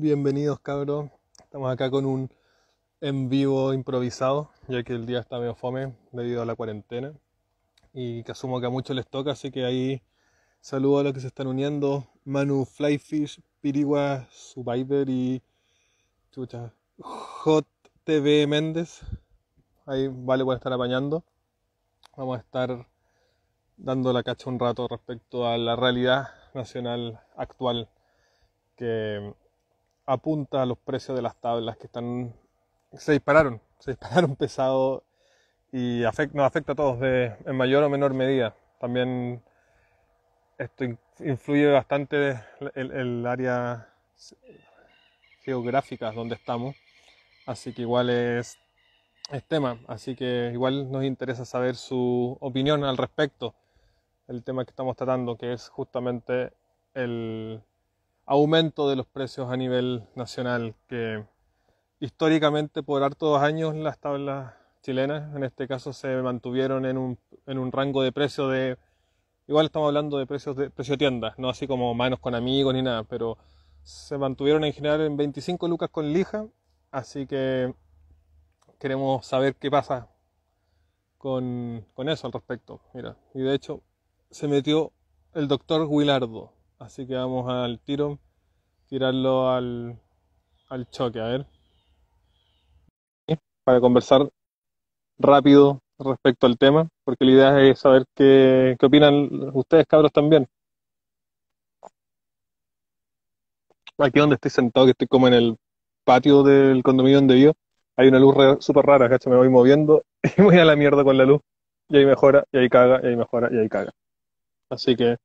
Bienvenidos cabros, estamos acá con un en vivo improvisado, ya que el día está medio fome debido a la cuarentena. Y que asumo que a muchos les toca, así que ahí saludo a los que se están uniendo, Manu Flyfish, Pirigua Survivor y chucha, Hot TV Méndez, ahí vale por estar apañando, vamos a estar dando la cacha un rato respecto a la realidad nacional actual que apunta a los precios de las tablas que están se dispararon, se dispararon pesado y afecta, nos afecta a todos de, en mayor o menor medida. También esto influye bastante el, el área geográfica donde estamos, así que igual es, es tema, así que igual nos interesa saber su opinión al respecto, el tema que estamos tratando, que es justamente el aumento de los precios a nivel nacional, que históricamente por hartos años las tablas chilenas, en este caso, se mantuvieron en un, en un rango de precio de, igual estamos hablando de precios de precio tiendas, no así como manos con amigos ni nada, pero se mantuvieron en general en 25 lucas con lija, así que queremos saber qué pasa con, con eso al respecto. Mira, y de hecho se metió el doctor Willardo. Así que vamos al tiro, tirarlo al, al choque, a ver. Para conversar rápido respecto al tema, porque la idea es saber qué, qué opinan ustedes, cabros, también. Aquí donde estoy sentado, que estoy como en el patio del condominio donde vivo, hay una luz súper rara, ¿cachai? Me voy moviendo y voy a la mierda con la luz. Y ahí mejora, y ahí caga, y ahí mejora, y ahí caga. Así que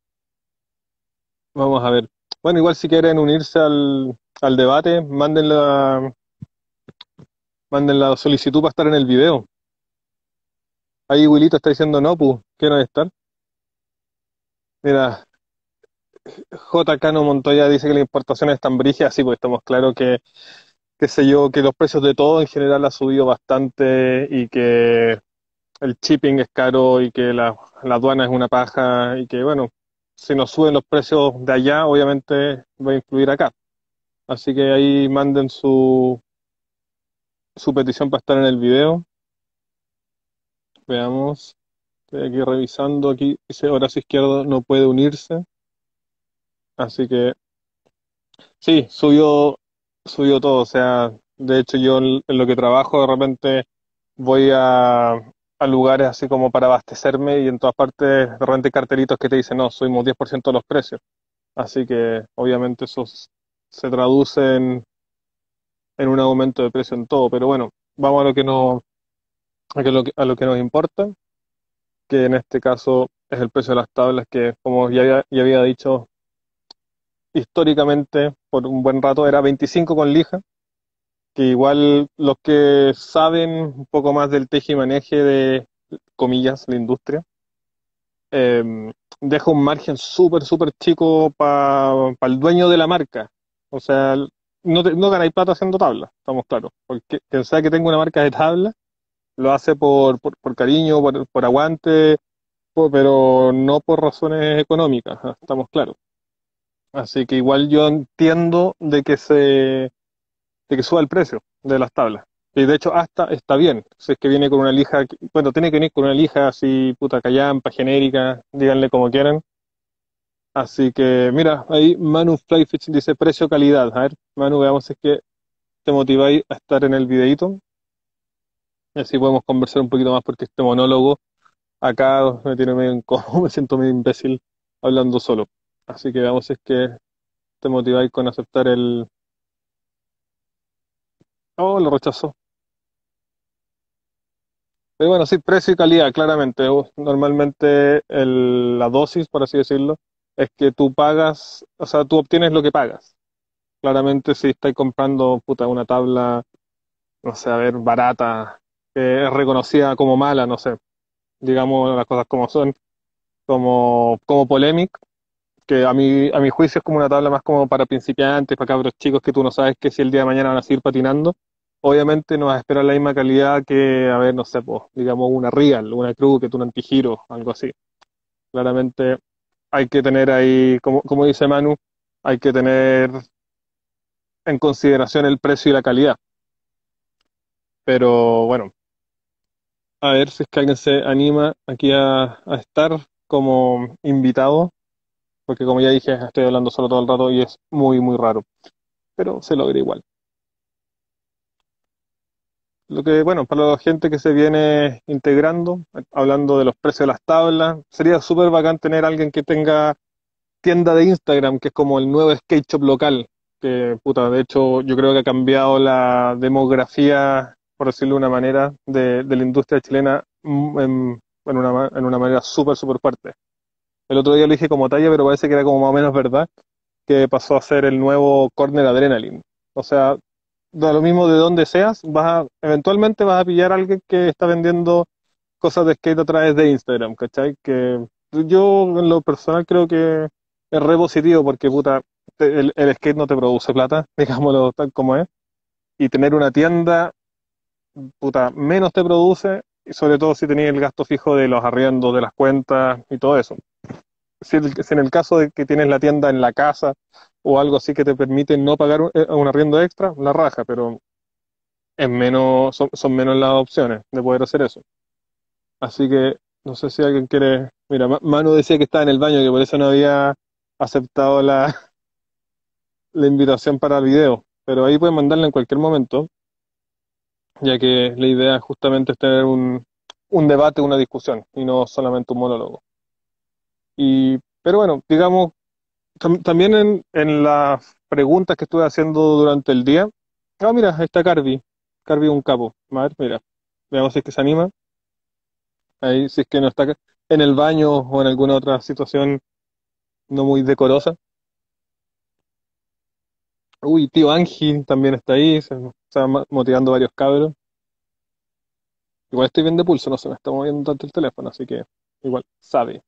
Vamos a ver. Bueno, igual si quieren unirse al, al debate, manden la, manden la solicitud para estar en el video. Ahí Wilito está diciendo no, pues, ¿qué no estar? Mira, J. Cano Montoya dice que la importación es tan brígida, sí, pues estamos claros que, qué sé yo, que los precios de todo en general ha subido bastante y que el shipping es caro y que la, la aduana es una paja y que, bueno, si nos suben los precios de allá, obviamente va a influir acá. Así que ahí manden su, su petición para estar en el video. Veamos. Estoy aquí revisando. Aquí dice Horacio Izquierdo no puede unirse. Así que sí, subió, subió todo. O sea, de hecho yo en lo que trabajo de repente voy a, a lugares así como para abastecerme y en todas partes de repente cartelitos que te dicen, no, subimos 10% de los precios. Así que obviamente eso se traduce en, en un aumento de precio en todo. Pero bueno, vamos a lo que nos, a, lo que, a lo que nos importa, que en este caso es el precio de las tablas, que como ya ya había dicho, históricamente por un buen rato era 25 con lija, que igual los que saben un poco más del tejimaneje de, comillas, la industria, eh, deja un margen súper, súper chico para el dueño de la marca. O sea, no, te, no ganáis plata haciendo tabla, estamos claros. Porque quien sea que tenga una marca de tabla, lo hace por, por, por cariño, por, por aguante, pero no por razones económicas, estamos claros. Así que igual yo entiendo de que se de que suba el precio de las tablas. Y de hecho hasta está bien, si es que viene con una lija, bueno, tiene que venir con una lija así, puta callampa, genérica, díganle como quieran. Así que, mira, ahí Manu Flyfish dice precio-calidad. A ver, Manu, veamos si es que te motiváis a estar en el videito. Así podemos conversar un poquito más porque este monólogo acá me tiene medio incómodo, me siento medio imbécil hablando solo. Así que veamos si es que te motiváis con aceptar el, Oh, lo rechazó. Pero bueno, sí, precio y calidad, claramente. Normalmente el- la dosis, por así decirlo, es que tú pagas, o sea, tú obtienes lo que pagas. Claramente si estás comprando, puta, una tabla, no sé, a ver, barata, que es reconocida como mala, no sé, digamos las cosas como son, como, como Polemic, que a mi, a mi juicio es como una tabla más como para principiantes, para cabros chicos que tú no sabes que si el día de mañana van a seguir patinando, obviamente no vas a esperar la misma calidad que, a ver, no sé, pues, digamos una Real, una Cruz, que tú un antigiro, algo así. Claramente hay que tener ahí, como, como dice Manu, hay que tener en consideración el precio y la calidad. Pero bueno, a ver si es que alguien se anima aquí a, a estar como invitado, porque como ya dije, estoy hablando solo todo el rato y es muy, muy raro, pero se logra igual. Lo que, bueno, para la gente que se viene integrando, hablando de los precios de las tablas, sería súper bacán tener alguien que tenga tienda de Instagram, que es como el nuevo skate shop local, que, puta, de hecho, yo creo que ha cambiado la demografía, por decirlo de una manera, de, de la industria chilena mm, en, en una, en una manera súper, súper fuerte. El otro día lo dije como talla, pero parece que era como más o menos verdad, que pasó a ser el nuevo Corner Adrenaline. O sea, da lo mismo de donde seas, vas eventualmente vas a pillar a alguien que está vendiendo cosas de skate a través de Instagram, ¿cachai? Que yo en lo personal creo que es re positivo porque puta, el, el skate no te produce plata, digámoslo tal como es, y tener una tienda, puta, menos te produce, y sobre todo si tenías el gasto fijo de los arriendos, de las cuentas y todo eso. Si, en el caso de que tienes la tienda en la casa o algo así que te permite no pagar un, eh, un arriendo extra, la raja, pero es menos, son, son menos las opciones de poder hacer eso. Así que no sé si alguien quiere. Mira, Ma- Manu decía que estaba en el baño, que por eso no había aceptado la, la invitación para el video, pero ahí pueden mandarla en cualquier momento, ya que la idea justamente es tener un, un debate, una discusión, y no solamente un monólogo. Y, pero bueno, digamos, tam- también en, en las preguntas que estuve haciendo durante el día, ah, mira, ahí está Carvi, Carvi un capo, a mira, veamos si es que se anima, ahí si es que no está en el baño o en alguna otra situación no muy decorosa. Uy, tío Angie también está ahí, se está motivando varios cabros. Igual estoy bien de pulso, no se me está moviendo tanto el teléfono, así que igual sabe.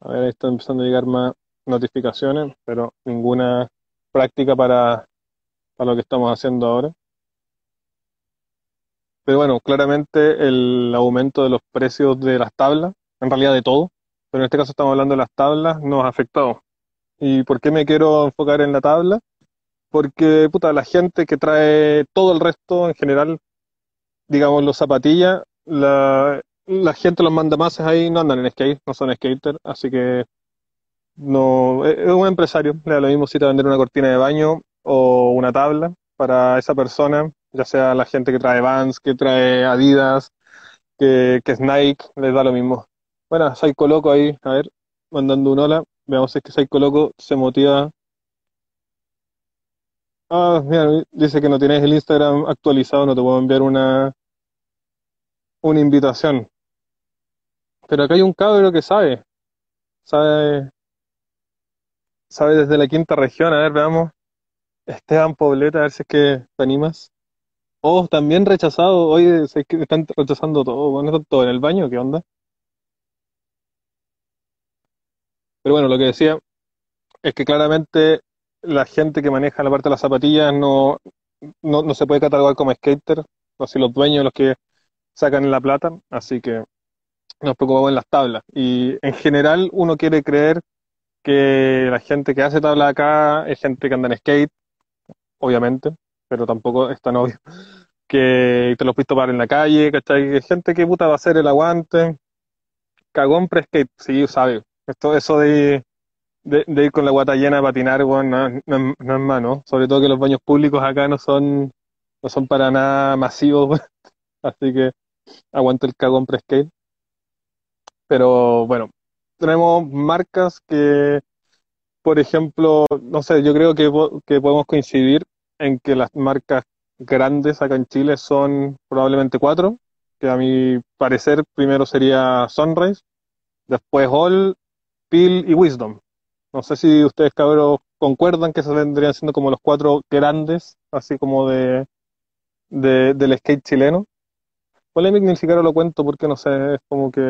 A ver, ahí están empezando a llegar más notificaciones, pero ninguna práctica para, para lo que estamos haciendo ahora. Pero bueno, claramente el aumento de los precios de las tablas, en realidad de todo, pero en este caso estamos hablando de las tablas, nos ha afectado. ¿Y por qué me quiero enfocar en la tabla? Porque, puta, la gente que trae todo el resto en general, digamos, los zapatillas, la, la gente, los mandamases ahí no andan en skate, no son skaters, así que no, es es un empresario, le da lo mismo si te va a vender una cortina de baño o una tabla para esa persona, ya sea la gente que trae Vans, que trae Adidas, que, que es Nike, les da lo mismo. Bueno, Psycho Loco ahí, a ver, mandando un hola, veamos si es que Psycho Loco se motiva. Ah, mira, dice que no tienes el Instagram actualizado, no te puedo enviar una, una invitación. Pero acá hay un cabro que sabe, sabe, sabe desde la quinta región, a ver, veamos. Esteban Pobleta, a ver si es que te animas. Oh, también rechazado. Oye, sé que están rechazando todo. Bueno, todo en el baño, ¿qué onda? Pero bueno, lo que decía es que claramente la gente que maneja la parte de las zapatillas no, no, no se puede catalogar como skater, o si los dueños los que sacan la plata, así que nos preocupamos en las tablas. Y en general uno quiere creer que la gente que hace tabla acá es gente que anda en skate, obviamente, pero tampoco es tan obvio. Que te los visto parar en la calle, ¿cachai? Gente que puta va a hacer el aguante, cagón pre-skate, sí, sabe. Esto, eso de, de, ir con la guata llena de patinar, weón, no, es malo. Sobre todo que los baños públicos acá no son, no son para nada masivos. Así que aguanta el cagón pre-skate. Pero bueno, tenemos marcas que, por ejemplo, no sé, yo creo que, que podemos coincidir en que las marcas grandes acá en Chile son probablemente cuatro, que a mi parecer primero sería Sunrise, después All, Peel y Wisdom. No sé si ustedes, cabros, concuerdan que esos vendrían siendo como los cuatro grandes, así como de, de- del skate chileno. Polémic ni siquiera lo cuento porque no sé, es como que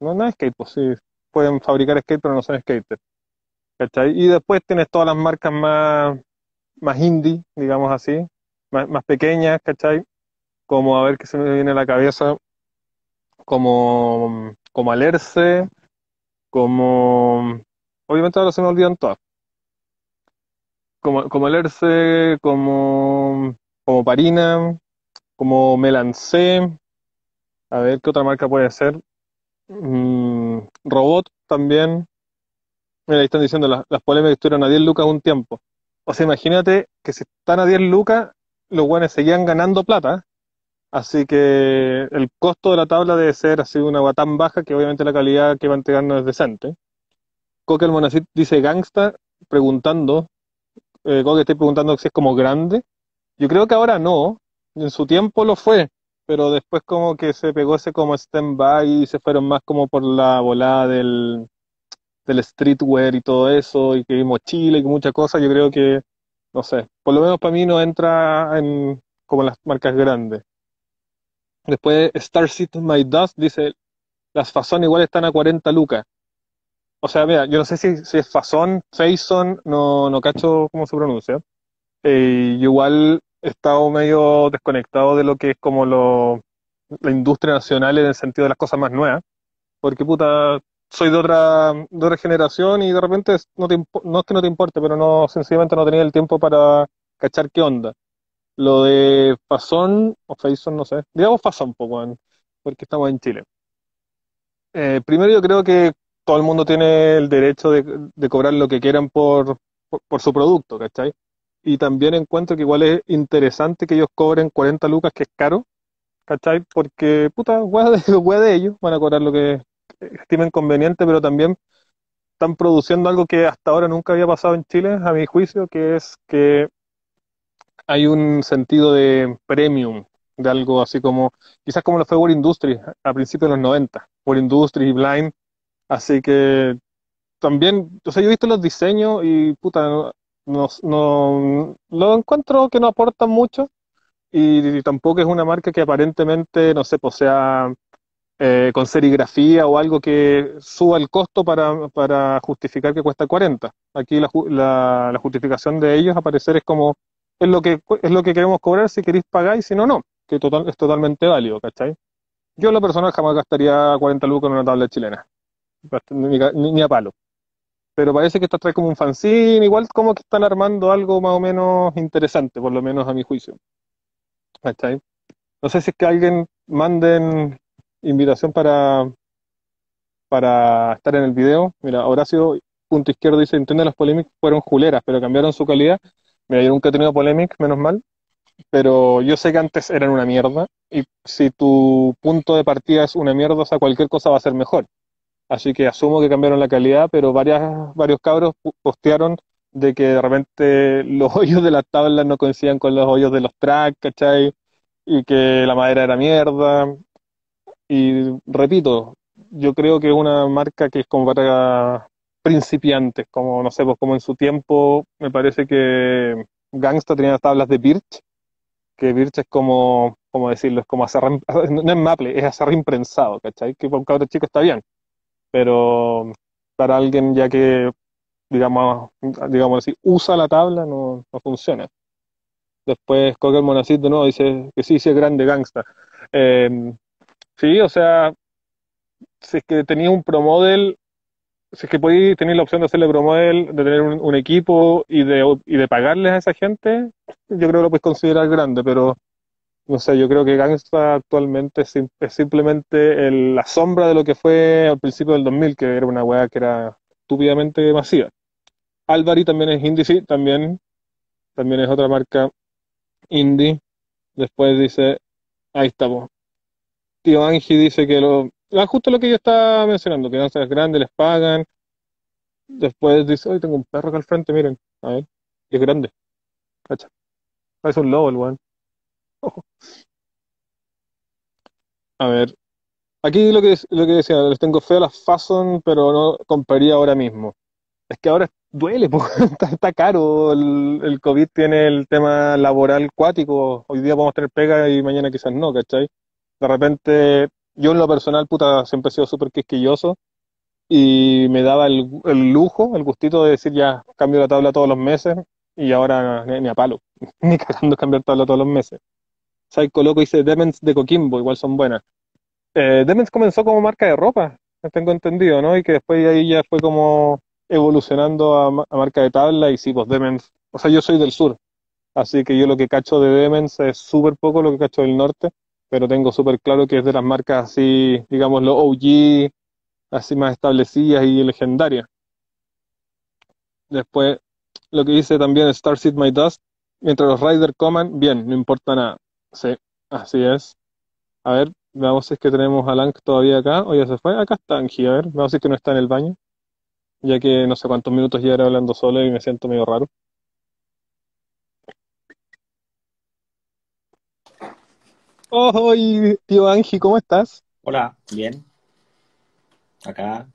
no, no es skate, pues sí, pueden fabricar skate, pero no son skaters, ¿cachai? Y después tienes todas las marcas más, más indie, digamos así, más, más pequeñas, ¿cachai? Como a ver qué se me viene a la cabeza, como, como Alerce, como... Obviamente ahora se me olvidan todas. como, como Lerce, como, como Parina, como Melancé. A ver, ¿qué otra marca puede ser? Mm, Robot también. Mira, ahí están diciendo las, las polémicas estuvieron a 10 lucas un tiempo. O sea, imagínate que si están a 10 lucas, los buenos seguían ganando plata. Así que el costo de la tabla debe ser así una agua tan baja que obviamente la calidad que va a es decente. Coque el Monacit dice gangsta, preguntando, eh, Coque estoy preguntando si es como grande. Yo creo que ahora no, en su tiempo lo fue, pero después como que se pegó ese como stand-by y se fueron más como por la volada del, del streetwear y todo eso, y que mochila y que muchas cosas, yo creo que, no sé, por lo menos para mí no entra en como las marcas grandes. Después Starseed My Dust dice, las Fazón igual están a 40 lucas. O sea, mira, yo no sé si, si es Fazón, Faison, no, no cacho cómo se pronuncia. Eh, igual he estado medio desconectado de lo que es como lo, la industria nacional en el sentido de las cosas más nuevas. Porque puta, soy de otra, de otra generación y de repente no, te, no es que no te importe, pero no, sencillamente no tenía el tiempo para cachar qué onda. Lo de Fazón o Faison, no sé. Digamos Fazón, pues, weón, porque estamos en Chile. Eh, primero yo creo que todo el mundo tiene el derecho de, de cobrar lo que quieran por, por, por su producto, ¿cachai? Y también encuentro que igual es interesante que ellos cobren 40 lucas, que es caro, ¿cachai? Porque, puta, weá de, ellos, van a cobrar lo que estimen conveniente, pero también están produciendo algo que hasta ahora nunca había pasado en Chile, a mi juicio, que es que hay un sentido de premium, de algo así como, quizás como lo fue World Industries a principios de los 90, World Industries y Blind, así que también, o sea, yo he visto los diseños y puta, no, no, lo encuentro que no aportan mucho y, tampoco es una marca que aparentemente, no sé, pues sea eh, con serigrafía o algo que suba el costo para, para justificar que cuesta 40. Aquí la, la, la justificación de ellos, a parecer, es como, es lo que, es lo que queremos cobrar, si queréis pagar y si no, no, que total, es totalmente válido, ¿cachai? Yo en lo personal jamás gastaría 40 lucas en una tabla chilena, ni, ni- ni a palo. Pero parece que esta trae como un fanzine, igual como que están armando algo más o menos interesante, por lo menos a mi juicio, ¿cachai? No sé si es que alguien manden invitación para, para estar en el video. Mira, Horacio, punto izquierdo, dice, entiendo las polémicas fueron juleras, pero cambiaron su calidad. Mira, yo nunca he tenido polémica, menos mal, pero yo sé que antes eran una mierda, y si tu punto de partida es una mierda, o sea, cualquier cosa va a ser mejor. Así que asumo que cambiaron la calidad, pero varias, varios cabros postearon de que de repente los hoyos de las tablas no coincidían con los hoyos de los tracks, ¿cachai? Y que la madera era mierda. Y repito, yo creo que es una marca que es como para principiantes, como no sé, pues como en su tiempo me parece que Gangsta tenía las tablas de Birch, que Birch es como, como decirlo, es como acerrín, no es maple, es acerrín prensado, ¿cachai? Que para un cabro chico está bien, pero para alguien ya que, digamos, digamos así, usa la tabla, no, no funciona. Después el Monacid de nuevo dice que sí, sí es grande Gangsta. Eh, sí, o sea, si es que tenías un promodel, si es que podías tener la opción de hacerle promodel, de tener un, un equipo y de, y de pagarles a esa gente, yo creo que lo puedes considerar grande, pero no sé, yo creo que Gangsta actualmente es, sim- es simplemente el- la sombra de lo que fue al principio del 2000, que era una weá que era estúpidamente masiva. Alvari también es indie, sí, también, también es otra marca indie. Después dice, ahí estamos. Tío Angie dice que lo, ah, justo lo que yo estaba mencionando, que Gangsta es grande, les pagan. Después dice, hoy tengo un perro acá al frente, miren, a ver, es grande, cacha. Parece un lobo el weón. A ver, aquí lo que, lo que decía, les tengo fe a las Fason, pero no compraría ahora mismo. Es que ahora duele, está, está caro. El, COVID tiene el tema laboral cuático. Hoy día podemos tener pega y mañana quizás no, ¿cachai? De repente, yo en lo personal, puta, siempre he sido súper quisquilloso y me daba el, el lujo, el gustito de decir ya cambio la tabla todos los meses y ahora ni, ni a palo, ni cagando cambiar tabla todos los meses. Psycho Loco dice Demons de Coquimbo, igual son buenas. Eh, Demens comenzó como marca de ropa, tengo entendido, ¿no? Y que después ahí ya fue como evolucionando a, ma- a marca de tabla y sí, pues Demens o sea, yo soy del sur, así que yo lo que cacho de Demens es súper poco lo que cacho del norte, pero tengo súper claro que es de las marcas así, digamos, OG, así más establecidas y legendarias. Después, lo que dice también Starseed My Dust, mientras los Riders coman, bien, no importa nada. Sí, así es. A ver, veamos si es que tenemos a Lank todavía acá, o ya se fue. Acá está Angie, a ver, veamos si es que no está en el baño, ya que no sé cuántos minutos era hablando solo y me siento medio raro. Oh, tío Angie, ¿cómo estás? Hola, bien. Acá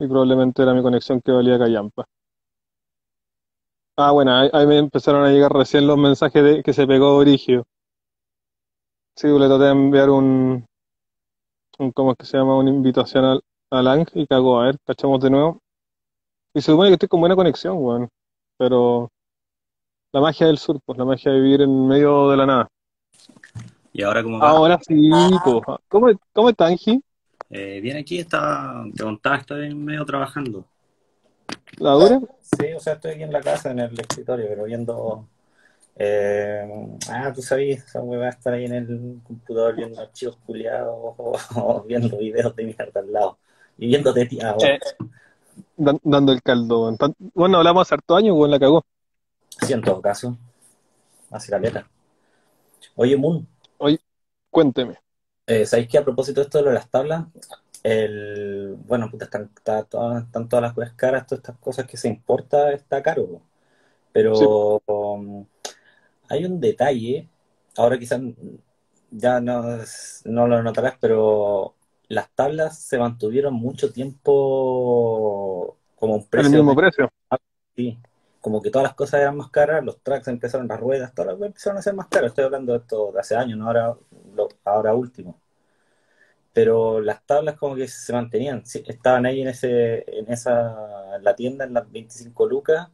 Y probablemente era mi conexión que valía callampa. Ah, bueno, ahí, me empezaron a llegar recién los mensajes de que se pegó Origio. Sí, le traté de enviar un, un, ¿cómo es que se llama? Una invitación al, a Lang y cagó, a ver, cachamos de nuevo. Y se supone que estoy con buena conexión, weón. Pero la magia del sur, pues la magia de vivir en medio de la nada. ¿Y ahora cómo va? Ahora sí, pues. ¿Cómo, cómo está, Angie? Eh, bien, aquí está, te contaba, estoy medio trabajando. ¿La dura? Sí, o sea, estoy aquí en la casa, en el escritorio, pero viendo. Eh, ah, tú sabías, esa va a estar ahí en el computador viendo archivos culiados o, viendo videos de mierda al lado. Y viendo de ti eh, dando el caldo. Bueno, hablamos hace harto años, weón, la cagó. Sí, en todo caso. Hace caleta. Oye, Moon. Oye, cuénteme. Eh, ¿Sabéis que a propósito de esto de las tablas, el, bueno, están, todas, están todas las cosas caras, todas estas cosas que se importa está caro, pero um, hay un detalle, ahora quizás ya no, no lo notarás, pero las tablas se mantuvieron mucho tiempo como un precio. ¿El mismo precio? Sí, como que todas las cosas eran más caras, los tracks empezaron, las ruedas, todas las empezaron a ser más caras. Estoy hablando de esto de hace años, no ahora, ahora último. Pero las tablas como que se mantenían, estaban ahí en ese, en esa, en la tienda, en las 25 lucas.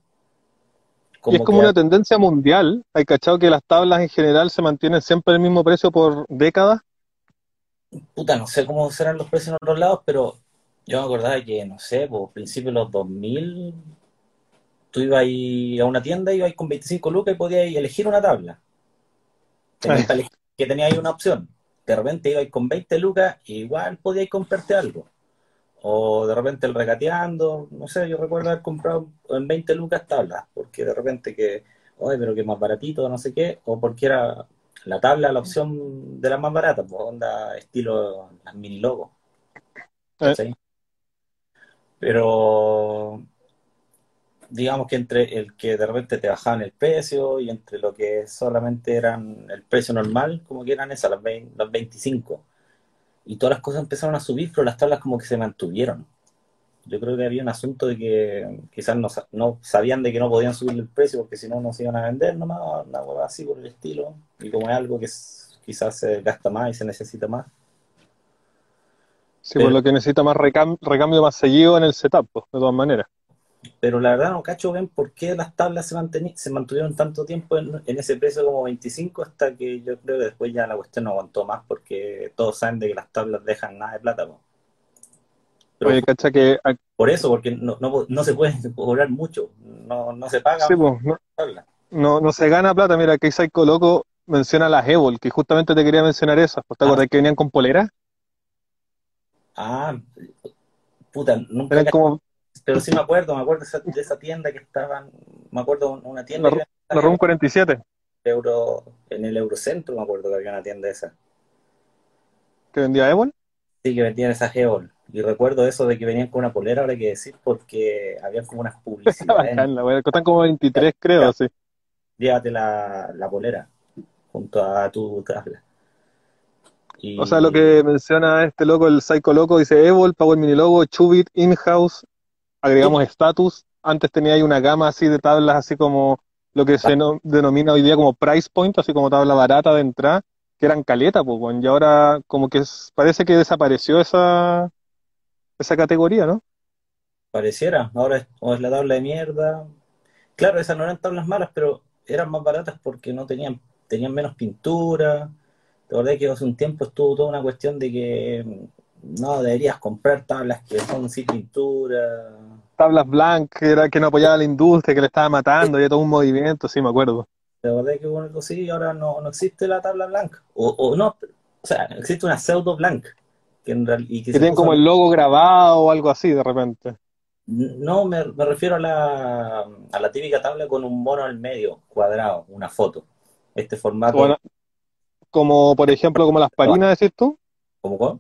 y es como una tendencia mundial. Hay cachado que las tablas en general se mantienen siempre el mismo precio por décadas. Puta, no sé cómo serán los precios en otros lados, pero yo me acordaba que, no sé, por principios de los 2000, tú ibas a una tienda, ibas con 25 lucas y podías elegir una tabla. que tenía ahí una opción. De repente ibas con 20 lucas y igual podías comprarte algo. O de repente el regateando, no sé, yo recuerdo haber comprado en 20 lucas tablas, porque de repente que, oye, pero que más baratito, no sé qué, o porque era la tabla la opción de la más barata, pues onda estilo las mini logos. Eh. Pero digamos que entre el que de repente te bajaban el precio y entre lo que solamente eran el precio normal, como que eran esas, las, 25. Y todas las cosas empezaron a subir, pero las tablas como que se mantuvieron. Yo creo que había un asunto de que quizás no, no sabían de que no podían subir el precio porque si no, no se iban a vender nomás, una cosa así por el estilo. Y como es algo que quizás se gasta más y se necesita más. Sí, por lo que necesita más recambio más seguido en el setup, pues, de todas maneras. Pero la verdad no cacho bien por qué las tablas se, se mantuvieron tanto tiempo en, ese precio como 25 hasta que yo creo que después ya la cuestión no aguantó más porque todos saben de que las tablas dejan nada de plata. Oye, cacha que... Por eso, porque no, no, se puede cobrar mucho, no, no se paga. Sí, pues, no, no, se gana plata. Mira, que Psycho Loco menciona las Evol, que justamente te quería mencionar esas. ¿Te acuerdas ah. que venían con polera? Ah, puta, nunca. como... Pero sí me acuerdo, me acuerdo de esa, tienda que estaban. Me acuerdo una tienda. La, la RUM 47. Euro, en el Eurocentro me acuerdo que había una tienda esa. ¿Que vendía Evol? Sí, que vendían esas Evol. Y recuerdo eso de que venían con una polera, ahora hay que decir, porque habían como unas publicidades. Están como 23, creo, sí. Llévate la, la polera junto a tu tabla. O sea, lo que menciona este loco, el Psycho Loco, dice Evol, Power Mini Logo, Chubit, In-House, agregamos status. Antes tenía ahí una gama así de tablas, así como lo que se denomina hoy día como price point, así como tabla barata de entrada, que eran caleta, pues, y ahora como que parece que desapareció esa, esa categoría, ¿no? Pareciera, ahora es, es la tabla de mierda. Claro, esas no eran tablas malas, pero eran más baratas porque no tenían, tenían menos pintura. La verdad que hace un tiempo estuvo toda una cuestión de que no deberías comprar tablas que son sin pintura. Tablas blancas, que era que no apoyaba a la industria, que le estaba matando, había todo un movimiento, sí, me acuerdo. La verdad que bueno, sí, ahora no, no existe la tabla blanca. O, o no, o sea, existe una pseudo blanca que, tienen como el logo grabado o algo así de repente. No, me, refiero a la, a la típica tabla con un mono al medio, cuadrado, una foto. Este formato. como por ejemplo, como las parinas, decís tú. ¿Cómo cuál?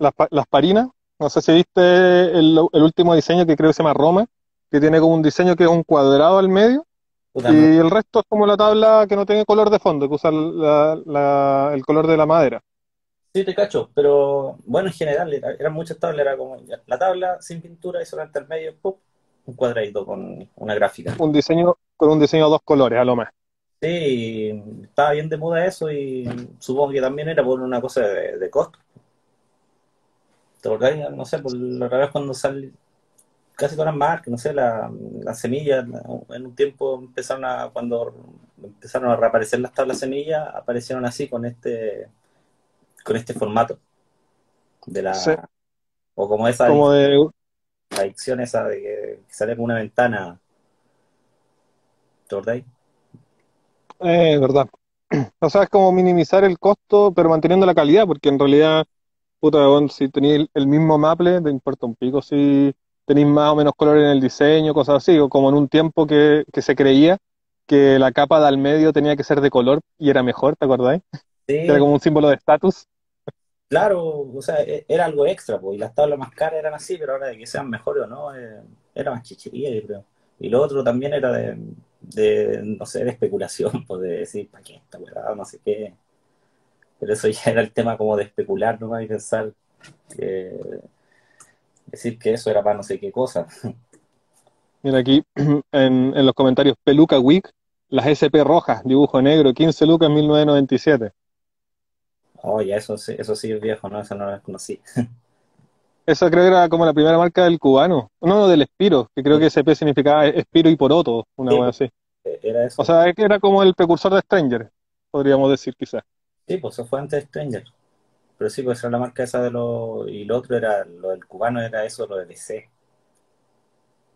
Las, las parinas. No sé si viste el, último diseño que creo que se llama Roma, que tiene como un diseño que es un cuadrado al medio. y el resto es como la tabla que no tiene color de fondo, que usa el color de la madera. Sí, te cacho, pero bueno, en general eran muchas tablas, era como la tabla sin pintura y solamente al medio, un cuadradito con una gráfica. Un diseño con un diseño de dos colores, a lo más. Sí, estaba bien de moda eso y supongo que también era por una cosa de, costo. ¿Te acordás? No sé, por la vez cuando sale casi todas las marcas, no sé, las semillas, en un tiempo empezaron a, cuando empezaron a reaparecer las tablas semillas, aparecieron así con este con este formato de la o como esa como de... la adicción esa de que, sale con una ventana ¿te acordáis? Eh, verdad o sea es como minimizar el costo pero manteniendo la calidad porque en realidad puta si tenéis el mismo maple te importa un pico si tenéis más o menos color en el diseño cosas así o como en un tiempo que, que se creía que la capa de al medio tenía que ser de color y era mejor, ¿te acordáis? Era como un símbolo de estatus. Claro, o sea, e, era algo extra, pues, y las tablas más caras eran así, pero ahora de que sean mejores o no, eh, era más chichería, yo creo. Y lo otro también era de, no sé, de especulación, pues de decir, ¿para qué esta weá? No sé qué. Pero eso ya era el tema como de especular, ¿no? Y pensar que, decir que eso era para no sé qué cosa. Mira aquí en, en los comentarios, Peluca Week, las SP rojas, dibujo negro, 15 lucas 1997. Oh, ya eso sí, eso sí es viejo, ¿no? Eso no lo conocí. Esa creo que era como la primera marca del cubano. No, del Espiro, que creo que SP significaba Espiro y Poroto, una vez así. Eh, era eso. O sea, era como el precursor de Stranger, podríamos decir quizás. Sí, pues eso fue antes de Stranger. Pero sí, pues era la marca esa de lo... Y lo otro era, lo del cubano era eso, lo de DC.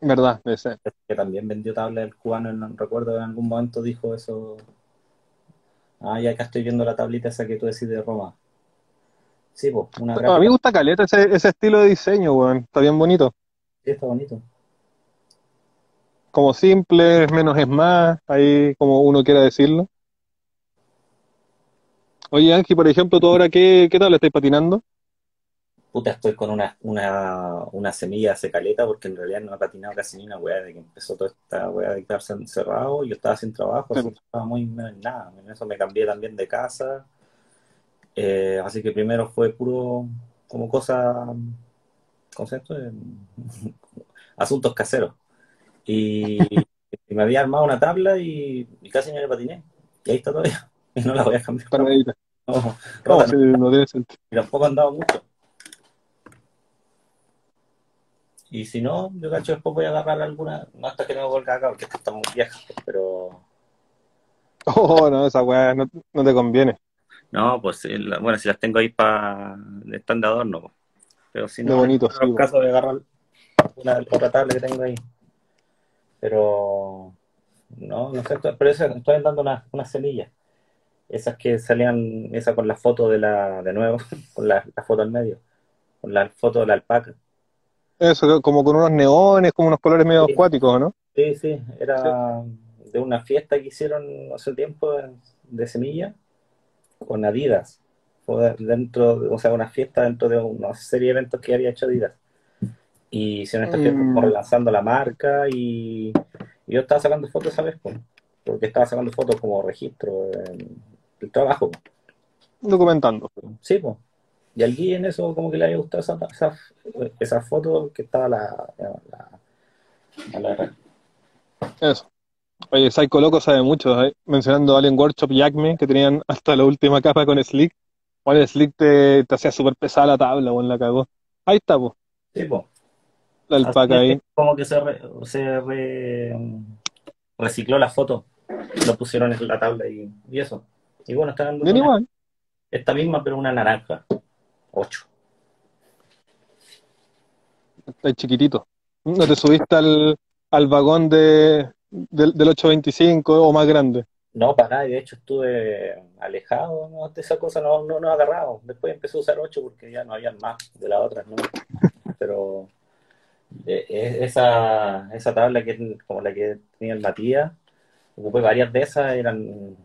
¿Verdad? DC. Que también vendió tabla del cubano, no recuerdo en algún momento dijo eso Ah, ya acá estoy viendo la tablita esa que tú decís de Roma. Sí, pues, una A mí me gusta caleta ese, ese estilo de diseño, weón. Está bien bonito. Sí, está bonito. Como simple, menos es más, ahí como uno quiera decirlo. Oye, Angie, por ejemplo, ¿tú ahora qué, qué tabla estás patinando? puta, estoy con una, una, una semilla caleta porque en realidad no he patinado casi ni una weá de que empezó toda esta weá de quedarse encerrado. Yo estaba sin trabajo, así que estaba muy en nada. En eso me cambié también de casa. Eh, así que primero fue puro como cosa, concepto de asuntos caseros. Y, me había armado una tabla y, casi no le patiné. Y ahí está todavía. Y no la voy a cambiar. Para no, no, no, Y tampoco han dado mucho. Y si no, yo cacho después voy a agarrar alguna, no hasta que no vuelva acá, porque están muy viejas, pues, pero... Oh, no, esa weá no, no te conviene. No, pues sí, la- bueno, si las tengo ahí para... están de adorno. Pero si no, bonito, en sí, caso de agarrar una otra tabla que tengo ahí. Pero... No, no sé, pero eso, estoy dando unas unas semillas. Esas que salían, esa con la foto de la, de nuevo, con la, la foto al medio, con la foto de la alpaca. Eso, como con unos neones, como unos colores medio Sí. acuáticos, ¿no? Sí, sí, era de una fiesta que hicieron hace tiempo de, semilla con Adidas. Dentro, de- o sea, una fiesta dentro de una serie de eventos que había hecho Adidas. Y hicieron esta fiesta como Mm. relanzando la marca y, y yo estaba sacando fotos esa vez, pues, porque estaba sacando fotos como registro del trabajo. Documentando. Sí, pues. Y al Guille en eso como que le había gustado esa, esa, esa foto que estaba la, la, la- la- Eso. Oye, Psycho Loco sabe mucho, ¿eh? mencionando Alien Workshop y Acme, que tenían hasta la última capa con Slick. Bueno, Slick te, te hacía súper pesada la tabla, bueno, la cagó. Ahí está, pues, Sí, pues. la alpaca ahí. como que se, re- se re- recicló la foto, lo pusieron en la tabla y, y eso. Y bueno, está dando una- igual. esta misma, pero una naranja. 8. Está chiquitito. ¿No te subiste al, al vagón de, del, del 825 o más grande? No, para nada, y de hecho estuve alejado ¿no? de esa cosa, no, no, no agarrado. Después empecé a usar 8 porque ya no había más de las otras, ¿no? Pero eh, esa, esa tabla que como la que tenía el Matías, ocupé varias de esas, eran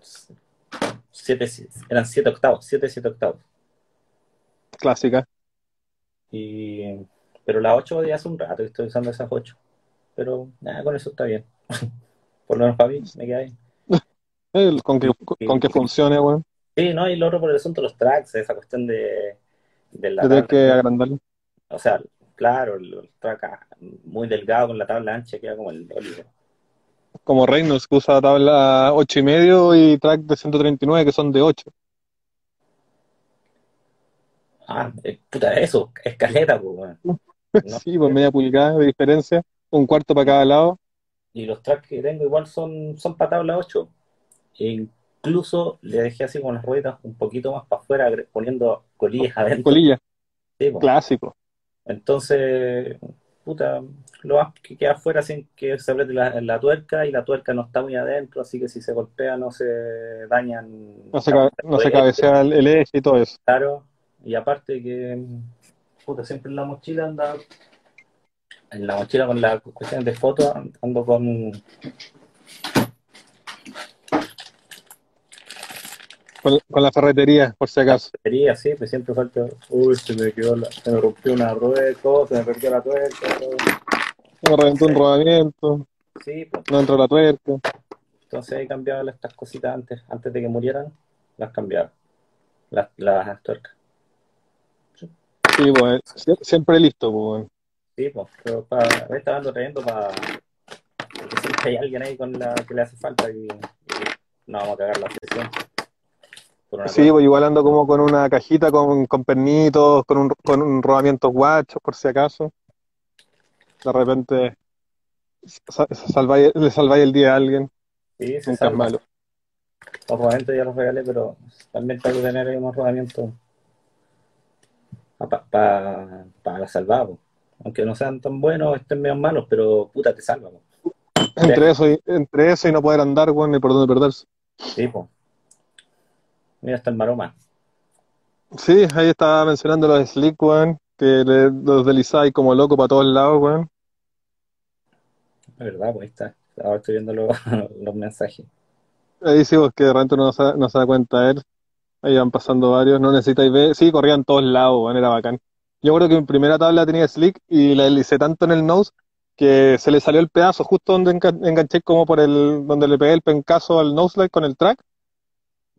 7 eran siete octavos, 7 7 octavos. Clásica. Y, pero la 8 ya hace un rato que estoy usando esas 8. Pero nada, con eso está bien. Por lo menos para mí, me queda bien. Con que, con que funcione, weón. Sí, no, y lo otro por el asunto de los tracks, esa cuestión de, de la tienes que agrandarlo. O sea, claro, el, el track ah, muy delgado con la tabla ancha queda como el olivo. Como Reynolds, que usa tabla 8 y medio y track de 139 que son de 8. Ah, eh, puta, eso, escaleta, pues. Sí, pues media pulgada de diferencia, un cuarto para cada lado. Y los tracks que tengo igual son, son para tabla 8. E incluso le dejé así con las ruedas un poquito más para afuera, poniendo colillas adentro. Colilla, Sí, po. clásico. Entonces, puta, lo más que queda afuera sin que se apriete la, la tuerca y la tuerca no está muy adentro, así que si se golpea no se dañan. No se, cabe- no se cabecea el, el eje y todo eso. Claro, y aparte que, puta, siempre en la mochila anda, en la mochila con las cuestiones de fotos, ando con, Con, con la ferretería, por si acaso. batería, sí, pues siempre falta, uy, se me quedó, la- se me rompió una rueda, se me perdió la tuerca, todo. Me reventó un rodamiento, Sí, pues, no entró la tuerca. entonces he cambiado estas cositas antes, antes de que murieran, las cambiaba, las, las tuercas. Sí, pues, sie- siempre listo, pues. Sí, pues, pero para, me estaba trayendo para, porque siempre hay alguien ahí con la que le hace falta y, y no vamos a cagar la sesión. Sí, pues igual ando como con una cajita con, con pernitos, con un, con un rodamiento guacho, por si acaso. De repente sa- salváis- le salváis el día a alguien, Sí, se nunca es salva. malo. Los rodamientos ya los regalé, pero también tengo que tener ahí unos rodamientos para la salvada, po. Aunque no sean tan buenos, estén medio malos, pero puta, te salva, po. Entre eso y, entre eso y no poder andar, weón, ni por dónde perderse. Sí, po. Mira, está el maroma. Sí, ahí estaba mencionando los slick, weón, que le- los deslizáis como loco para todos lados, weón. Es verdad, pues ahí está. Ahora estoy viendo los, los mensajes. Ahí sí, pues que de repente no se, no se da cuenta él. Ahí van pasando varios, no necesitáis ver. Sí, corrían todos lados, weón, era bacán. Yo creo que en primera tabla tenía slick y la deslicé tanto en el nose que se le salió el pedazo justo donde engan- enganché como por el, donde le pegué el pencazo al nose light con el track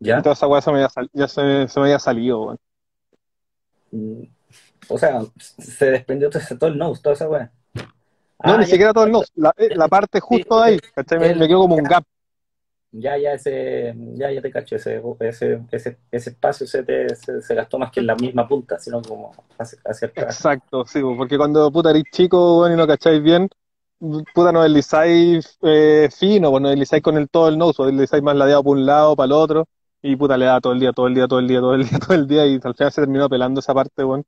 y ¿Ya? toda esa weá se me había, sal- ya se, se me había salido, weón. Mm, O sea, se desprendió todo, el nose, toda esa weá. No, Ah, ni ya. siquiera todo el nose, la, eh, la parte justo de ahí, ¿cachai? Me, me quedó como un gap. ya, ya ese, ya, ya te cacho, ese, ese, ese, ese espacio se, te, se, gastó más que en la misma punta, sino como hacia, hacia atrás. Exacto, sí, porque cuando puta eres chico bueno, y no cacháis bien, puta no deslizáis eh, fino, pues no deslizáis con el todo el nose, deslizáis más ladeado por un lado, para el otro, y puta le da todo el día, todo el día, todo el día, todo el día, todo el día, y al final se terminó pelando esa parte, bueno.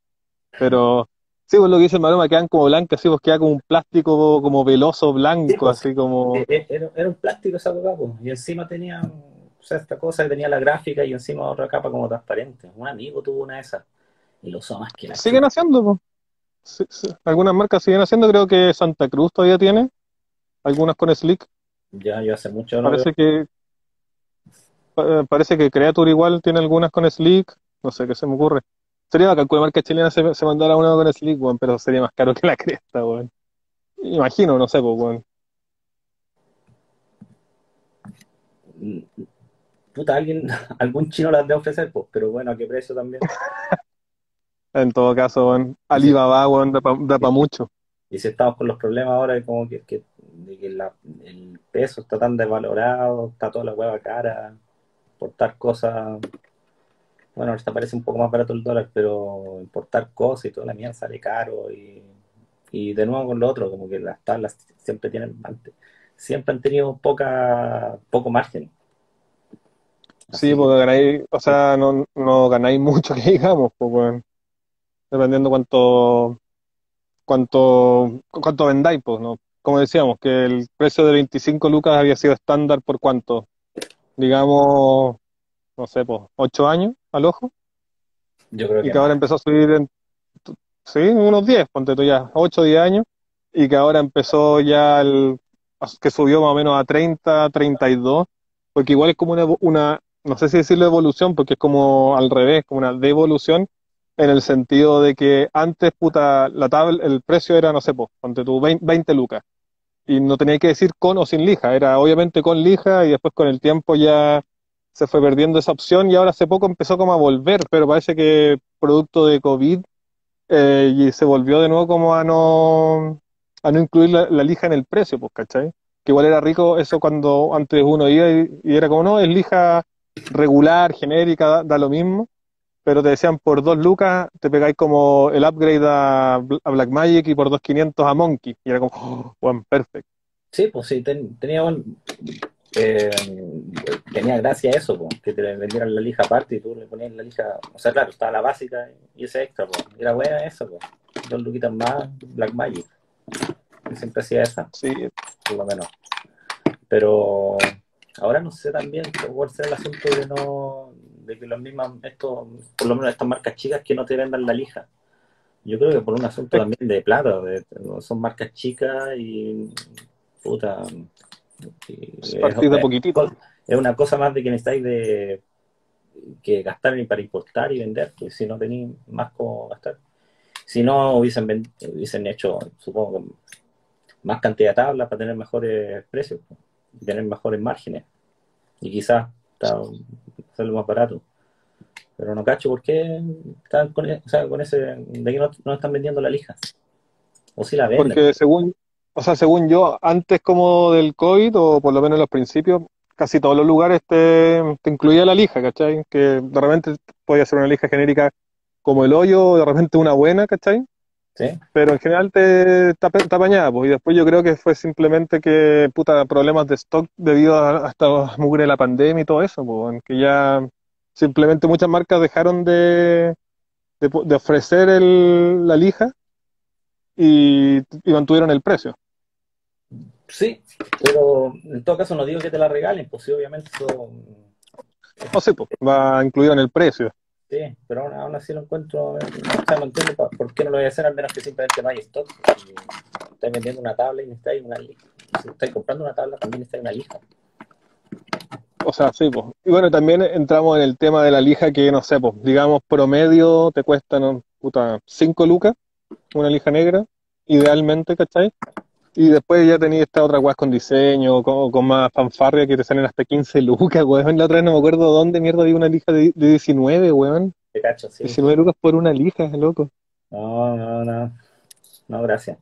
Pero sí, pues lo que dice el Maroma, quedan como blancas, sí, pues queda como un plástico como veloso blanco, pues, así como... E, e, era, era, un plástico esa capa, pues, y encima tenía, o sea, esta cosa que tenía la gráfica y encima otra capa como transparente. Un amigo tuvo una de esas y lo usó más que la Siguen haciendo, pues. Algunas marcas siguen haciendo, creo que Santa Cruz todavía tiene, algunas con Slick. Ya, yo hace mucho no Parece que parece que Creature igual tiene algunas con Slick, no sé qué se me ocurre. Sería bacán que marca chilena se, se mandara una con Slick, bueno, pero sería más caro que la cresta, bueno. Imagino, no sé, pues, bueno. Puta, alguien, algún chino las debe ofrecer, pues, pero bueno, ¿a qué precio también? En todo caso, Alibaba, bueno, da para mucho. Y si estamos con los problemas ahora de como que, de que el peso está tan desvalorado, está toda la hueva cara, importar cosas, bueno, ahorita parece un poco más barato el dólar, pero importar cosas y toda la mierda sale caro y, y de nuevo con lo otro, como que las tablas siempre tienen, siempre han tenido poca, poco margen. sí, porque ganáis, o sea, no, no ganáis mucho que digamos, pues dependiendo cuánto cuánto cuánto vendáis, pues, ¿no? Como decíamos, que el precio de 25 lucas había sido estándar por cuánto, digamos, no sé, pues, 8 años al ojo. Yo creo y que, ahora empezó a subir en, sí, unos 10, ponte tú ya, 8 o 10 años, y que ahora empezó ya el, que subió más o menos a 30, 32, porque igual es como una, una no sé si decirlo evolución, porque es como al revés, como una devolución, en el sentido de que antes, puta, la tabla, el precio era, no sé, pues, ponte tú 20, lucas. Y no tenía que decir con o sin lija, era obviamente con lija y después con el tiempo ya se fue perdiendo esa opción y ahora hace poco empezó como a volver, pero parece que producto de COVID eh, y se volvió de nuevo como a no, a no incluir la, lija en el precio, pues, ¿cachai? Que igual era rico eso cuando antes uno iba y, y era como, no, es lija regular, genérica, da lo mismo pero te decían por dos lucas te pegáis como el upgrade a, a Black Magic y por 2.500 a Monkey. Y era como, oh, bueno, perfecto. Sí, pues sí, tenía eh, tenía gracia eso, pues, que te vendieran la lija aparte y tú le ponías la lija, o sea, claro, estaba la básica y ese extra, pues, era buena eso, pues, dos luquitas más, Black Magic. Yo siempre hacía esa, sí. por lo menos. Pero ahora no sé también cuál será el asunto de no de que las mismas, esto, por lo menos estas marcas chicas que no te vendan la lija. Yo creo que por un asunto también de plata, son marcas chicas y puta. es, de poquitito. Es una cosa más de que necesitáis de que gastar para importar y vender, pues si no tenéis más como gastar. Si no, hubiesen, hubiesen hecho, supongo, más cantidad de tablas para tener mejores precios y tener mejores márgenes. Y quizás lo más barato. Pero no cacho por qué están con, e, ese, de que no, están vendiendo la lija. O si la venden. Porque según, o sea, según yo, antes como del COVID, o por lo menos en los principios, casi todos los lugares te, te incluía la lija, ¿cachai? Que de repente podía ser una lija genérica como el hoyo, de repente una buena, ¿cachai? Pero en general te, te, apañaba, pues, y después yo creo que fue simplemente que, puta, problemas de stock debido a, esta mugre de la pandemia y todo eso, pues, que ya simplemente muchas marcas dejaron de, de, ofrecer el, la lija y, mantuvieron el precio. Sí, pero en todo caso no digo que te la regalen, pues sí, obviamente eso... No sé, pues, va incluido en el precio. Sí, pero aún, así lo encuentro, o sea, no entiendo por qué no lo voy a hacer, al menos que simplemente no hay stock. Vendiendo una tabla y necesitáis una lija. Si estáis comprando una tabla, también necesitáis una lija. O sea, sí, pues. Y bueno, también entramos en el tema de la lija que, no sé, pues, digamos, promedio te cuesta, ¿no? Puta, 5 lucas, una lija negra, idealmente, ¿cachai? Y después ya tenía esta otra weá con diseño, con, con, más fanfarria que te salen hasta 15 lucas, weón. La otra vez no me acuerdo dónde mierda había una lija de, de 19, weón. Te cacho, sí. 19 lucas por una lija, loco. No, no, no. No, gracias.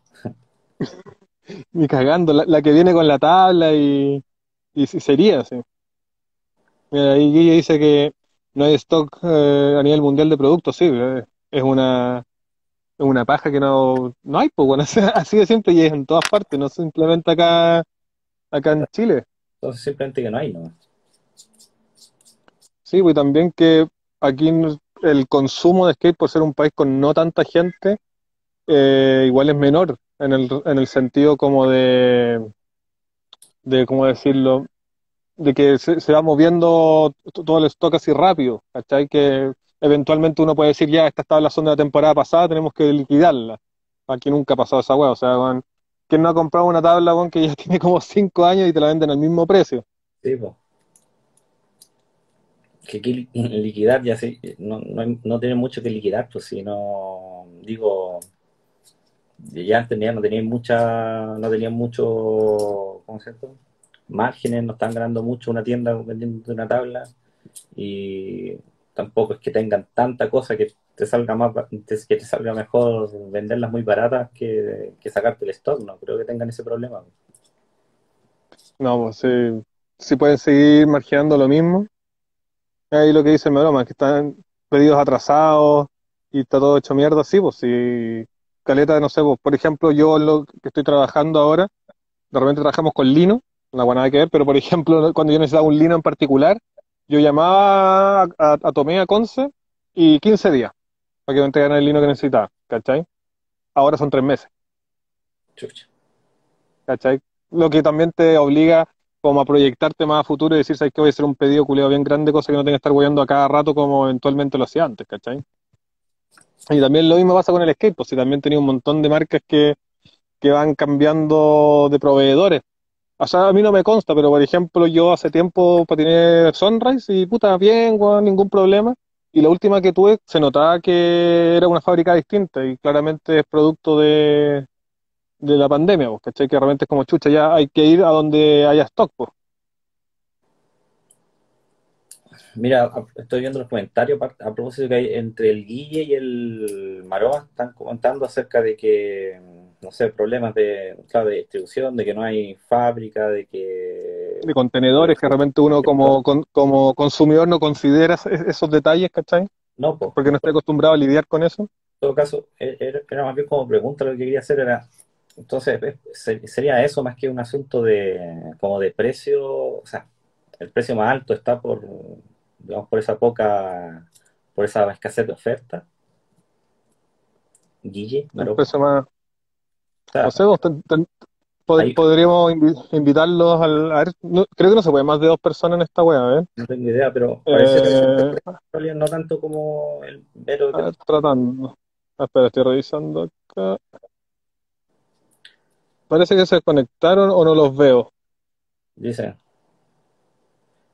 Ni cagando, la, la, que viene con la tabla y, y sería, sí. Mira, ahí Guille dice que no hay stock eh, a nivel mundial de productos, sí, eh, es una, una paja que no, no hay, pues bueno, así de siempre y es en todas partes, no simplemente acá, acá en Chile. Entonces simplemente que no hay, ¿no? Sí, pues también que aquí el consumo de skate, por ser un país con no tanta gente, eh, igual es menor, en el, en el sentido como de, de, ¿cómo decirlo? De que se, se va moviendo todo el stock así rápido, ¿cachai? Que eventualmente uno puede decir, ya, esta estaba en la zona de la temporada pasada, tenemos que liquidarla. Aquí nunca ha pasado esa hueá, o sea, weón, ¿quién no ha comprado una tabla, que ya tiene como cinco años y te la venden al mismo precio? Sí, pues. Que liquidar ya sí, no, no, no tiene mucho que liquidar, pues si no, digo, ya antes no tenían mucha, no tenían mucho, ¿cómo se? Márgenes, no están ganando mucho una tienda vendiendo una tabla y tampoco es que tengan tanta cosa que te salga más, que te salga mejor venderlas muy baratas que, que sacarte el stock, no creo que tengan ese problema. No, pues sí, sí pueden seguir marginando lo mismo. Ahí lo que dice el broma, que están pedidos atrasados y está todo hecho mierda, sí, pues sí, caleta, no sé, pues, por ejemplo, yo lo que estoy trabajando ahora, de repente trabajamos con lino, no nada que ver, pero por ejemplo, cuando yo necesitaba un lino en particular, yo llamaba a, a, a Tomé, a Conce, y 15 días para que me entregaran el lino que necesitaba, ¿cachai? Ahora son tres meses, Chucha. ¿cachai? Lo que también te obliga como a proyectarte más a futuro y decir, ¿sabes qué? Voy a hacer un pedido culiado bien grande, cosa que no tenga que estar hueando a cada rato como eventualmente lo hacía antes, ¿cachai? Y también lo mismo pasa con el skate, pues si también tenía un montón de marcas que, que van cambiando de proveedores. O sea, a mí no me consta, pero por ejemplo, yo hace tiempo patiné Sunrise y puta, bien, weón, ningún problema. Y la última que tuve se notaba que era una fábrica distinta y claramente es producto de, de la pandemia, pues, ¿cachai? Que realmente es como chucha, ya hay que ir a donde haya stock, pues. Mira, estoy viendo los comentarios a propósito que hay entre el Guille y el Maroa están comentando acerca de que, no sé, problemas de, claro, de distribución, de que no hay fábrica, de que de contenedores que de repente uno como, con- como consumidor no considera es- esos detalles, ¿cachai? no, pues, Porque no está acostumbrado a lidiar con eso. en todo caso, e- era, era más bien como pregunta lo que quería hacer era, entonces, eh, se- sería eso más que un asunto de, como de precio, o sea, el precio más alto está por, digamos, por esa poca, por esa escasez de oferta. Guille, Maroa. precio más, No sé, vos, ten- ten- pod- Ahí- podríamos invi- invitarlos al, a ver, no- creo que no se puede más de dos personas en esta wea, ver. No tengo idea, pero parece Eh, que no tanto como el Vero. a ver, tratando. Ah, espera, estoy revisando acá. Parece que se conectaron o no los veo. Dice,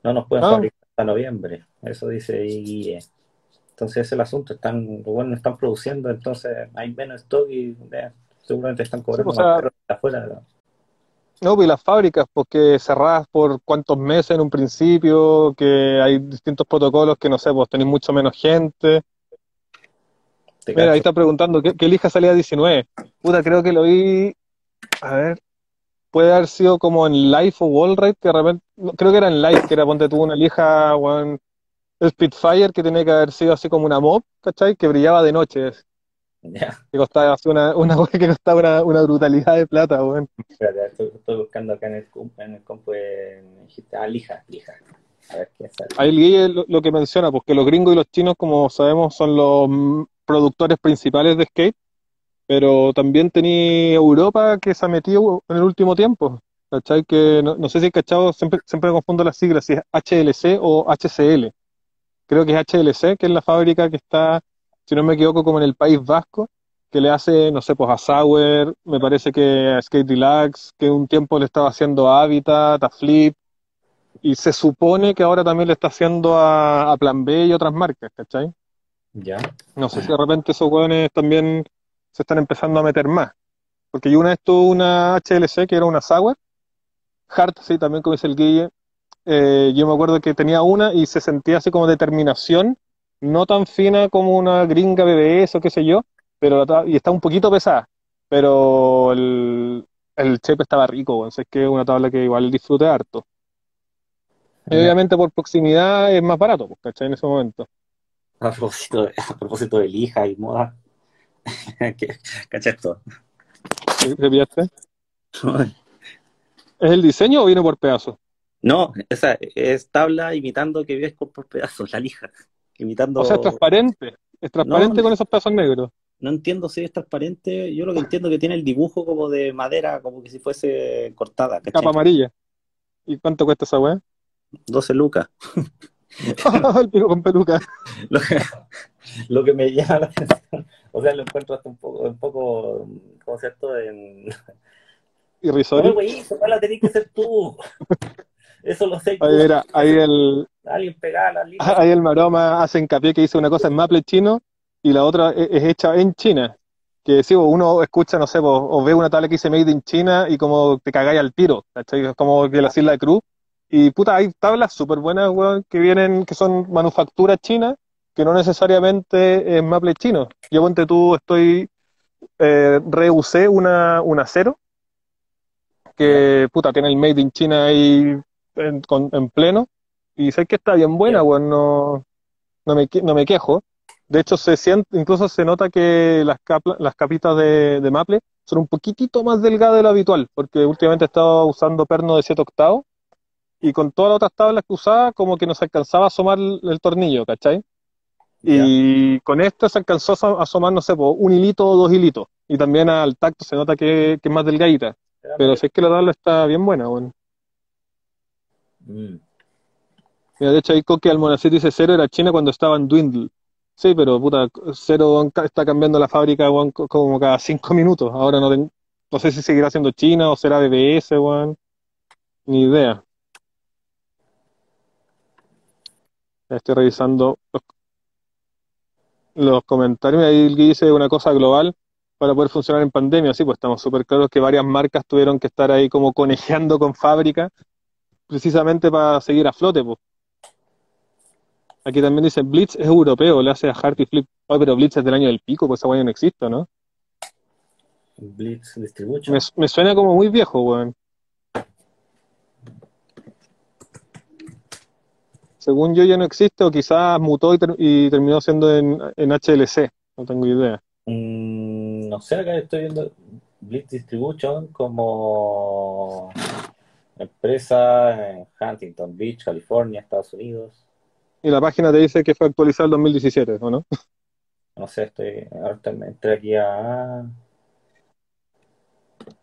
no nos pueden Ah. fabricar hasta noviembre. Eso dice Guille. Entonces ese es el asunto. Están, bueno, están produciendo, entonces hay menos stock y eh, seguramente están cobrando o sea, más afuera. No, pues y las fábricas, porque cerradas por cuántos meses en un principio, que hay distintos protocolos que no sé, pues tenéis mucho menos gente. Te Mira, ahí está preguntando, ¿qué, qué elija salía 19? Puta, creo que lo vi, a ver, puede haber sido como en Live o Wallride, que de repente, no, creo que era en Live, que era, ponte tú una lija, weón, Spitfire, que tenía que haber sido así como una mob, ¿cachai? Que brillaba de noche, Ya, que costaba una, una que costaba una, una brutalidad de plata, weón. espérate, estoy, estoy buscando acá en el, en el compu en- ah, lija, lija. A ver qué sale. Ahí Guille lo, lo que menciona, porque los gringos y los chinos, como sabemos, son los productores principales de skate, pero también tenía Europa que se ha metido en el último tiempo. ¿Cachai? Que no, no sé si cachado, siempre, siempre confundo las siglas, si es HLC o HCL. Creo que es HLC, que es la fábrica que está, si no me equivoco, como en el País Vasco, que le hace, no sé, pues a Sauer, me parece que a Skate Relax, que un tiempo le estaba haciendo a Habitat, a Flip, y se supone que ahora también le está haciendo a, a Plan B y otras marcas, ¿cachai? Ya, No sé si de repente esos hueones también se están empezando a meter más. Porque yo una vez tuve una HLC que era una Sauer, Hart, sí, también como dice el Guille. Eh, yo me acuerdo que tenía una y se sentía así como determinación, no tan fina como una gringa BBS o qué sé yo, pero la y está un poquito pesada. Pero el, el shape estaba rico, weón. O sea, es que es una tabla que igual disfruté harto. Y obviamente por proximidad es más barato, pues, ¿cachai? En ese momento. A propósito, de, a propósito de lija y moda. ¿Cachai esto? ¿Te pillaste? ¿Es el diseño o viene por pedazos? No, esa es tabla imitando que ves por pedazos, la lija. Imitando... O sea, es transparente. Es transparente No, con esos pedazos negros. No entiendo si es transparente. Yo lo que entiendo es que tiene el dibujo como de madera, como que si fuese cortada, ¿cachai? Capa amarilla. ¿Y cuánto cuesta esa weá? 12 lucas. el pico con peluca. Lo que, lo que me llama la atención, o sea, lo encuentro hasta un poco, un poco, ¿cómo se llama? En... Y No, güey, la tenés que hacer tú. Eso lo sé. Ahí, mira, ahí el, Alguien pegaba la línea. ahí el maroma hace hincapié que dice una cosa en maple chino y la otra e- es, hecha en China. Que si uno escucha, no sé, vos, o ve una tabla que dice Made in China y como te cagáis al tiro, ¿cachai? Es como que las Islas de Cruz. Y puta, hay tablas súper buenas, weón, que vienen, que son manufacturas chinas, que no necesariamente es maple chino. Yo ponte tú, estoy, eh, reusé una, un acero, que puta, tiene el Made in China ahí en, con- en pleno, y sé que está bien buena, weón, no, no me, no me quejo. De hecho, se siente, incluso se nota que las, capla- las capitas de, de maple son un poquitito más delgadas de lo habitual, porque últimamente he estado usando perno de 7 octavos y con todas las otras tablas que usaba, como que no se alcanzaba a asomar el, el tornillo, ¿cachai? Y con esta se alcanzó a aso- a asomar, no sé, un hilito o dos hilitos. Y también al tacto se nota que, que es más delgadita. Pero si es que la tabla está bien buena, weón. Mm. Mira, de hecho ahí Coque Almonacid dice cero era China cuando estaba en Dwindle. Sí, pero puta, cero está cambiando la fábrica como cada cinco minutos. Ahora no, ten- no sé si seguirá siendo China o será BBS. Ni idea. Estoy revisando los, los comentarios. Ahí dice una cosa global para poder funcionar en pandemia. Sí, pues estamos súper claros que varias marcas tuvieron que estar ahí como conejeando con fábrica precisamente para seguir a flote, pues. Aquí también dice Blitz es europeo, le hace a Harty Flip. Oye, pero Blitz es del año del pico, pues esa weá no existe, ¿no? Blitz Distribution. Me, me suena como muy viejo, weón. Según yo ya no existe, o quizás mutó y, ter- y terminó siendo en, en HLC, no tengo idea. Mm, no sé, acá estoy viendo Blitz Distribution como empresa en Huntington Beach, California, Estados Unidos. Y la página te dice que fue actualizada en 2017, ¿o no? No sé, estoy, ahora entré aquí a...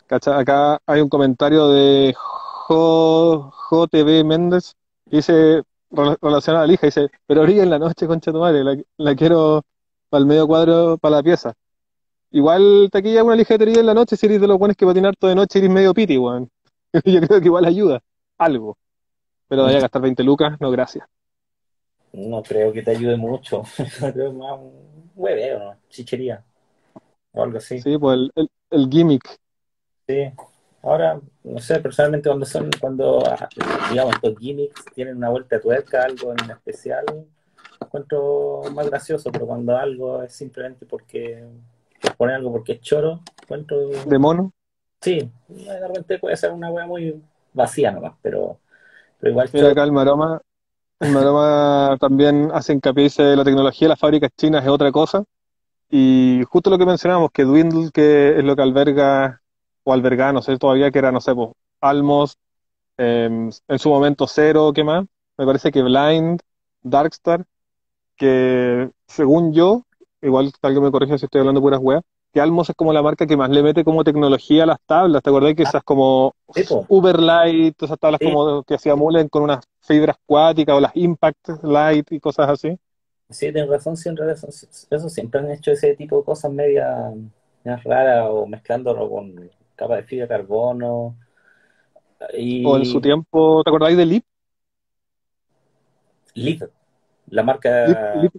¿Cacha? Acá hay un comentario de JTB Méndez, dice, rela- relacionado a la hija, dice, pero orilla en la noche, concha tu madre, la, la quiero para el medio cuadro, para la pieza. Igual taquilla una ligetería en la noche, si eres de los buenos que patinar todo de noche, eres medio piti, weón. Yo creo que igual ayuda, algo. Pero de ahí a gastar 20 lucas, no, gracias. No creo que te ayude mucho. Creo más un hueveo, ¿no? Chichería. O algo así. Sí, pues el, el, el gimmick. Sí. Ahora, no sé, personalmente cuando son, cuando, ah, digamos, estos gimmicks tienen una vuelta de tuerca, algo en especial, encuentro más gracioso, pero cuando algo es simplemente porque, por poner algo porque es choro, encuentro, de mono. Sí, de repente puede ser una wea muy vacía nomás, pero, pero igual Mira acá el Maroma, el Maroma también hace hincapié, dice, la tecnología de las fábricas chinas es otra cosa. Y justo lo que mencionábamos, que Dwindle, que es lo que alberga, o alberga, no sé todavía, que era, no sé, pues, Almos, eh, en su momento Cero, ¿qué más? Me parece que Blind, Darkstar, que según yo, igual alguien me corrige si estoy hablando puras weas, que Almos es como la marca que más le mete como tecnología a las tablas. ¿Te acordás que esas como. Uberlight, todas esas tablas como que hacía Mullen con unas fibras cuáticas o las Impact Light y cosas así? Sí, tienes razón, sí, en realidad son- eso siempre han hecho ese tipo de cosas media, medias raras o mezclándolo con capa de fibra de carbono. Y O en su tiempo, ¿te acordáis de Lip? Lip, la marca. Lip, Lip,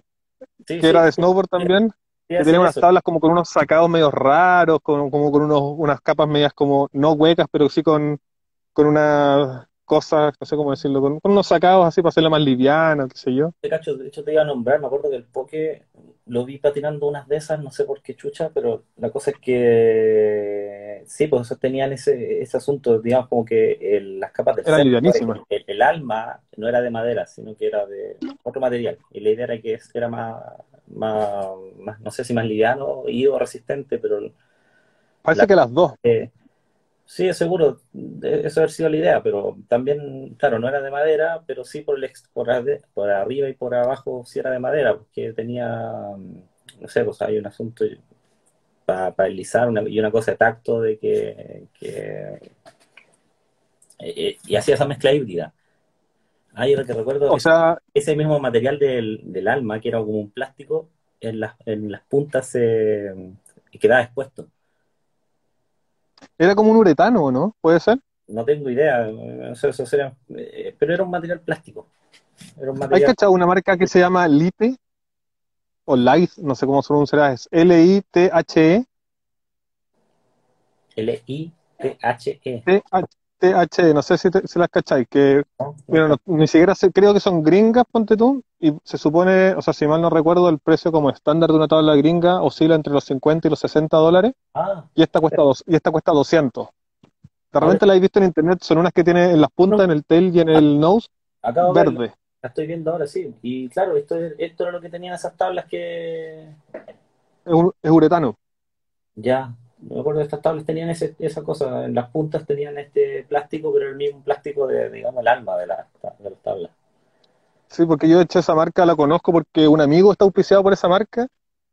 Sí, que sí, era de sí, snowboard también, que tenía unas eso. tablas como con unos sacados medios raros, con, como con unos, unas capas medias como, no huecas, pero sí con, con unas cosas, no sé cómo decirlo, con, con unos sacados así para hacerla más liviana, qué sé yo. Te cacho, de hecho te iba a nombrar, me acuerdo que el Poke lo vi patinando unas de esas, no sé por qué chucha, pero la cosa es que sí, pues tenían ese, ese asunto, digamos, como que el- las capas del Eran cerro, livianísimas. el, el el alma no era de madera, sino que era de otro material. Y la idea era que era más, más, no sé si más liviano y o resistente, pero... Parece que las dos. Eh, sí, seguro, eso haber sido la idea, pero también, claro, no era de madera, pero sí por, el, por, por arriba y por abajo sí era de madera, porque tenía, no sé, pues hay un asunto para, para deslizar y una cosa de tacto de que, que eh, y hacía esa mezcla híbrida. Ah, yo que recuerdo o sea, ese mismo material del, del, alma, que era como un plástico, en las, en las puntas se quedaba expuesto. Era como un uretano, ¿no? ¿Puede ser? No tengo idea, eso eh, pero era un material plástico. Era un material... ¿Hay cachado una marca que se llama Lite? O Light, no sé cómo se pronunciará, es L-I-T-H-E. L-I-T-H-E. TH, no sé si, se las cacháis, que ni siquiera creo que son gringas, ponte tú, y se supone, o sea, si mal no recuerdo, el precio como estándar de una tabla gringa oscila entre los 50 y los 60 dólares, ah. y esta cuesta dos, y esta cuesta 200. De repente la he visto en internet, son unas que tiene en las puntas, en el tail y en el nose, verde. La estoy viendo ahora, sí. Y claro, esto, esto era lo que tenían esas tablas que... Es, es uretano. Ya, me acuerdo de estas tablas tenían esa cosa, en las puntas tenían este plástico, pero el mismo plástico de, digamos, el alma de, la, de las tablas. Sí, porque yo de hecho esa marca la conozco porque un amigo está auspiciado por esa marca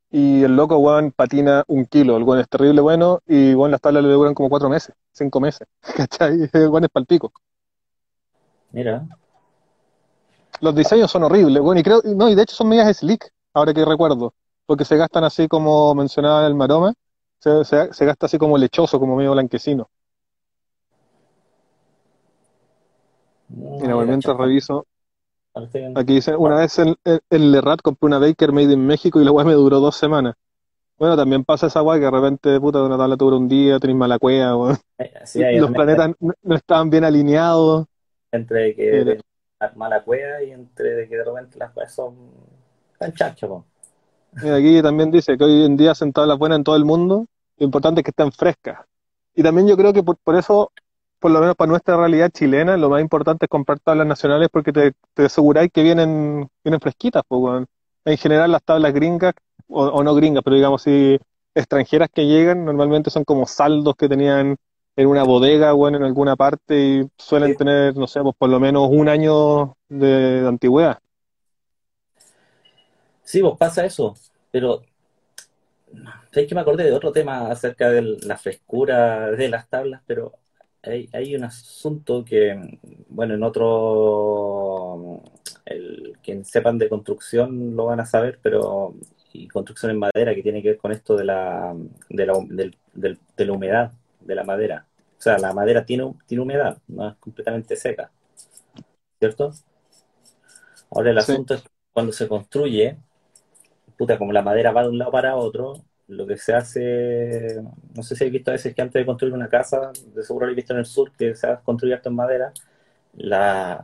y el loco, weón, patina un kilo. El weón es terrible bueno y, bueno, las tablas le duran como cuatro meses, cinco meses. ¿Cachai? El weón es palpico. Mira. Los diseños son horribles, bueno, y creo, no, y de hecho son medias slick, ahora que recuerdo, porque se gastan así como mencionaba en el Maroma, se, gasta así como lechoso, como medio blanquecino. Mira, mientras reviso. Aquí dice, una vez en, el Lerrat compré una Baker Made in México y la weá me duró dos semanas. Bueno, también pasa esa weá que de repente, puta, una tabla te dura un día, tenés mala cueva, weón. Eh, Los planetas no, estaban bien alineados. Entre que eh, mala cueva y entre que de repente las weas son tan chachos, aquí también dice que hoy en día hacen tablas buenas en todo el mundo, lo importante es que estén frescas. Y también yo creo que por, eso, por lo menos para nuestra realidad chilena, lo más importante es comprar tablas nacionales porque te, te aseguráis que vienen, vienen fresquitas. Pues, En general las tablas gringas, o, no gringas, pero digamos si extranjeras que llegan, normalmente son como saldos que tenían en una bodega bueno, en alguna parte y suelen tener, no sé, pues por lo menos un año de, de antigüedad. Sí, vos pasa eso, pero es que me acordé de otro tema acerca de la frescura de las tablas, pero hay, un asunto que, bueno, en otro, el, quien sepan de construcción lo van a saber, pero y construcción en madera que tiene que ver con esto de la, de la, de la humedad de la madera. O sea, la madera tiene, tiene humedad, no es completamente seca, ¿cierto? Ahora el asunto es cuando se construye, puta, como la madera va de un lado para otro, lo que se hace, no sé si habéis visto a veces que antes de construir una casa, de seguro lo habéis visto en el sur, que se ha construido esto en madera, la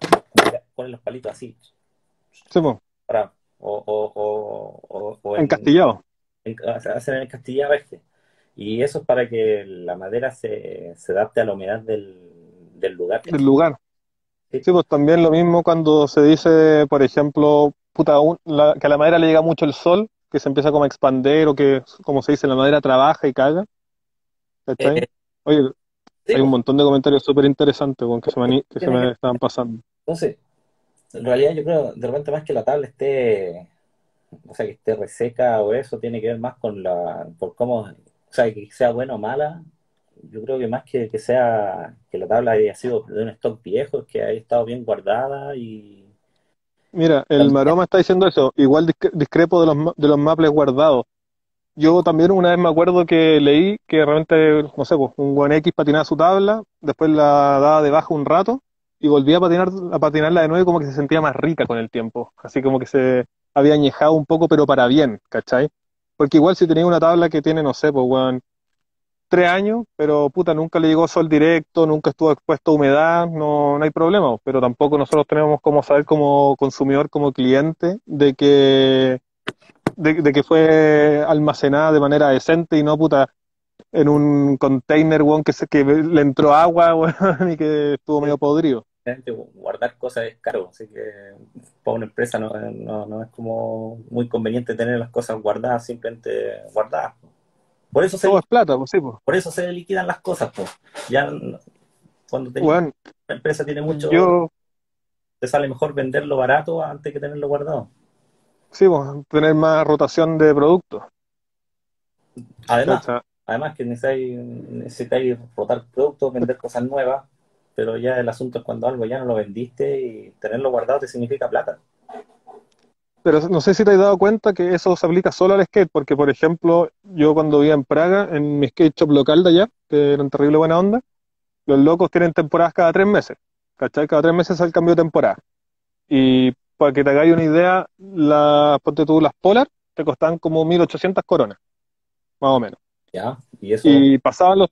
ponen los palitos así. Sí, para, o, o, o, en, encastillado. hacen el encastillado este. Y eso es para que la madera se, se adapte a la humedad del, del lugar. Del lugar. Sí. pues también lo mismo cuando se dice, por ejemplo, puta, que a la madera le llega mucho el sol, que se empieza como a expander o que, como se dice, la madera trabaja y caga. Eh, Oye, hay un montón de comentarios súper interesantes que, se me, que se me estaban pasando. Entonces, en realidad yo creo, de repente más que la tabla esté, o sea, que esté reseca o eso, tiene que ver más con la, por cómo, o sea, que sea buena o mala, yo creo que más que, que sea, que la tabla haya sido de un stock viejo, que haya estado bien guardada y Mira, el Maroma está diciendo eso, igual discrepo de los, de los maples guardados. Yo también una vez me acuerdo que leí que realmente, no sé, pues, un buen X patinaba su tabla, después la daba de baja un rato y volvía a patinar a patinarla de nuevo y como que se sentía más rica con el tiempo. Así como que se había añejado un poco, pero para bien, ¿cachai? Porque igual si tenía una tabla que tiene, no sé, pues, weón, tres años, pero puta, nunca le llegó sol directo, nunca estuvo expuesto a humedad, no, no hay problema, pero tampoco nosotros tenemos como saber como consumidor, como cliente, de que, de, que fue almacenada de manera decente y no puta en un container, weón, que, le entró agua, y que estuvo medio podrido. guardar cosas es caro, así que para una empresa no, no, es como muy conveniente tener las cosas guardadas, simplemente guardadas. Por eso se, es plata, pues sí, Por eso se liquidan las cosas, pues. Ya cuando una empresa tiene mucho, yo, te sale mejor venderlo barato antes que tenerlo guardado. Sí, pues, tener más rotación de productos. Además, además que necesitáis, necesitáis rotar productos, vender cosas nuevas, pero ya el asunto es cuando algo ya no lo vendiste y tenerlo guardado te significa plata. Pero no sé si te has dado cuenta que eso se aplica solo al skate, porque por ejemplo, yo cuando vivía en Praga, en mi skate shop local de allá, que era en terrible buena onda, los locos tienen temporadas cada tres meses, ¿cachai? Cada tres meses es el cambio de temporada. Y para que te hagáis una idea, la, ponte tú las Polar, te costaban como 1800 coronas, más o menos. Ya, y eso. Y pasaban los.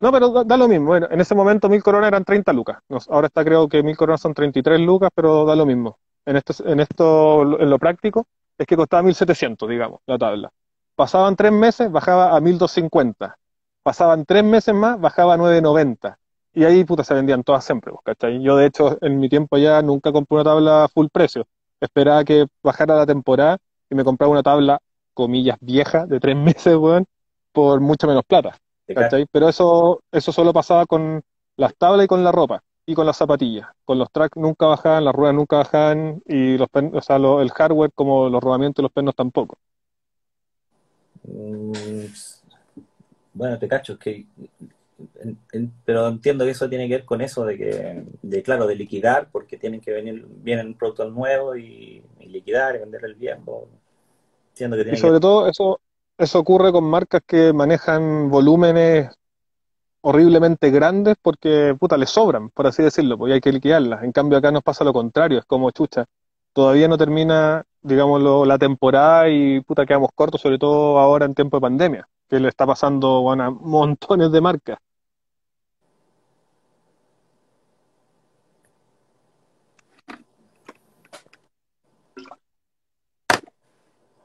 No, pero da, lo mismo. Bueno, en ese momento 1000 coronas eran 30 lucas. ahora está creo que 1000 coronas son 33 lucas, pero da lo mismo. En esto, en esto, en lo práctico, es que costaba 1700, digamos, la tabla. Pasaban tres meses, bajaba a 1250. Pasaban tres meses más, bajaba a 990. Y ahí, puta, se vendían todas siempre, pues, ¿cachai? Yo, de hecho, en mi tiempo ya nunca compré una tabla full precio. Esperaba que bajara la temporada y me compraba una tabla, comillas, vieja, de tres meses, weón, por mucho menos plata, ¿cachai? Pero eso, eso solo pasaba con las tablas y con la ropa y con las zapatillas. Con los tracks nunca bajaban, las ruedas nunca bajaban y los o sea, el hardware como los rodamientos y los pernos tampoco. Mm, bueno, te cacho, es que pero entiendo que eso tiene que ver con eso de que, de claro, de liquidar, porque tienen que venir, vienen productos nuevos y, liquidar y vender el viejo. y sobre todo eso, eso ocurre con marcas que manejan volúmenes horriblemente grandes porque, puta, les sobran, por así decirlo, pues hay que liquidarlas. En cambio acá nos pasa lo contrario, es como, chucha, todavía no termina, digamos, la temporada y, puta, quedamos cortos, sobre todo ahora en tiempo de pandemia que le está pasando a montones de marcas.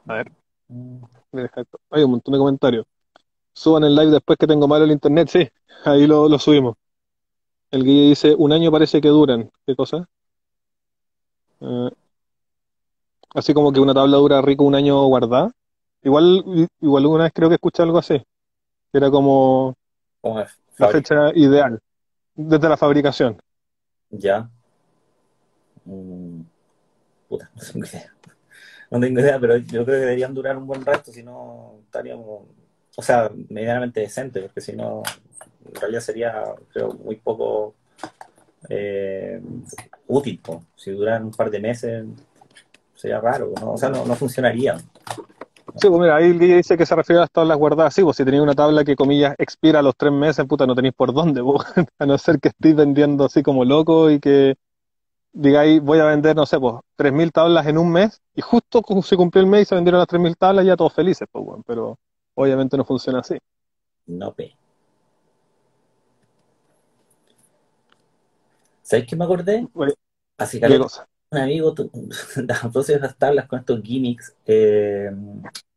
A ver. Hay un montón de comentarios. Suban el live después que tengo malo el internet, sí, ahí lo, subimos. El guía dice, un año parece que duran. ¿Qué cosa? Eh, así como que una tabla dura rico un año guardada. Igual, igual una vez creo que escuché algo así. Era como la fecha ideal desde la fabricación. Ya. Mm, puta, no tengo idea. No tengo idea, pero yo creo que deberían durar un buen rato, si no estaríamos, o sea, medianamente decente, porque si no, en realidad sería, creo, muy poco eh, útil. Si duraran un par de meses, sería raro, ¿no? o sea, no, no funcionaría. Sí, pues mira, ahí dice que se refiere a las tablas guardadas. Sí, pues si tenéis una tabla que, comillas, expira a los tres meses, puta, no tenéis por dónde, pues, a no ser que estéis vendiendo así como loco y que digáis, voy a vender, no sé, pues, 3.000 tablas en un mes y justo se cumplió el mes y se vendieron las 3.000 tablas, ya todos felices, pues, bueno, pero obviamente no funciona así. No, pe. ¿Sabéis qué me acordé? así que un amigo, entonces esas tablas con estos gimmicks, eh,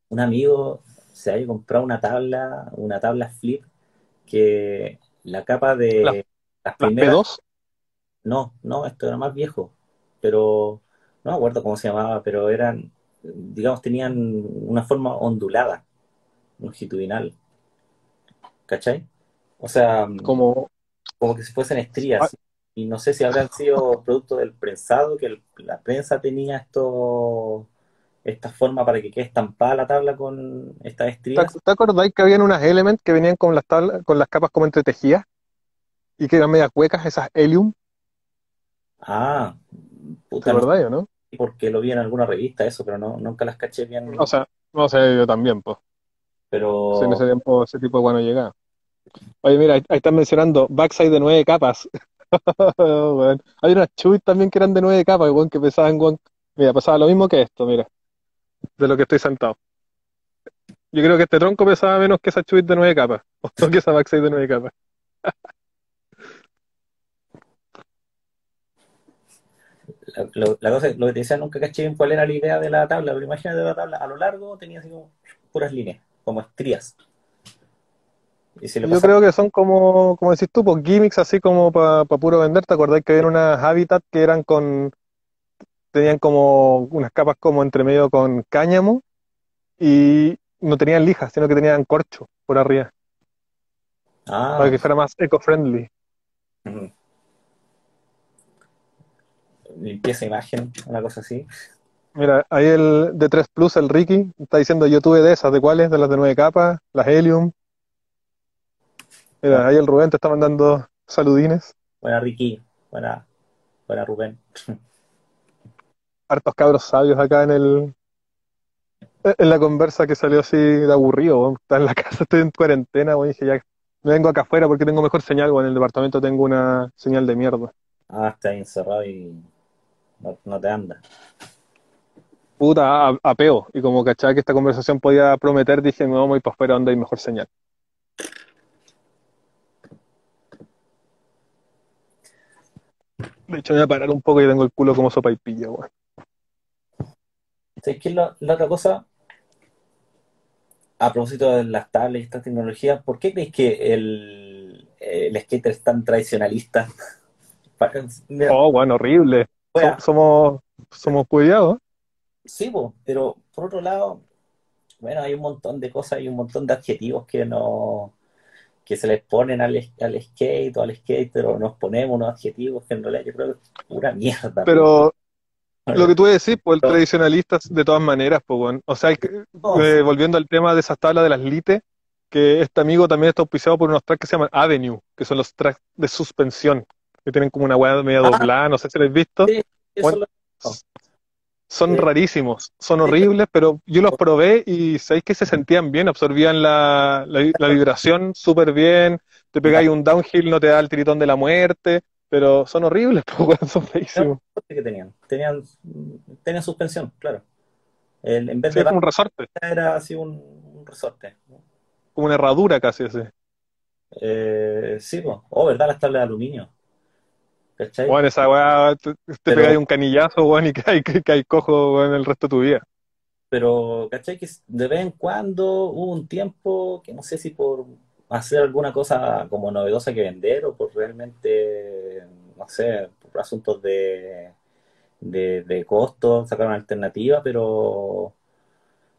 un amigo se había comprado una tabla, una tabla flip que la capa de las primeras. No, no, esto era más viejo, pero no me acuerdo cómo se llamaba, pero eran, digamos, tenían una forma ondulada, longitudinal. ¿Cachai? O sea, como, como que si fuesen estrías. Ah, y no sé si habrán sido producto del prensado, que la prensa tenía esto esta forma para que quede estampada la tabla con estas estrías. ¿Te, acordáis que habían unas Element que venían con las tablas, con las capas como entretejidas? Y que eran medias huecas, esas Helium. Ah, puta. ¿Te acordáis o no? Porque lo vi en alguna revista eso, pero no, nunca las caché bien. O sea, no sé, yo también, pues. Pero... en ese tiempo ese tipo de bueno llegaba. Oye, mira, ahí, están mencionando backside de nueve capas. Hay unas chuis también que eran de nueve capas, que pesaban, mira, pasaba lo mismo que esto, mira, de lo que estoy sentado. Yo creo que este tronco pesaba menos que esa chuit de nueve capas, o que esa backside de nueve capas. La, cosa, lo que te decía, nunca caché bien cuál era la idea de la tabla, pero imagínate la tabla, a lo largo tenía así como puras líneas, como estrías. Y si le Yo pasa- creo que son como, como decís tú, pues gimmicks así como para puro vender. ¿Te acordás que había unas Habitat que eran con, tenían como unas capas como entre medio con cáñamo y no tenían lijas, sino que tenían corcho por arriba, Ah, para que fuera más eco-friendly. limpieza imagen, una cosa así. Mira, ahí el de 3 Plus, el Ricky, está diciendo yo tuve de esas, ¿de cuáles? De las de 9 capas, las Helium. Mira, ahí el Rubén te está mandando saludines. Buena Ricky, buena, buena Rubén. Hartos cabros sabios acá en el en la conversa que salió así de aburrido, weón. Está en la casa, estoy en cuarentena, y dije ya me vengo acá afuera porque tengo mejor señal, weón. En el departamento tengo una señal de mierda. Ah, está ahí encerrado y no, no te anda. Puta, a- apeo. Y como cachaba que esta conversación podía prometer, dije, no, voy para afuera donde hay mejor señal. De hecho, me voy a parar un poco y tengo el culo como sopa y pilla, weón. ¿Sabes qué es la, la otra cosa? A propósito de las tablets y estas tecnologías, ¿por qué crees que el, el skater es tan tradicionalista? Mira, Oh, weón, horrible. somos, somos cuidados. Sí, po, pero por otro lado, bueno, hay un montón de cosas y un montón de adjetivos que no que se les ponen al, al skate o al skater o nos ponemos unos adjetivos que en realidad yo creo que es pura mierda. Pero lo que tú decís, pues el tradicionalista, de todas maneras, pues. O sea, hay No, eh, volviendo al tema de esas tablas de las lite, que este amigo también está auspiciado por unos tracks que se llaman Avenue, que son los tracks de suspensión, que tienen como una weá media Ah. doblada, no sé si lo habéis visto. Sí, eso bueno, lo- Son rarísimos, son horribles, pero yo los probé y sabéis que se sentían bien, absorbían la, la, la vibración súper bien, te pegáis un downhill, no te da el tiritón de la muerte, pero son horribles, pues, son feísimos. que tenían. Tenían, tenían suspensión, claro. El- en vez Sí, de como un resorte, era así un, un resorte. como una herradura casi así. Eh, sí, pues. Oh, ¿verdad? Las tablas de aluminio. ¿Cachai? Bueno, esa weá, te, te Pero- pegáis un canillazo, weón, y caes caes cojo, weón, el resto de tu vida. Pero, ¿cachai? Que de vez en cuando hubo un tiempo que no sé si por hacer alguna cosa como novedosa que vender o por realmente, no sé, por asuntos de, de, de costo, sacar una alternativa, pero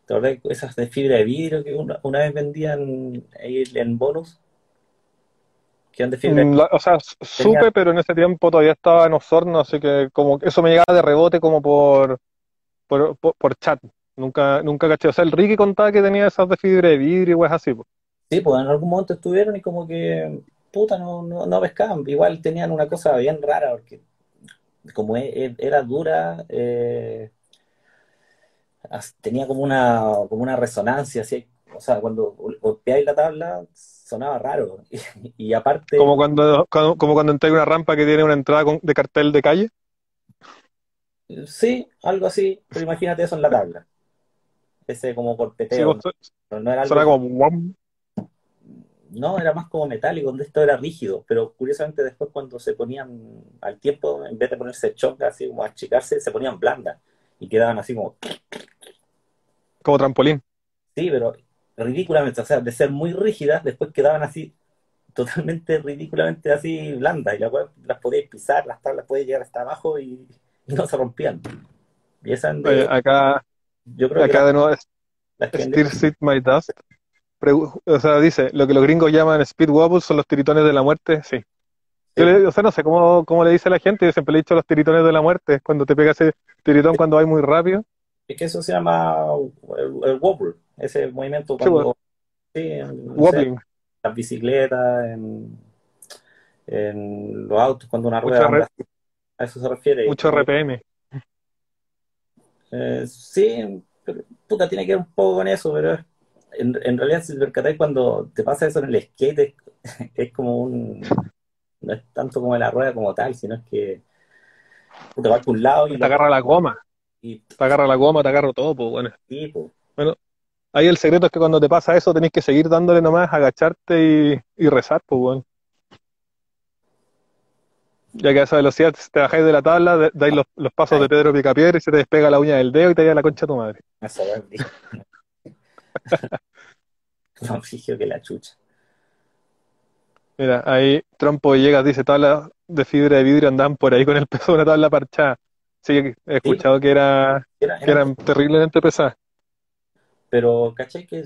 ¿te acordás de esas de fibra de vidrio que una, una vez vendían ahí en bonus? Mm, la- o sea, Tenía- supe, pero en ese tiempo todavía estaba en Osorno, así que como eso me llegaba de rebote como por, por, por, por chat. Nunca, nunca caché. O sea, el Ricky contaba que tenía esas de fibra de vidrio y weas así, pues. Sí, pues en algún momento estuvieron y como que, puta, no, no, no pescaban. Igual tenían una cosa bien rara, porque como e- e- era dura, eh, tenía como una, como una resonancia, así, o sea, cuando golpeáis la tabla sonaba raro. Y, y aparte, Como cuando, como, como cuando una rampa que tiene una entrada con- de cartel de calle. sí, algo así, pero imagínate eso en la tabla. Ese como Sí, golpeteo, pues, no, no era algo como. No, era más como metálico, donde esto era rígido, pero curiosamente después cuando se ponían al tiempo, en vez de ponerse choca, así como a achicarse, se ponían blandas y quedaban así como, como trampolín. sí, pero ridículamente, o sea, de ser muy rígidas, después quedaban así, totalmente ridículamente así blandas, y la las podíais pisar, las tablas podían llegar hasta abajo y, y no se rompían. Y esa Eh, acá, yo creo acá de nuevo Steer Sit My Dust. O sea, dice, lo que los gringos llaman speed wobbles son los tiritones de la muerte, sí. Yo le- o sea, no sé cómo, cómo le dice a la gente, yo siempre le he dicho los tiritones de la muerte, cuando te pega ese tiritón cuando vas muy rápido. Es que eso se llama el, el wobble, ese movimiento cuando sí, en- no sé, Wobbling. las bicicletas, en, en los autos, cuando una rueda anda a eso se refiere. Mucho RPM. Eh, sí, pero, puta, tiene que ver un poco con eso, pero en, en realidad si te cuando te pasa eso en el skate es, es como un no es tanto como la rueda como tal, sino es que puta, vas por un lado y Te lo agarra la goma, y te agarra la goma, te agarra todo, pues bueno. sí, pues, Ahí el secreto es que cuando te pasa eso tenés que seguir dándole nomás, agacharte y, y rezar, pues bueno. Ya que a esa velocidad te bajáis de la tabla, dais los, los pasos de Pedro Picapiedra y se te despega la uña del dedo y te llega la concha a tu madre. brígida. Más brígido que la chucha. Mira, ahí Trompo Villegas dice, tablas de fibra de vidrio andaban por ahí con el peso de una tabla parchada. Sí, he Sí, escuchado que era, era- que eran terriblemente pesadas. Pero, ¿cachai? Que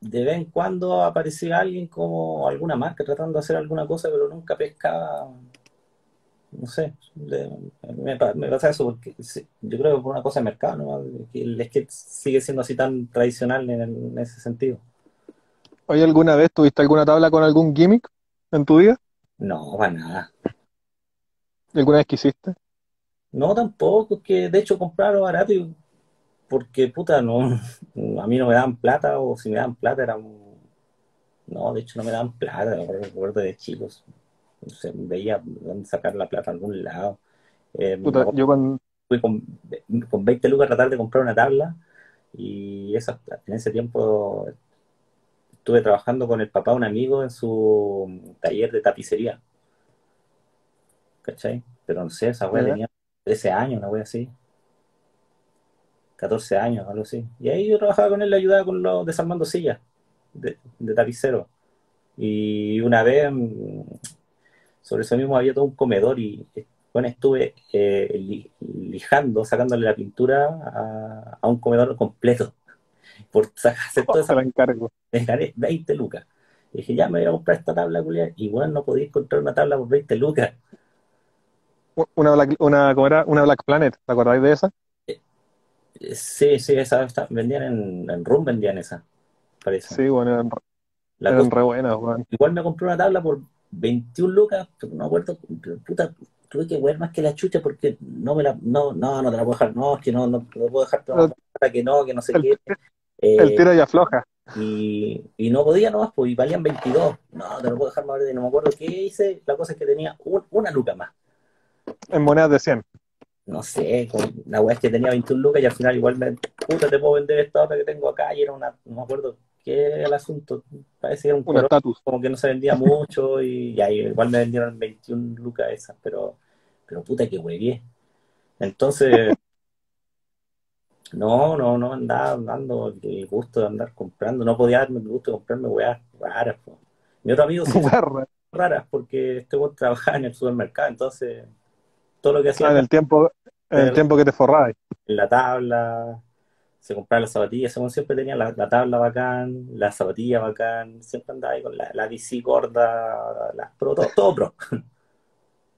de vez en cuando aparecía alguien como alguna marca tratando de hacer alguna cosa, pero nunca pescaba, no sé, de- me, pa- me pasa eso porque yo creo que por una cosa de mercado, ¿no? Que el skate sigue siendo así tan tradicional en, en ese sentido. ¿Oye, alguna vez tuviste alguna tabla con algún gimmick en tu vida? No, para nada. ¿Alguna vez que hiciste? No, tampoco, es que de hecho comprarlo barato y- porque, puta, no, a mí no me daban plata o si me daban plata era un- No, de hecho no me daban plata, me recuerdo de chicos. No sé, veía sacar la plata a algún lado. Eh, Puta, yo cuando, fui con, con 20 lucas a tratar de comprar una tabla y esa, en ese tiempo estuve trabajando con el papá de un amigo en su taller de tapicería, ¿cachai? Pero no sé, esa wea tenía 13 años, una wea así, 14 años, algo así. Y ahí yo trabajaba con él, le ayudaba con los desarmando sillas de, de tapicero. Y una vez, mm, sobre eso mismo, había todo un comedor y eh, bueno, estuve eh, li- lijando, sacándole la pintura a, a un comedor completo. Por sa- hacer toda te esa la encargo. me gané 20 lucas. Y dije, ya me voy a comprar esta tabla, culiá. Y bueno, no podía encontrar una tabla por 20 lucas. Una Black, una, ¿cómo era? Una Black Planet, ¿te acordáis de esa? Sí, sí, esa, esta- vendían en, en Room, vendían esa, parece. Sí, bueno, eran, La eran cosa, re buenas, weón. igual me compré una tabla por 21 lucas, pero no me acuerdo, puta, tuve que ver más que la chucha porque no me la, no, no, no te la puedo dejar, no, es que no, no, no puedo El, barata, que no, que no sé el, qué. el Eh, tiro y afloja. y, y no podía nomás, pues, y valían 22. No, te lo puedo dejar más y no me acuerdo qué hice. La cosa es que tenía un- una luca más. En monedas de 100. No sé, con, la weá es que tenía 21 lucas y al final igual me, puta, te puedo vender esta otra que tengo acá y era una, no me acuerdo qué era el asunto, parece que era un color como que no se vendía mucho y, y ahí igual me vendieron 21 lucas esas, pero, pero puta que huevié. Entonces, no, no, no andaba dando el gusto de andar comprando, no podía darme el gusto de comprarme weas raras. po. Mi otro amigo sí raras porque este weón trabajaba en el supermercado, entonces todo lo que hacía Ah, en el tiempo, en el tiempo que te forrabas. en la tabla, se compraba las zapatillas, según siempre tenía la, la tabla bacán, la zapatilla bacán, siempre andaba ahí con la, la DC gorda, la, pero todo, todo pro.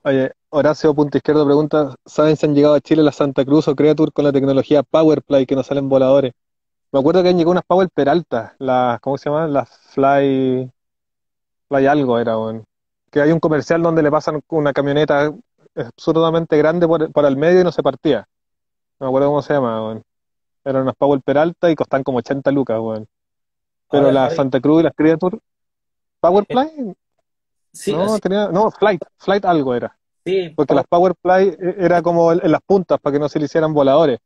Oye, Horacio Punto Izquierdo pregunta, ¿saben si han llegado a Chile las Santa Cruz o Creature con la tecnología Powerplay que no salen voladores? Me acuerdo que han llegado unas Power Peralta, las, ¿cómo se llaman? Las Fly, Fly algo era, weón. Que hay un comercial donde le pasan una camioneta absurdamente grande por, por el medio y no se partía. No me acuerdo cómo se llama, weón. Eran unas Power Peralta y costan como 80 lucas, weón. Pero ahora, Santa Cruz y las Creature, eh, Powerplay, sí, no, sí, tenía, no, Flight, Flight algo era. sí, Porque las Power- Powerplay eh, era como en las puntas para que no se le hicieran voladores.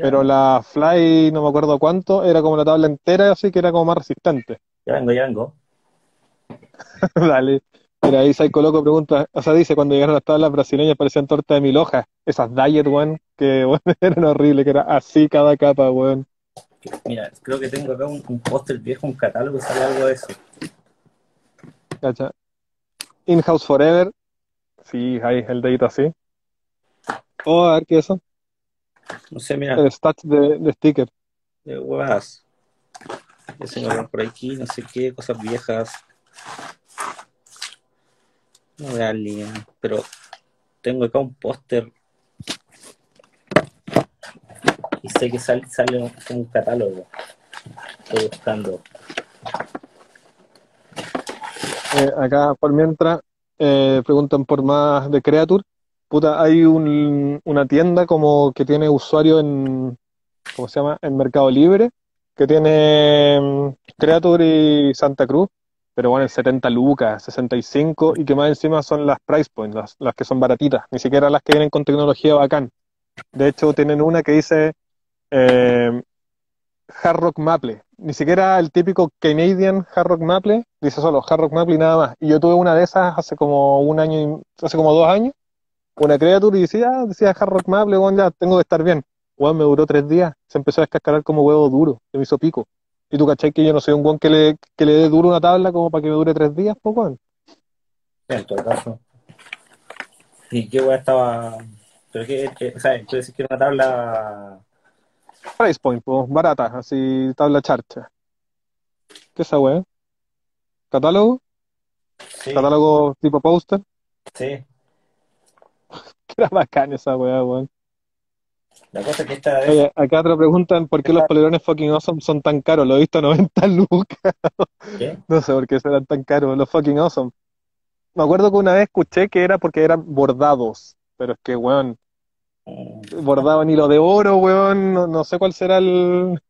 Pero la Fly, no me acuerdo cuánto, era como la tabla entera, así que era como más resistente. ya vengo, ya vengo. Dale. Mira, ahí Psycho Loco pregunta, o sea, dice, cuando llegaron las tablas brasileñas parecían torta de mil hojas. Esas Diet, weón, que weón, eran horribles, que era así cada capa, weón. Mira, creo que tengo acá un, un póster viejo, un catálogo, sale algo de eso. ¿Cacha? In-House Forever. Sí, ahí, el dedito así. Oh, a ver qué es eso. No sé, mira, El stats de, de sticker. de huevas. Ese me por aquí, no sé qué, cosas viejas. No voy a línea, pero tengo acá un póster y sé que sale, sale un, un catálogo. Estoy buscando. Eh, acá, por mientras, eh, preguntan por más de Creature. Puta, hay un- una tienda como que tiene usuario en, ¿cómo se llama? En Mercado Libre, que tiene mm, Creature y Santa Cruz, pero bueno, en 70 lucas, 65, y que más encima son las price points, las, las que son baratitas, ni siquiera las que vienen con tecnología bacán. De hecho, tienen una que dice eh, Hard Rock Maple. Ni siquiera el típico Canadian Hard Rock Maple, dice solo Hard Rock Maple y nada más. Y yo tuve una de esas hace como un año, y- hace como dos años, una Creature y decía, ah, decía Hard Rock Maple, bueno, ya tengo que estar bien. Weón, me duró tres días, se empezó a descascarar como huevo duro, se me hizo pico. Y tú cachai que yo no soy un weón que le, que le dé duro una tabla como para que me dure tres días, pues weón. En todo caso. ¿Y qué weá estaba? ¿Pero qué? qué- o sea, tú decís que era una tabla. Price point, pues, barata, así, tabla charcha. ¿Qué es esa weá? ¿Catálogo? Sí, ¿Catálogo tipo póster? sí. Que era bacán esa weá, weón. La cosa es que esta vez. Oye, acá te preguntan por qué los polerones fucking awesome son tan caros. Lo he visto a 90 lucas. ¿Qué? No sé por qué serán tan caros los fucking awesome. Me acuerdo que una vez escuché que era porque eran bordados. Pero es que, weón, bordado en hilo de oro, weón. No, no sé cuál será el.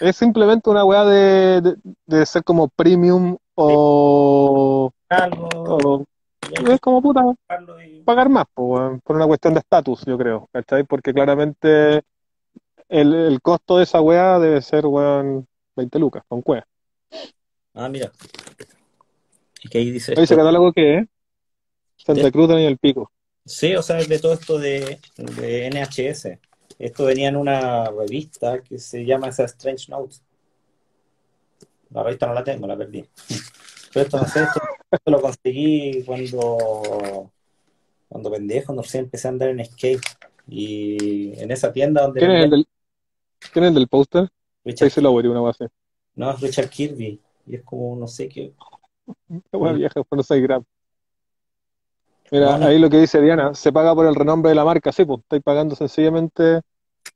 Es simplemente una weá de, de, de ser como premium o, Algo. o- Es como puta, y- pagar más, po, weón, por una cuestión de estatus, yo creo, ¿cachai? Porque claramente el, el costo de esa weá debe ser, weón, 20 lucas, con cueva. Ah, mira. Es que ahí dice Oye, ¿ese catálogo qué es? Santa Cruz tenía el pico. Sí, o sea, de todo esto de, de NHS. Esto venía en una revista que se llama esa Strange Notes. La revista no la tengo, la perdí. Pero esto no sé, esto, esto lo conseguí cuando, cuando pendejo, cuando recién empecé a andar en skate. Y en esa tienda donde ¿Quién es el del, quién es el del póster? Richard, Stacy Lowery, una así. no, es Richard Kirby. Y es como, no sé qué. Una weá vieja, por no 6 gramos. Mira, ahí lo que dice Diana, se paga por el renombre de la marca, sí, pues, estáis pagando sencillamente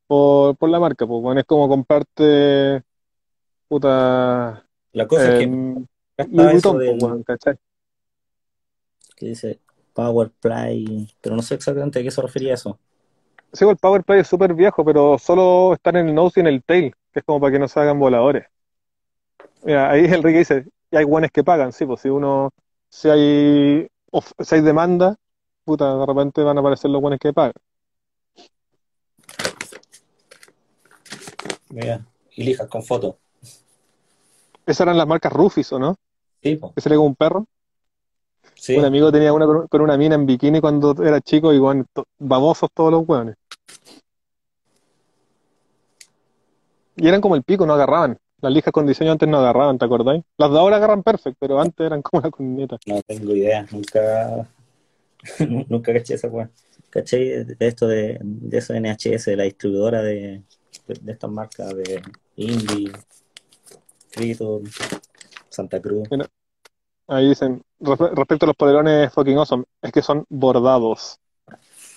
por, por la marca, pues, bueno, es como comprarte, puta, La cosa es que que dice Power Play, pero no sé exactamente a qué se refería eso. Sí, el PowerPlay es súper viejo, pero solo están en el nose y en el tail, que es como para que no se hagan voladores. Mira, ahí Enrique dice, y hay guanes que pagan, sí, pues si uno, si hay, of- si hay demanda, puta, de repente van a aparecer los guanes que pagan. Mira, y lijas con foto. Esas eran las marcas Rufis, ¿o no? Sí, po. Que se le como un perro. Sí, Un amigo tenía una con, con una mina en bikini cuando era chico y bueno, to- babosos todos los hueones. Y eran como el pico, no agarraban. Las lijas con diseño antes no agarraban, ¿te acordáis? Las de ahora agarran perfecto, pero antes eran como la corneta. no tengo idea, nunca, nunca caché esa weá. Caché de esto de, de eso de NHS, de la distribuidora de, de, de estas marcas de Indie, Critor, Santa Cruz. Ahí dicen, "Respe- respecto a los polerones fucking awesome, es que son bordados.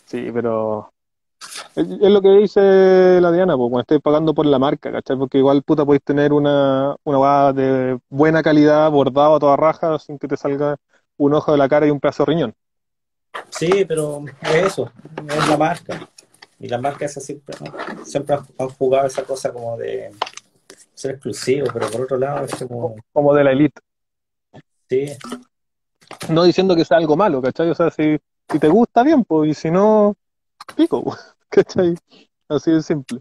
Sí, pero es, lo que dice la Diana, pues, cuando estáis pagando por la marca, ¿cachai? Porque igual, puta, podéis tener una, una de buena calidad, bordado a toda raja, sin que te salga un ojo de la cara y un pedazo de riñón. Sí, pero es eso, es la marca. Y las marcas siempre, siempre han jugado esa cosa como de ser exclusivo, pero por otro lado es como, Como de la elite. sí, No diciendo que sea algo malo, ¿cachai? O sea, si, si te gusta, bien, pues, y si no, pico, ¿cachai? Así de simple.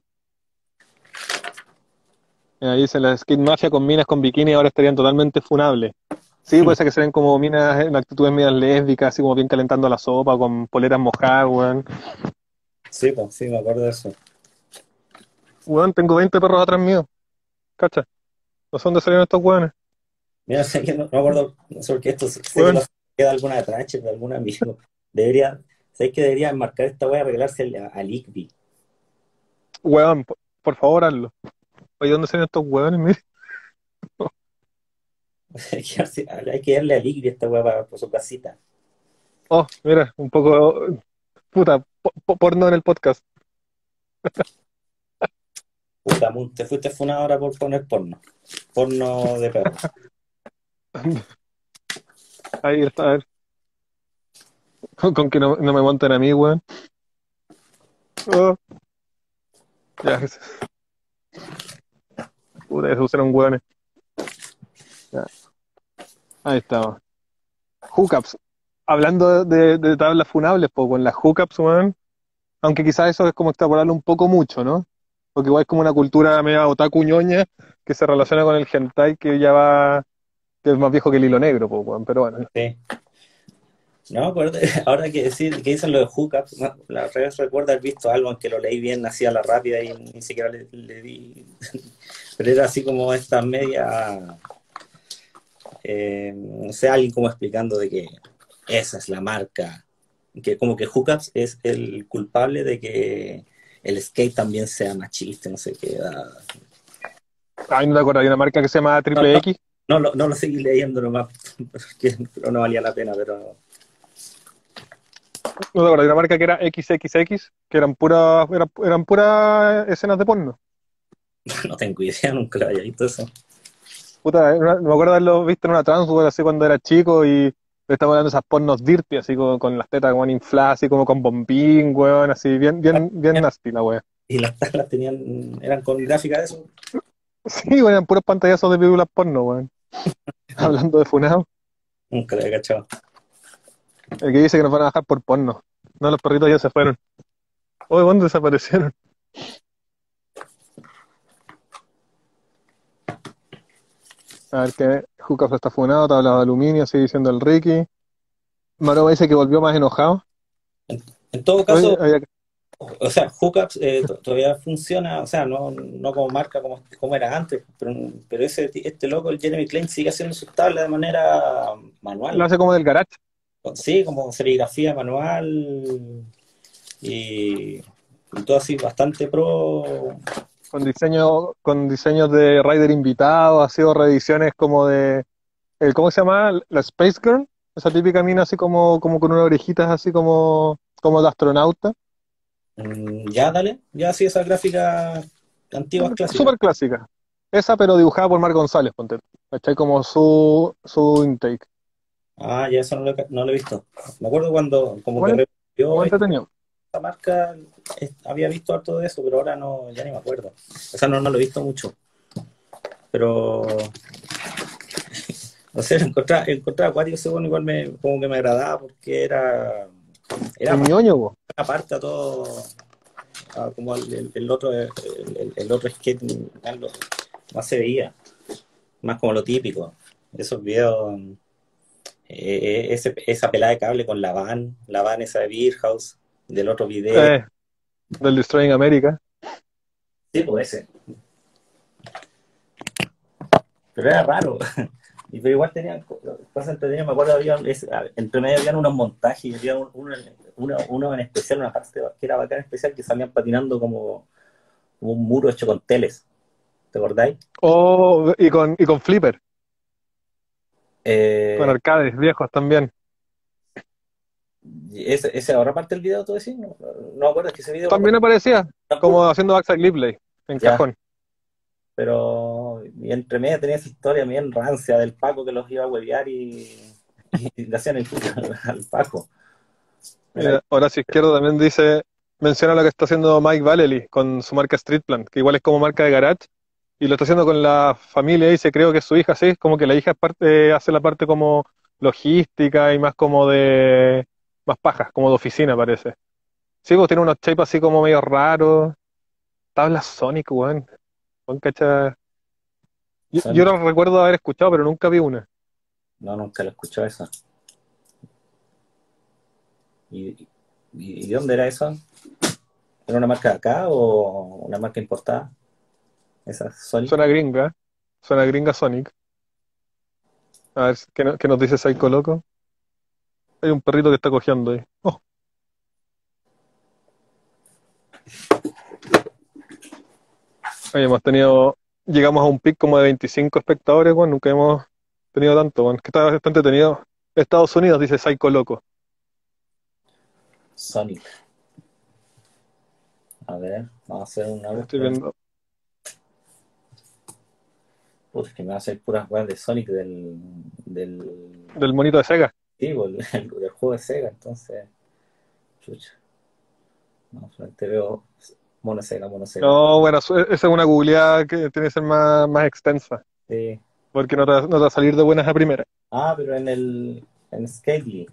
Ahí dice la Skate Mafia con minas con bikini ahora estarían totalmente funables. Sí, puede ser que se ven como minas en actitudes medias lésbicas, así como bien calentando la sopa, con poleras mojadas, weón. sí, pues, sí, me acuerdo de eso. Weón, tengo 20 perros atrás mío. ¿Cacha? No sé dónde salieron estos weones. Mira, sé que no, no me acuerdo, no sé por qué esto, sé Bueno. queda alguna tranche de algún amigo. Debería, ¿sabes que debería marcar esta wea y regalarse a, a Ligby? Weón, por, por favor, hazlo. Oye, ¿dónde salieron estos weones? Mire. Hay que darse- hay que darle a esta wea para, por su casita. Oh, mira, un poco. Puta, po- po- porno en el podcast. Puta, te fuiste funado ahora por poner porno. Porno de perro. Ahí está, a ver. Con, que no, no me monten a mí, weón. Oh. Ya, Puta, esos eran weones. Ahí estamos. Hookups. Hablando de, de tablas funables, pues con las hookups, weón. Aunque quizás eso es como extrapolarlo un poco mucho, ¿no? Porque igual es como una cultura media otaku ñoña que se relaciona con el hentai que ya va, que es más viejo que el hilo negro. Pero bueno, Sí. No, pero ahora que decir, que dicen lo de hookups, la vez recuerdo haber visto algo en que lo leí bien, así a la rápida y ni siquiera le, le di. Pero era así como esta media. eh, no sé, alguien como explicando de que esa es la marca. Que como que Hookups es el culpable de que el skate también sea machista, no sé qué. Ay, no te acuerdas, hay una marca que se llama Triple no, X. No, no, no lo seguí leyendo nomás, pero no valía la pena, pero... No te acuerdas, hay una marca que era XXX, que eran puras eran, eran puras escenas de porno. No tengo idea, nunca lo había visto eso. Puta, me acuerdo de haberlo visto en una transworld así cuando era chico y le estaba dando esas pornos dirty, así como con las tetas como infladas, así como con bombín, weón, así bien, bien, bien nasty la weón. Y las tablas tenían, eran con gráfica de eso. Sí, weón, eran puros pantallazos de películas porno, weón. Hablando de funado. Nunca lo había cachado. El que dice que nos van a bajar por porno. No, los perritos ya se fueron. Oye, ¿dónde desaparecieron? A ver que Jucas está funado, tabla de aluminio, sigue diciendo el Ricky. Maro dice que volvió más enojado. En, en todo caso, había- o sea, Hookups eh, to- todavía funciona, o sea, no, no como marca como, como era antes, pero, pero ese, este loco, el Jeremy Klein, sigue haciendo sus tablas de manera manual. lo hace como del garage. Sí, como serigrafía manual y, y todo así bastante pro. Con diseño, con diseños de Rider invitado, ha sido reediciones como de el, ¿cómo se llama? La Space Girl, esa típica mina así como, como con unas orejitas así como, como de astronauta. Mm, Ya, dale, ya sí, esas gráficas antiguas clásicas. Súper clásica. Esa, pero dibujada por Mar González, ponte. ¿Cachai? Como su, su intake. Ah, ya eso no lo, he- no lo he visto. Me acuerdo cuando como Bueno, que. Esta marca, eh, había visto harto de eso, pero ahora no, ya ni me acuerdo. O sea, no, no lo he visto mucho. Pero, no sé, encontrar, encontrar acuático ese bueno igual me, como que me agradaba porque era, era ñoño, aparte a todo, a como el, el- el otro, el, otro skate lo- más se veía, más como lo típico. Esos videos, eh, eh, ese- esa pelada de cable con la van, la van esa de Beer House, del otro video. Eh, del Destroying America. Sí, pues ese. Pero era raro. Y pero igual tenían co- cosas entretenidas. Me acuerdo, había, entre medio habían unos montajes y había un- uno, uno, uno en especial, una parte que era bacán especial, que salían patinando como, como un muro hecho con teles. ¿Te acordáis? Oh, y con, y con Flipper, Eh, con arcades viejos también. Y ese, ese ahora parte del video, tú decís? No, no, es que ese video. También aparecía, como haciendo backside lip lay, en Ya. cajón. Pero y entre medio tenía esa historia bien rancia del Paco que los iba a huevear y, y le hacían el puto al, Paco. Mira, Horacio Izquierdo también dice, menciona lo que está haciendo Mike Vallely con su marca Street Plant, que igual es como marca de garage, y lo está haciendo con la familia, dice, creo que su hija, sí, como que la hija es parte, hace la parte como logística y más como de, más pajas, como de oficina parece. Sí, pues tiene unos shapes así como medio raros, tablas Sonic, weón. Weón, cacha. Yo, Sonic. yo no recuerdo haber escuchado, pero nunca vi una. No, nunca lo escuchó eso. ¿Y, y, y dónde era eso? ¿Era una marca de acá o una marca importada? Esa Sony. Suena gringa, suena gringa Sonic. A ver, ¿qué, no- qué nos dice Psycho Loco? Hay un perrito que está cojeando ahí. Oh. Oye, hemos tenido, llegamos a un pic como de 25 espectadores, bueno, nunca hemos tenido tanto, bueno, que está bastante entretenido. Estados Unidos, dice Psycho Loco. Sonic. A ver, vamos a hacer una Estoy viendo. Puta, es que me va a hacer puras weas de Sonic del, del, Del monito de Sega. Sí, pues, del juego de Sega, entonces. Chucha. No, solamente veo mono Sega, mono Sega. No, bueno, esa es una googleada que tiene que ser más, más extensa, Sí. porque no te, va- no te va a salir de buenas a primera. Ah, pero en el en Skately.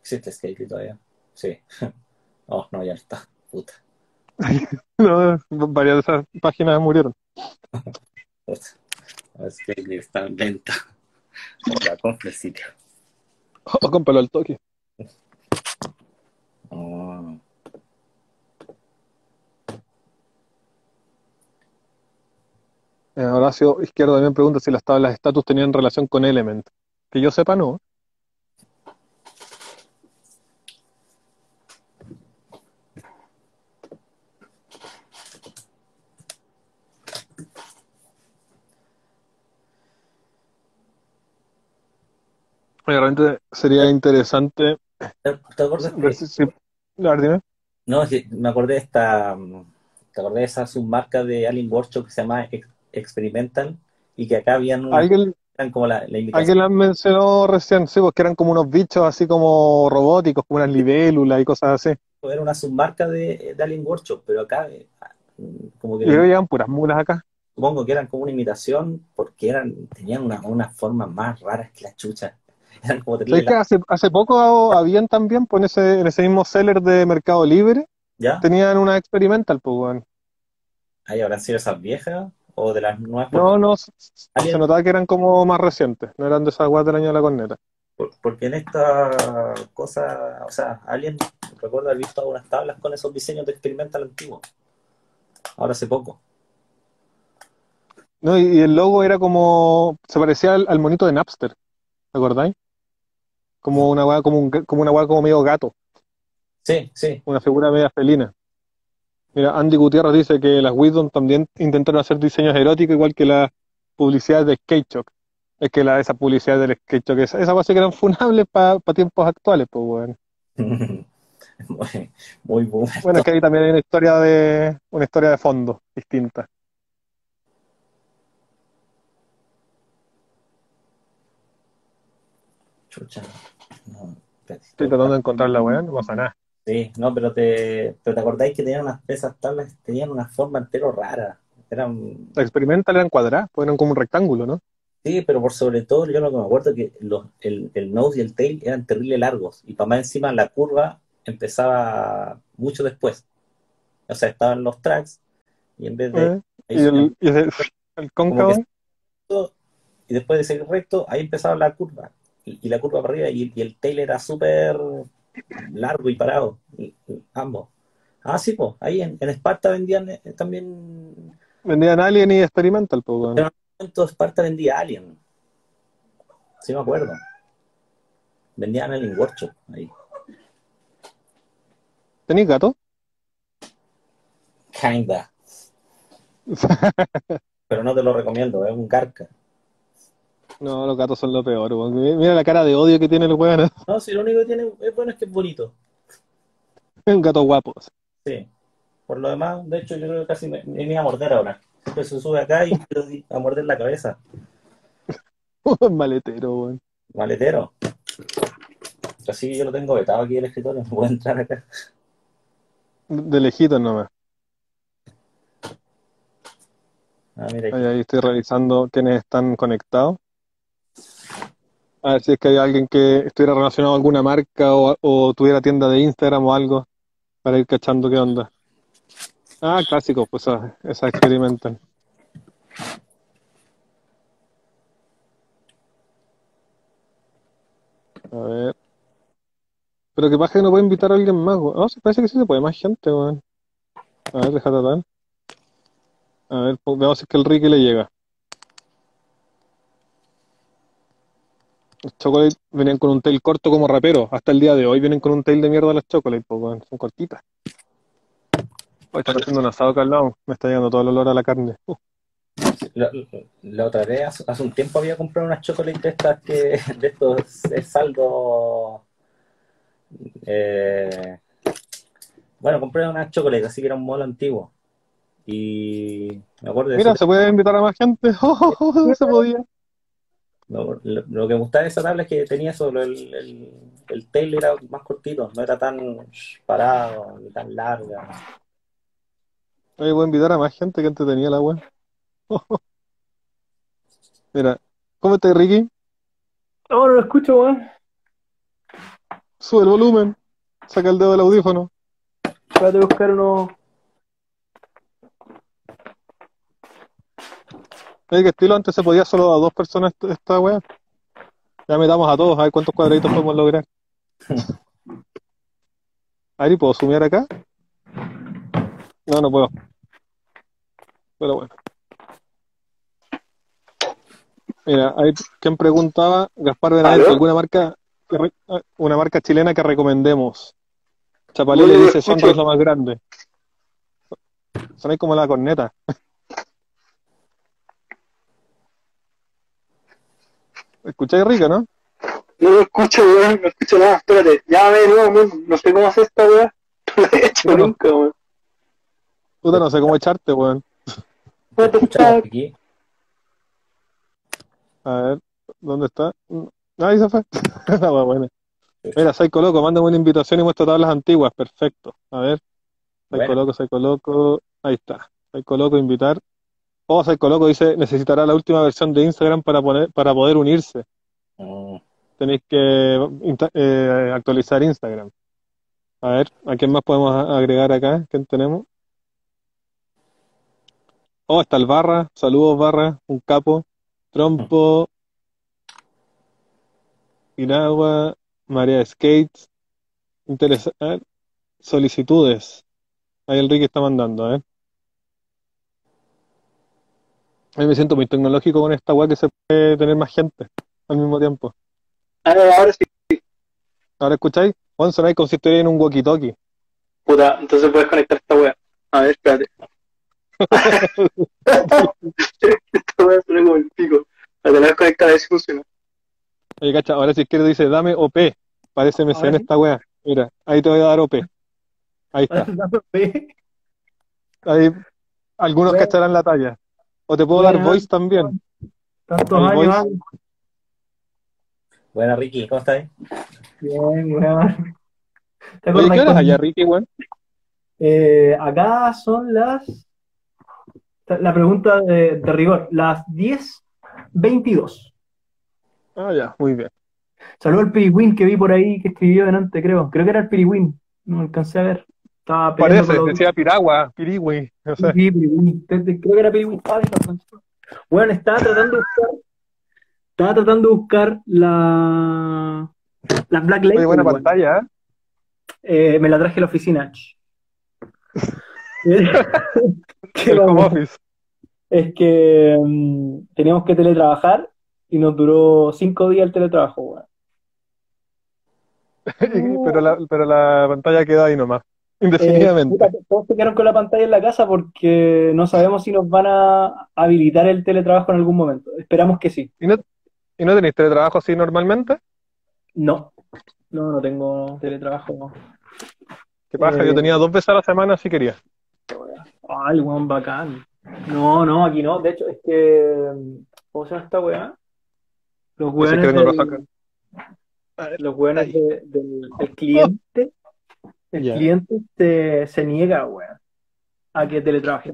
¿Existe Skately todavía? Sí. Oh, no, ya está. Puta. No, varias de esas páginas murieron. Skately está en venta. Ya, compra el sitio. O cómpralo al toque. Oh. Eh, Horacio Izquierdo también pregunta si las tablas de estatus tenían relación con Element. Que yo sepa, no. Realmente sería interesante. ¿Te, te acuerdas dime. No, me acordé de esta, te acordé de esa submarca de Alien Workshop que se llama Ex- Experimental y que acá habían Alguien, eran como la, la alguien las mencionó recién, sí, porque eran como unos bichos así como robóticos, como unas libélulas y cosas así. era una submarca de, de Alien Workshop, pero acá eh, como que Yo creo que llevan puras mulas acá. supongo que eran como una imitación porque eran, tenían una, unas formas más raras que la chucha. Eran como ¿Sabes terribles que hace, hace poco habían también, pues en ese, en ese mismo seller de Mercado Libre, ¿Ya? tenían una experimental, pues, weón. Ahí habrán sido esas viejas o de las nuevas, No, no, se notaba que eran como más recientes, no eran de esas guas del año de la corneta. Por- Porque en esta cosa, o sea, alguien recuerdo haber visto algunas tablas con esos diseños de experimental antiguos. Ahora hace poco. No, y, y el logo era como, se parecía al, al monito de Napster, ¿te acordáis? Como una weá, como un, como una weá como medio gato, Sí, sí. una figura media felina. Mira, Andy Gutiérrez dice que las Wisdom también intentaron hacer diseños eróticos igual que las publicidades de Skate Shock. Es que la, esa publicidad del Skate Shock, esa, esa weá sí que eran funables para tiempos actuales, pues, weón. Muy, muy boomer. Bueno, es que ahí también hay una historia de, una historia de fondo distinta. Chucha. No, espérate. Estoy tratando de encontrar la weá, no pasa nada. Sí, no, pero te, pero te acordáis que tenían unas esas tablas, tenían una forma entero rara. Eran, experimental eran cuadradas, pues eran como un rectángulo, ¿no? sí, pero por sobre todo yo lo que me acuerdo es que los, el, el nose y el tail eran terrible largos y para más encima la curva empezaba mucho después. O sea, estaban los tracks y en vez de Eh, y el, y ese- el cóncavo, Como recto, y después de seguir recto, ahí empezaba la curva. Y, la curva para arriba, y, y el tail era súper largo y parado. y- y ambos. Ah, sí, pues, ahí en, en Esparta vendían eh, también. vendían Alien y Experimental, pues. En todo Esparta vendía Alien. Sí, me acuerdo. Vendían Alien Workshop ahí. ¿Tenéis gato? Kinda. Pero no te lo recomiendo, es un garca. No, los gatos son lo peor, weón. Mira la cara de odio que tiene el weón. No, si lo único que tiene es bueno es que es bonito. Es un gato guapo. Sí. Por lo demás, de hecho, yo creo que casi me, me iba a morder ahora. Siempre se sube acá y a morder la cabeza. Maletero, weón. Maletero. Así que yo lo tengo vetado aquí en el escritorio, no puedo entrar acá. De lejitos nomás. Ah, mira, Ahí, ahí estoy revisando quiénes están conectados. A ver si es que hay alguien que estuviera relacionado a alguna marca o, tuviera tienda de Instagram o algo para ir cachando qué onda. Ah, clásicos, pues esa, esa experimental. A ver. Pero que pasa que no puede invitar a alguien más, weón. No, sí, parece que sí se puede, más gente, weón. A ver, déjate tal. A ver, veamos si es que el Ricky le llega. Los Chocolate venían con un tail corto como rapero. Hasta el día de hoy vienen con un tail de mierda las Chocolate, weón. Son cortitas. Hoy está haciendo un asado acá al lado. Me está llegando todo el olor a la carne. Uh, la, la otra vez, hace, hace un tiempo había comprado unas chocolates de estas que, de estos saldos. eh, bueno, compré unas chocolates, así que era un modelo antiguo. Y me acuerdo de Mira, se puede invitar a más gente. Oh, se podía. Lo, lo- lo que me gustaba de esa tabla es que tenía solo el, el, el tail era más cortito, no era tan parado ni tan larga. Oye, voy a invitar a más gente que antes tenía la web. Mira, ¿cómo estás, Ricky? No, no lo escucho, weón. Sube el volumen. Saca el dedo del audífono. Espérate a buscar uno. Oye, que estilo antes se podía solo a dos personas esta- wea. Ya metamos a todos, a ver cuántos cuadraditos podemos lograr. Ari, ¿puedo sumear acá? No, no puedo. Pero bueno. Mira, hay quien preguntaba, Gaspar Benavente. ¿alguna marca, ah, una marca chilena que recomendemos? Chapalé le No lo dice, es lo más grande. Sonáis como la corneta. ¿Escucháis rico, no? No lo escucho, weón, no escucho nada, espérate, de nuevo, weón, no sé cómo hacer esta weá. No lo he hecho Bueno. nunca, weón. Puta, no sé cómo echarte, weón. Aquí. A ver, ¿dónde está? Ahí se fue. La wea buena. Mira, Psycho Loco, mándame una invitación y muestra tablas antiguas. Perfecto. A ver. Psycho Bueno. Loco, Psycho Loco. Ahí está. Psycho Loco, invitar. Oh, Psycho Loco dice, necesitará la última versión de Instagram para poner, para poder unirse. Mm, Tenéis que eh, actualizar Instagram. A ver, ¿a quién más podemos agregar acá? ¿Quién tenemos? Oh, está el Barra. Saludos, Barra. Un capo. Trompo. Iragua. María Skates. Interesante. Solicitudes. Ahí el Ricky está mandando, ¿eh? A mí me siento muy tecnológico con esta weá que se puede tener más gente al mismo tiempo. Ah, ahora sí, ¿Ahora escucháis? Juan, sonáis como si estuviera en un walkie-talkie. puta, entonces puedes conectar esta weá. A ver, espérate. esta weá suena como el pico. La tenés que conectar a ver si funciona. Oye, cacha, ahora si izquierdo dice dame OP. Parece Ahora sí. esta weá. Mira, ahí te voy a dar OP. Ahí está. Ahí algunos Bueno. cacharán la talla. O te puedo dar voice también. Tantos El años, voice. ah. Buena, Ricky, ¿cómo estás? Bien, weón. ¿Te Oye, acuerdas ¿qué horas allá, Ricky, weón? Eh, acá son las. La pregunta de, de rigor, las 10.22. Ah, ya, muy bien. Saludo al Piriwin que vi por ahí que escribió delante, creo. Creo que era el Piriwin. No alcancé a ver. Estaba Parece, los- decía Piragua, no sé. Sí, te- Creo que era Piriwin. Ah. Bueno, estaba tratando de buscar. Estaba tratando de buscar la. La Black Label. Oye, buena pantalla, ¿eh? Eh, me la traje a la oficina. ¿Qué office. Es que mm, teníamos que teletrabajar y nos duró cinco días el teletrabajo, weón. pero, la, pero la pantalla quedó ahí nomás. Eh, Indefinidamente. puta, todos se quedaron con la pantalla en la casa porque no sabemos si nos van a habilitar el teletrabajo en algún momento. Esperamos que sí. ¿Y no, ¿Y no tenéis teletrabajo así normalmente? No, no, no tengo teletrabajo. ¿Qué pasa? Eh. Yo tenía dos veces a la semana si quería. Ay, weón, bacán. No, no, aquí no. De hecho, es que. ¿Cómo se llama esta weá? Los weones no del- los weones Ahí. de- del, del cliente, el cliente se, se niega, weón, a que teletrabaje.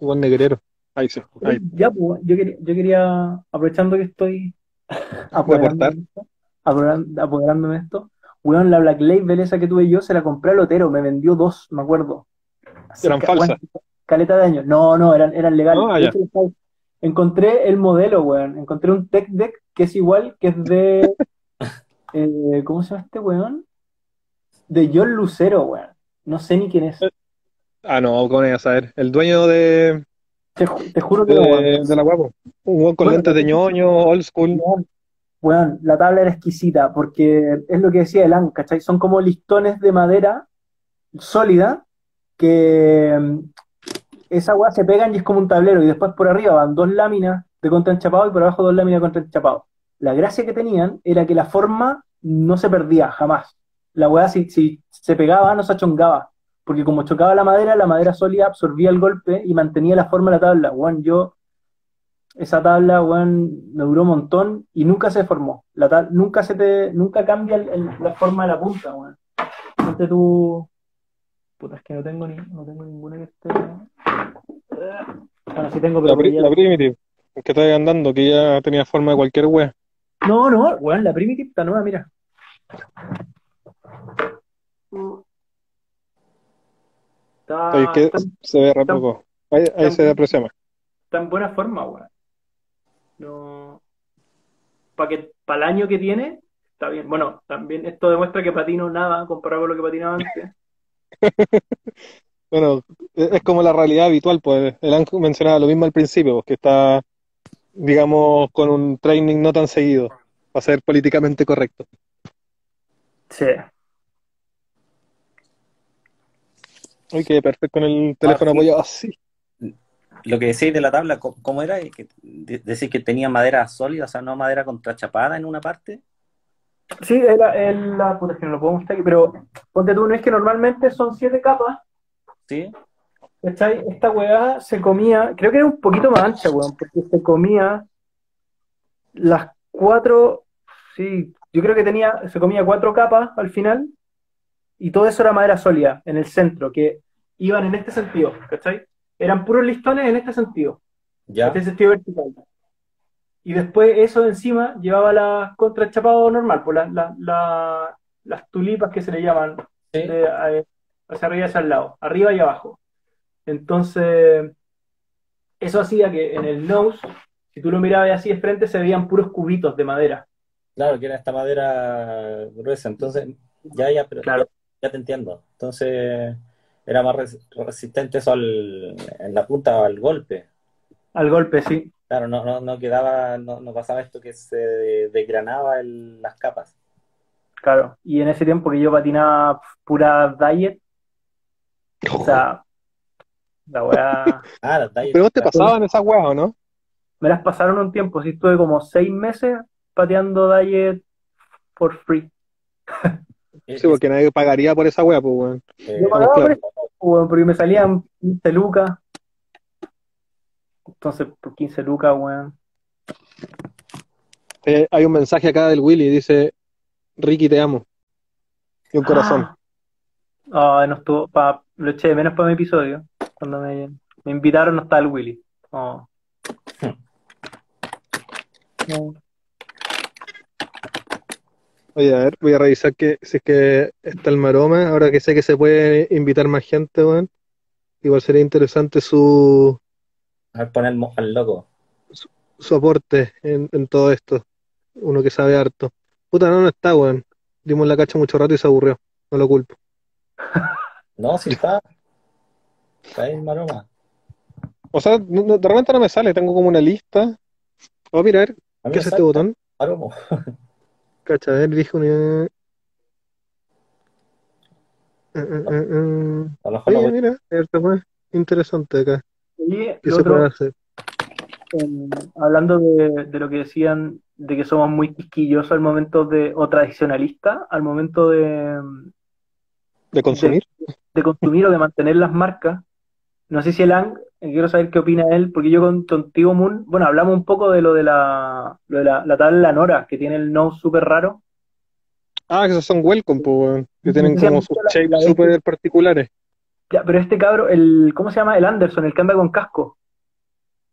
Igual negrero. Ahí sí. Ahí. Ya, pues, yo quería, yo quería, aprovechando que estoy apoderándome de esto, apoderándome de esto, weón, la Black Label esa que tuve yo se la compré al Lotero, me vendió dos, me acuerdo. Así ¿Eran que, falsas? caleta de años. No, no, eran, eran legales. Ah, hecho, estaba- encontré el modelo, weón. Encontré un Tech Deck que es igual, que es de. eh, ¿cómo se llama este weón? De John Lucero, weón. No sé ni quién es. Ah, no, ¿cómo a saber? El dueño de, Te, ju- te juro que no, de, de la guapo. Un con Bueno, lentes de ñoño, old school. Weón, weón, la tabla era exquisita porque es lo que decía Elan, ¿cachai? Son como listones de madera sólida que mm, esa weá se pegan y es como un tablero y después por arriba van dos láminas de contraenchapado y por abajo dos láminas de contraenchapado. La gracia que tenían era que la forma no se perdía jamás. La weá si, si se pegaba no se achongaba, porque como chocaba la madera, la madera sólida absorbía el golpe y mantenía la forma de la tabla. Weón, yo esa tabla, weón, me duró un montón y nunca se formó. La tab- nunca se te, nunca cambia el- el- la forma de la punta, weón. Ponte tú. Puta, es que no tengo ni, no tengo ninguna que esté. Bueno, sí tengo, pero La, pri- ya- la Primitive. Que estaba andando, que ya tenía forma de cualquier wea. No, no, weón, la Primitive está nueva, mira. Está, Oye, que está- se ve re poco. Ahí, se aprecia más. está en buena forma, weón. No. Para que, para el año que tiene, está bien. Bueno, también esto demuestra que patino nada comparado con lo que patinaba antes. Bueno, es es como la realidad habitual, pues. El Ángel mencionaba lo mismo al principio, pues, que está digamos, con un training no tan seguido, para ser políticamente correcto. Sí. Uy, qué perfecto con el teléfono sí. apoyado así. Lo que decís de la tabla, ¿cómo cómo era? Que, de- decís que tenía madera sólida, o sea, no madera contrachapada en una parte. Sí, era el, la puta, es que no lo puedo mostrar aquí, pero ponte tú, no es que normalmente son siete capas, ¿Sí? ¿cachai? Esta weá se comía, creo que era un poquito más ancha, weón, porque se comía las cuatro, sí, yo creo que tenía, se comía cuatro capas al final, y todo eso era madera sólida, en el centro, que iban en este sentido, ¿cachai? Eran puros listones en este sentido. Ya. este sentido vertical. Y después eso de encima llevaba la contra el chapado normal, pues la- la- la- las tulipas que se le llaman Sí. de, eh, hacia arriba y hacia el lado, arriba y abajo. Entonces, eso hacía que en el nose, si tú lo mirabas así de frente, se veían puros cubitos de madera. Claro, que era esta madera gruesa. Entonces, ya, ya, pero Claro. Ya, te entiendo. Entonces, era más res- resistente eso al, en la punta al golpe. Al golpe, sí. Claro, no, no, no quedaba, no, no pasaba esto que se desgranaba las capas. Claro. Y en ese tiempo que yo patinaba pura diet, o sea, la weá, Ah, las tallas. Pero vos te pasaban esas weas, ¿o no? me las pasaron un tiempo, sí, estuve como seis meses pateando diet for free. Eh, Sí, porque nadie pagaría por esa wea, pues, weón. eh, Yo pagaba claro. por eso, weón, porque me salían 15 lucas. Entonces, por 15 lucas, weón. Eh, hay un mensaje acá del Willy, dice, Ricky, te amo. Y un corazón. Ah, no estuvo, pa, lo eché de menos para mi episodio. Cuando me, me invitaron no estaba el Willy. Oh. No. Oye, a ver, voy a revisar que si es que está el maroma, ahora que sé que se puede invitar más gente, weón. Igual sería interesante su, a ver, poner al loco. su aporte en, en todo esto. Uno que sabe harto. Puta, no, no está, weón. Dimos la cacha mucho rato y se aburrió. No lo culpo. No, sí está. Está ahí el maroma. O sea, no- no- de repente no me sale, tengo como una lista. Oh, mira, a ver, A ¿qué es este botón? maromo. Cacha, a ver, elige una. Eh, eh, eh, eh. A lo mejor lo mira, esto fue interesante acá. Y ¿Qué lo se otro, puede hacer? hablando de, de lo que decían, de que somos muy quisquillosos al momento de, o tradicionalistas, al momento de, ¿De consumir? de consumir o de mantener las marcas. No sé si el Ang, quiero saber qué opina él, porque yo con contigo, Moon, bueno, hablamos un poco de lo de la, lo de la, la tabla Nora, que tiene el nose súper raro. Ah, que esos son welcome, pues. Que tienen como sus shapes súper particulares. Ya, pero este cabro, el, ¿cómo se llama? El Anderson, el que anda con casco.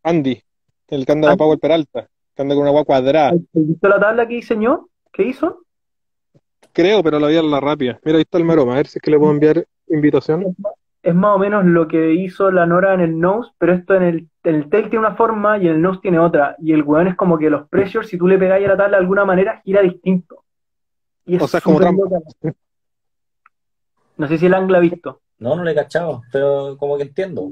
Andy, el que anda de. Power Peralta, que anda con una agua cuadrada. ¿Has visto la tabla que diseñó? ¿Qué hizo? Creo, pero la vi a la rápida. Mira, ahí está el maroma, a ver si es que le puedo enviar invitación. Es más o menos lo que hizo la Nora en el nose, pero esto en el, en el tail tiene una forma y en el nose tiene otra. Y el weón es como que los pressures, si tú le pegáis a la tabla de alguna manera, gira distinto. Y es O sea, es como. No sé si el Ang la ha visto. No, no le he cachado, pero como que entiendo.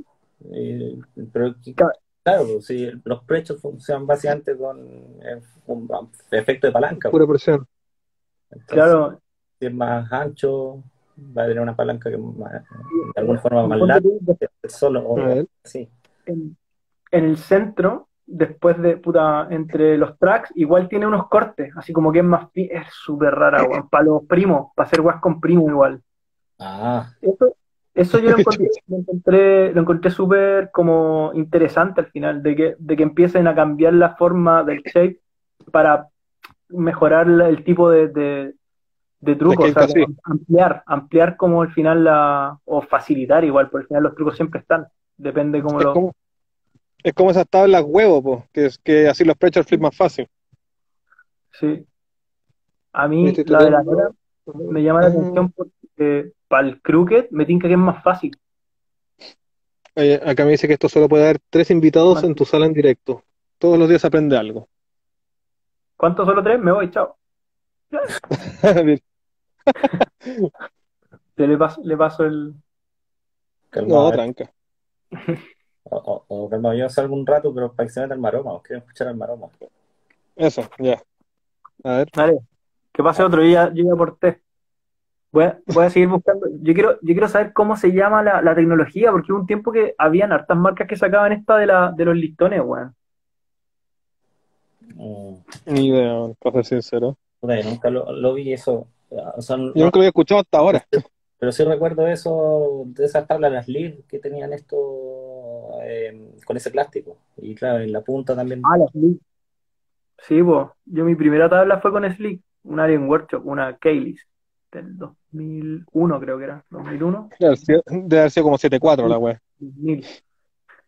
Eh, pero Claro. claro, pues, si los precios funcionan básicamente con eh, un efecto de palanca. Pura presión. Entonces, Claro, si es más ancho, va a tener una palanca que más- de alguna forma más larga, solo o así. en, en el centro, después de, puta, entre los tracks, igual tiene unos cortes, así como que es más, es súper rara, weón, para los primos, para hacer guas con primo igual. Ah, Eso, eso yo lo encontré, lo encontré, lo encontré súper como interesante al final, de que, de que empiecen a cambiar la forma del shape para mejorar el tipo de, de, de truco, o sea, ampliar, ampliar como al final la, o facilitar igual, porque al final los trucos siempre están, depende cómo Es lo... como, es como esas tablas huevos, po, que es que así los pressure flip más fácil. Sí. A mí Este la de la Nora me llama la atención porque para el crooked me tinca que es más fácil. Oye, acá me dice que esto solo puede haber tres invitados en tu sala en directo. Todos los días aprende algo. ¿Cuántos solo tres? Me voy, chao. Te le paso, le paso el... calmado, no, tranca. O, o, o calma, yo salgo un rato, pero para que se meta el maroma, os quiero escuchar al maroma. Eso, ya. A ver. Dale, que pase otro, yo ya, yo ya aporté. Voy a, voy a seguir buscando. Yo quiero, yo quiero saber cómo se llama la, la tecnología, porque hubo un tiempo que habían hartas marcas que sacaban esta de, la, de los listones, weón. Mm, Ni idea, para ser sincero. nunca lo, lo vi eso. O sea, no- Yo nunca lo había escuchado hasta ahora. pero sí recuerdo eso, de esas tablas, las LED, que tenían esto eh, con ese plástico. Y claro, en la punta también. Ah, la Slick. Sí, pues. Yo mi primera tabla fue con Slick, una Alien Workshop, una Kaylis, del 2001 creo que era, 2001. Debe haber sido- debe haber sido como 7-4 la wea. 2000.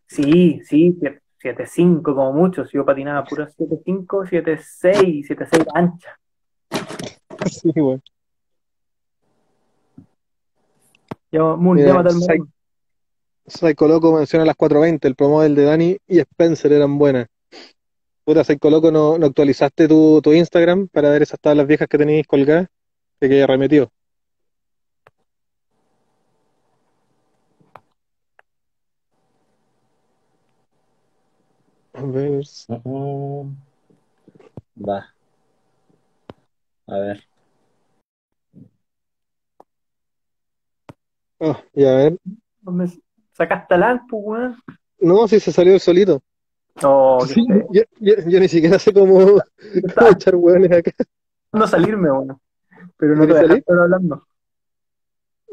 Sí, sí, 7.5 como mucho, si yo patinaba pura 7.5, 7.6, 7.6 ancha. Sí, weón. Llama- Moon, Mira, llámate al. Psycho Loco menciona las 420, el promo del de Dani y Spencer eran buenas. Puta, Psycho Loco, ¿no, no actualizaste tu, tu Instagram para ver esas tablas viejas que tenéis colgadas? Te quedé remetido. A ver. Mm, Va. A ver. Ah, ya, a ver. Me sacaste al pues, weón. No, si se salió el solito. No, Sí, yo, yo- yo ni siquiera sé cómo, echar hueones acá. no salirme, weón. Pero no te ¿Quieres dejaste hablando.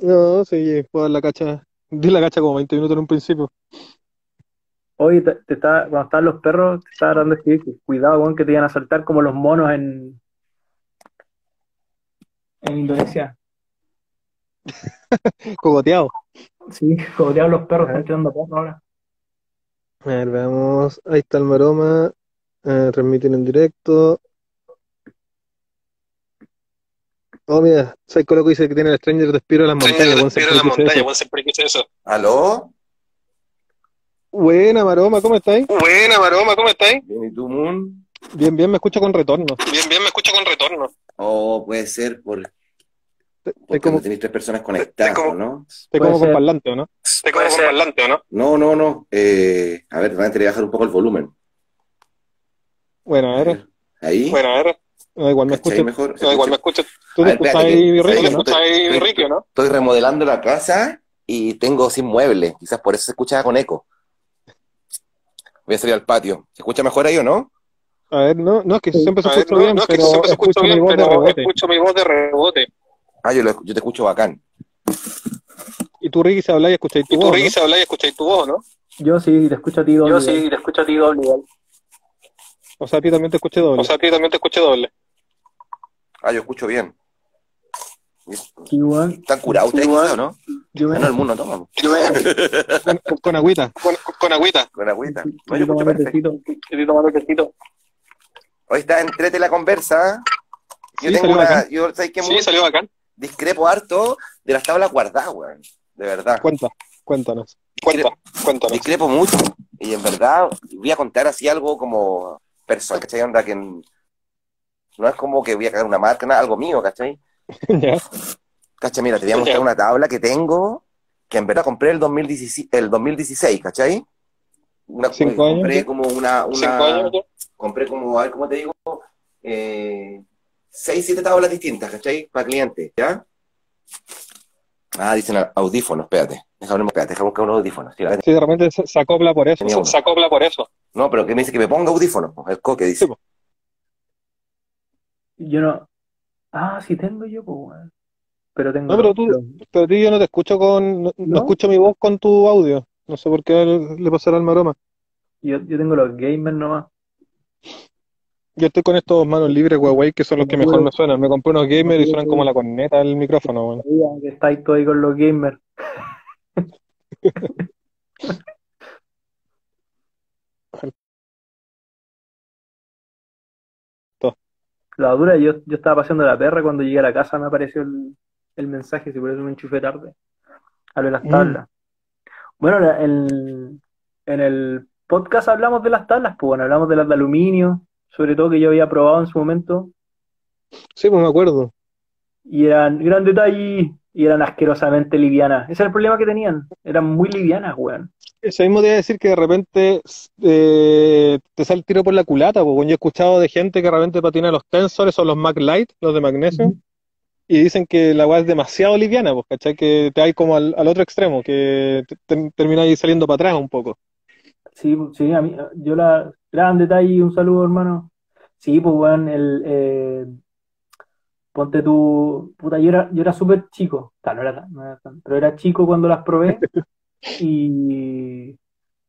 No, sí, puedo dar la cacha. Di la cacha como 20 minutos en un principio. Oye, te, te estaba, cuando estaban los perros, te estaba dando que cuidado, weón, que te iban a saltar como los monos en, en Indonesia. Cogoteado. Sí, jodeados los perros, están tirando perros ahora. A ver, veamos. Ahí está el maroma. Eh, transmiten en directo. Oh, mira, Psycho Loco dice que tiene el Stranger Despiro en las montañas. Buen siempre quise eso. ¿Aló? Buena, Maroma, ¿cómo estáis? Buena, Maroma, ¿cómo estáis? Bien, ¿y tú, Moon? Bien, bien, me escucho con retorno. Bien, bien, me escucho con retorno. Oh, puede ser por, porque como, no tenéis tres personas conectadas, como- ¿no? Puede como con parlante, ¿o no? Te como con parlante, ¿o no? No, no, no. Eh, a ver, voy a bajar un poco el volumen. Bueno, a ver. Ahí. Bueno, a ver. No, igual me ¿Cachai escucho. mejor? ¿Se No, igual me escucho. Tú te escuchas ahí, Ricky, ¿no? estoy- remodelando la casa y tengo sin muebles. Quizás por eso se escucha con eco. Voy a salir al patio. ¿Se escucha mejor ahí o no? A ver, no, no, es que siempre se escucha bien, no, es que pero siempre se escucha bien, pero escucho mi voz de rebote. Ah, yo, lo- yo te escucho bacán. Y tú, Ricky, se habla y escucháis tu Y tú, voz, Ricky, ¿no? se habla y escucháis tu voz, ¿no? Yo sí, te escucho a ti doble. Yo sí, te escucho a ti doble. O sea, a ti también te escuché doble. O sea, a ti también te escuché doble. Ah, yo escucho bien. Weón. ¿Están curados ustedes, no? Yo me no, el mundo toma. Con, con- con agüita. Con, con agüita. Con agüita. No, yo yo escucho perfecto. Estoy tomando tecito. Hoy está entrete la conversa. Yo Sí, tengo salió una. bacán. Yo, ¿sabes qué? Sí, salió bacán. Discrepo harto de las tablas guardadas, weón. De verdad. Cuenta, cuéntanos. Cuenta, cuéntanos. Discrepo mucho. Y en verdad, voy a contar así algo como personal, ¿cachai? Onda que no es como que voy a cagar una marca, nada, algo mío, ¿cachai? ya. ¿Cachai? Mira, te voy a mostrar una tabla que tengo, que en verdad compré el 2016, el 2016 ¿cachai? Una, Cinco años, compré como una, una Cinco años, compré como, a ver, ¿cómo te digo? Eh, seis, siete tablas distintas, ¿cachai? Para clientes, ¿ya? Ah, dicen audífonos, espérate. Déjame, espérate, déjame buscar unos audífonos. Sí, Sí, de repente se, se acopla por eso. uno. Se acopla por eso. No, pero que me dice que me ponga audífonos, el coque dice. Sí. Yo no. Ah, sí tengo yo, pues, weón. Pero tengo. No, pero tú, pero tú yo no te escucho con, no, no ¿No? escucho mi voz con tu audio. No sé por qué le pasará al maroma. Yo, yo tengo los gamers nomás. Yo estoy con estos manos libres Huawei que son los que mejor me suenan. Me compré unos gamers y suenan como la corneta del micrófono. Sabía que estáis tú ahí con los gamers. La dura, yo, yo estaba paseando la perra cuando llegué a la casa me apareció el, el mensaje, si por eso me enchufé tarde. A lo de las Mm. tablas. Bueno, la- en, en el podcast hablamos de las tablas, pues bueno, hablamos de las de aluminio, sobre todo que yo había probado en su momento, Sí, pues me acuerdo. y eran gran detalle, y eran asquerosamente livianas. Ese era el problema que tenían. Eran muy livianas, weón. Eso mismo te iba a decir que de repente eh, te sale el tiro por la culata, porque yo he escuchado de gente que de repente patina los tensores o los Mac Light, los de magnesio, y dicen que la weá es demasiado liviana, pues, ¿cachai? Que te hay como al, al otro extremo, que te, te- saliendo para atrás un poco. Sí, sí, a mí, yo la, gran detalle, un saludo, hermano. Sí, pues, weón, el, eh, ponte tu, puta, yo era, yo era súper chico, no era tan, no era tan, pero era chico cuando las probé, y,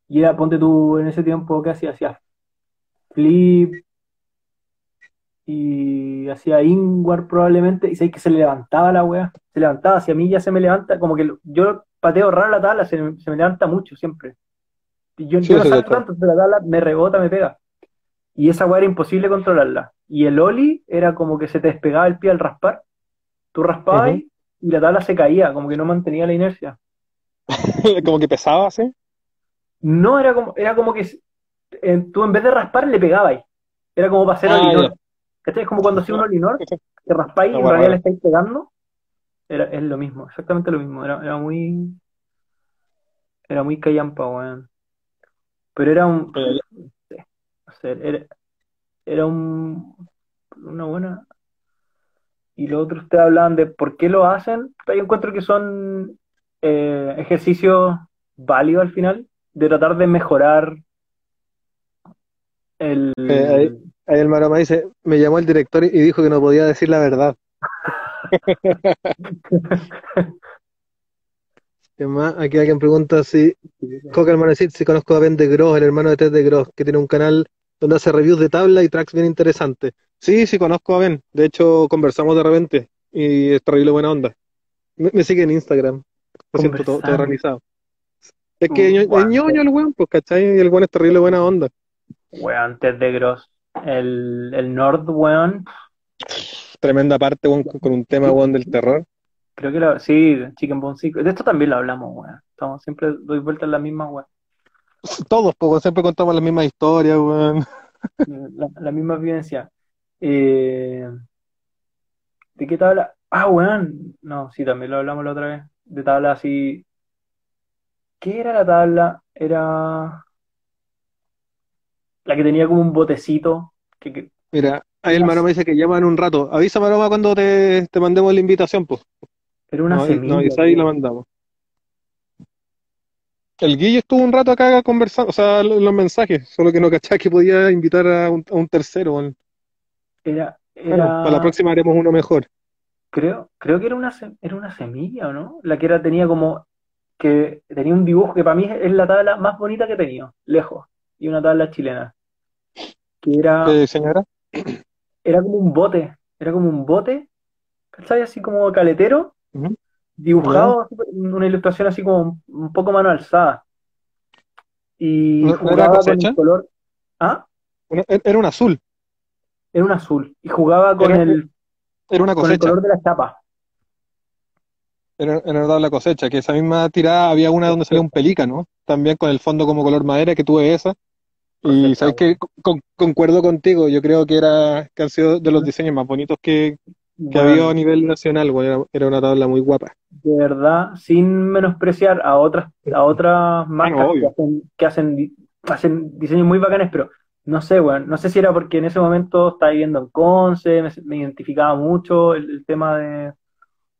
y era, ponte tú, en ese tiempo, ¿qué hacía? Hacía flip, y hacía ingwar probablemente, y sé que se le levantaba la weá, se levantaba, si a mí ya se me levanta, como que yo pateo raro la tabla, se, se me levanta mucho siempre. Yo, Sí, yo no salto tanto, entonces la tabla me rebota, me pega. Y esa weá era imposible controlarla. Y el oli era como que se te despegaba el pie al raspar, tú raspabas y y la tabla se caía, como que no mantenía la inercia. Como que pesaba así. No, era como, era como que eh, tú en vez de raspar le pegabas. Era como para hacer Ah, olinor. ¿Cachai? Es como cuando hacía un olinor, que raspáis y en realidad le estáis pegando. Era, es lo mismo, exactamente lo mismo. Era, era muy. Era muy callampa, weón. Pero era un. Era, era un, una buena. Y los otros te hablaban de por qué lo hacen. Yo encuentro que son eh, ejercicios válidos al final, de tratar de mejorar el. Eh, ahí- Ahí el Maroma dice, me llamó el director y dijo que no podía decir la verdad. ¿Qué más? Aquí alguien pregunta si Coca hermano decir si conozco a Ben de Gross, el hermano de Ted de Gross, que tiene un canal donde hace reviews de tabla y tracks bien interesantes. Sí, sí conozco a Ben. De hecho, conversamos de repente y es terrible buena onda. Me, me sigue en Instagram. Me siento todo, todo realizado. Es que ño- es ñoño el weón, pues, ¿cachai? Y el weón es terrible buena onda. Weón, Ted de Gross. El, el Nord, weón. Tremenda parte, weón, con, con un tema, weón, del terror. Creo que lo, sí, Chicken Bone. De esto también lo hablamos, weón. Estamos siempre doy vueltas en la misma, weón. Todos, pues, siempre contamos las mismas historias, weón. La, la misma vivencia. Eh, ¿de qué tabla? Ah, weón. No, sí, también lo hablamos la otra vez. De tabla así. ¿Qué era la tabla? Era la que tenía como un botecito. Que, que- Mira, ahí el Maroma dice que llama en un rato. Avisa, Maroma, cuando te, te mandemos la invitación, pues. Era una No, semilla. no avisa y la mandamos. El Guille estuvo un rato acá conversando, o sea, lo- los mensajes, solo que no cachaba que podía invitar a un, a un tercero. Era, Bueno, era, para la próxima haremos uno mejor. creo, creo que era una, era una semilla, ¿o no? La que era, tenía como, que tenía un dibujo que para mí es la tabla más bonita que he tenido, lejos, y una tabla chilena, que era, Eh, señora, era como un bote, era como un bote, ¿cachai? Así como caletero. Dibujado, una ilustración así como un poco mano alzada, y ¿No- no era jugaba con cosecha? el color, ¿ah? Era un azul, Era un azul, y jugaba con Era- el, era una con el cosecha, color de la chapa. era, era la cosecha, que esa misma tirada había una donde salía un pelícano, también con el fondo como color madera, que tuve esa. Y Cosecha, sabes que concuerdo contigo, yo creo que era que han sido de los diseños más bonitos que, que ha Bueno, habido a nivel nacional, weón. Era, era una tabla muy guapa. de verdad, sin menospreciar a otras, a otras marcas que hacen, que hacen, di- hacen diseños muy bacanes, pero no sé, weón, no sé si era porque en ese momento estaba viviendo en Conce, me, me identificaba mucho el, el tema de,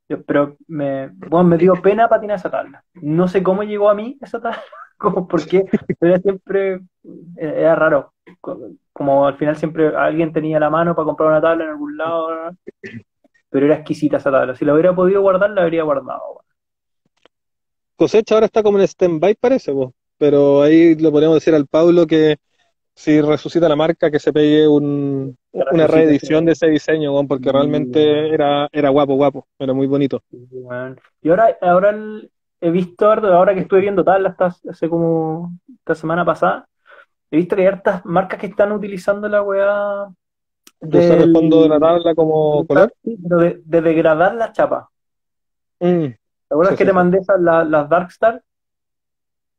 de- pero me, bueno, me dio pena patinar esa tabla. No sé cómo llegó a mí esa tabla, como por qué, pero era siempre, era, era raro, Co- como al final siempre alguien tenía la mano para comprar una tabla en algún lado, pero era exquisita esa tabla. Si la hubiera podido guardar, la habría guardado. Cosecha ahora está como en stand-by, parece, po. Pero ahí le podríamos decir al Pablo que si resucita la marca, que se pegue un, una reedición de ese diseño, porque realmente weón. era, era guapo, guapo, era muy bonito. Y ahora, ahora el- he visto, ahora que estuve viendo tablas hasta hace como esta semana pasada, he visto que hay hartas marcas que están utilizando la weá De usar el del- fondo de la tabla como color. Pero de, de degradar la chapa. Mm, ¿Te acuerdas Sí, que sí, te mandé esas, la- las Darkstar?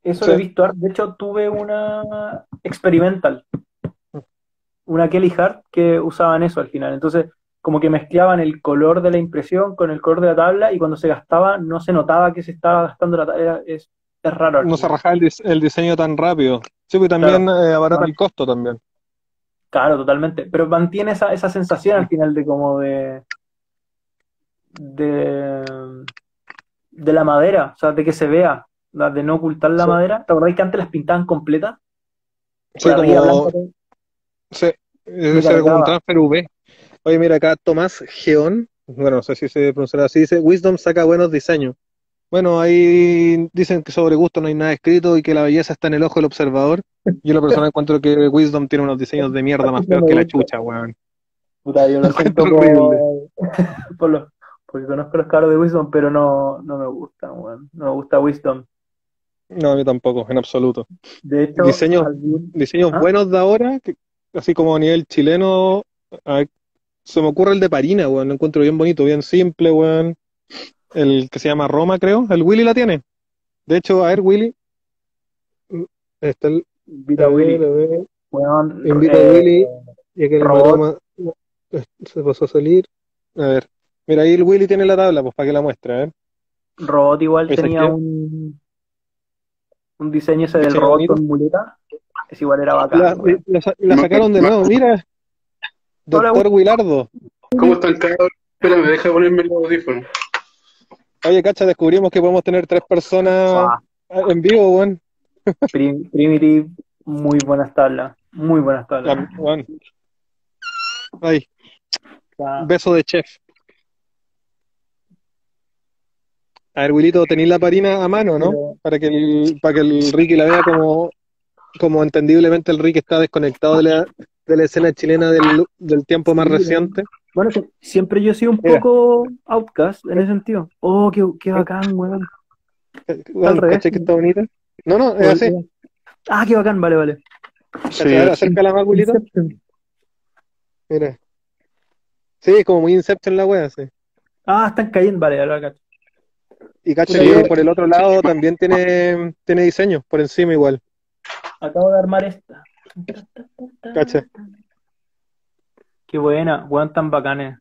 Eso Sí. lo he visto. De hecho, tuve una experimental, una Kelly Hart que usaban eso al final. Entonces, como que mezclaban el color de la impresión con el color de la tabla y cuando se gastaba no se notaba que se estaba gastando la tabla. Es, es raro. No se rajaba el, dis- el diseño tan rápido. Sí, pues también eh, abarata el costo también. Claro, totalmente. Pero mantiene esa, esa sensación al final de como de, de, de la madera, o sea, de que se vea, de no ocultar la Sí. madera. ¿Te acordás que antes las pintaban completas? Sí, como, sí, era como un transfer V. Oye, mira acá Tomás Geón, bueno, no sé si se pronunciará así, dice, Wisdom saca buenos diseños. Bueno, ahí dicen que sobre gusto no hay nada escrito y que la belleza está en el ojo del observador. Yo la persona encuentro que Wisdom tiene unos diseños de mierda más feos que la chucha, weón. Puta, yo lo siento Horrible. por, los- porque conozco los cabros de Wisdom, pero no, no me gustan, weón. No me gusta Wisdom. No, a mí tampoco, en absoluto. De hecho, Diseño- algún- Diseños ¿Ah? buenos de ahora, que- así como a nivel chileno, a- se me ocurre el de Parina, weón, lo encuentro bien bonito, bien simple, weón. El que se llama Roma, creo, el Willy la tiene. De hecho, a ver, Willy, está el, Invita a Willy, weón, Invita a eh, Willy. y aquel Robot. Roma se pasó a salir. A ver, mira, ahí el Willy tiene la tabla, pues para que la muestre, ver. Robot igual ¿Ese tenía un, un diseño ese del ¿Ese robot bonito? con muleta. Ese igual era bacán. La sacaron de nuevo, mira. Doctor Wilardo. ¿Cómo están cabrón? Espérame, deja ponerme el audífono. Oye, cacha, descubrimos que podemos tener tres personas Ah, en vivo, weón. Prim- Primitive, muy buenas tablas. Muy buenas tablas. Ah, weón. Ay, Ah, beso de chef. A ver, Wilito, tenéis la parina a mano, ¿no? pero- Para que el, para que el Ricky la vea como, como entendiblemente el Ricky está desconectado de la, de la escena chilena del, del tiempo más Sí, reciente. Bueno, siempre yo he sido un Mira. poco outcast en ese sentido. Oh, qué, qué bacán, weón. ¿cachai que está bonita? No, no, es así. Ah, qué bacán, vale, vale. ¿Cachai? A ver, acércala más, Wilito. Inception. Mira. Sí, es como muy Inception la wea, sí. Ah, están cayendo, vale, cacho. Y cacha Sí. que por el otro lado también tiene, tiene diseño, por encima igual. Acabo de armar esta. Cacha. Qué buena, weón, tan bacanes.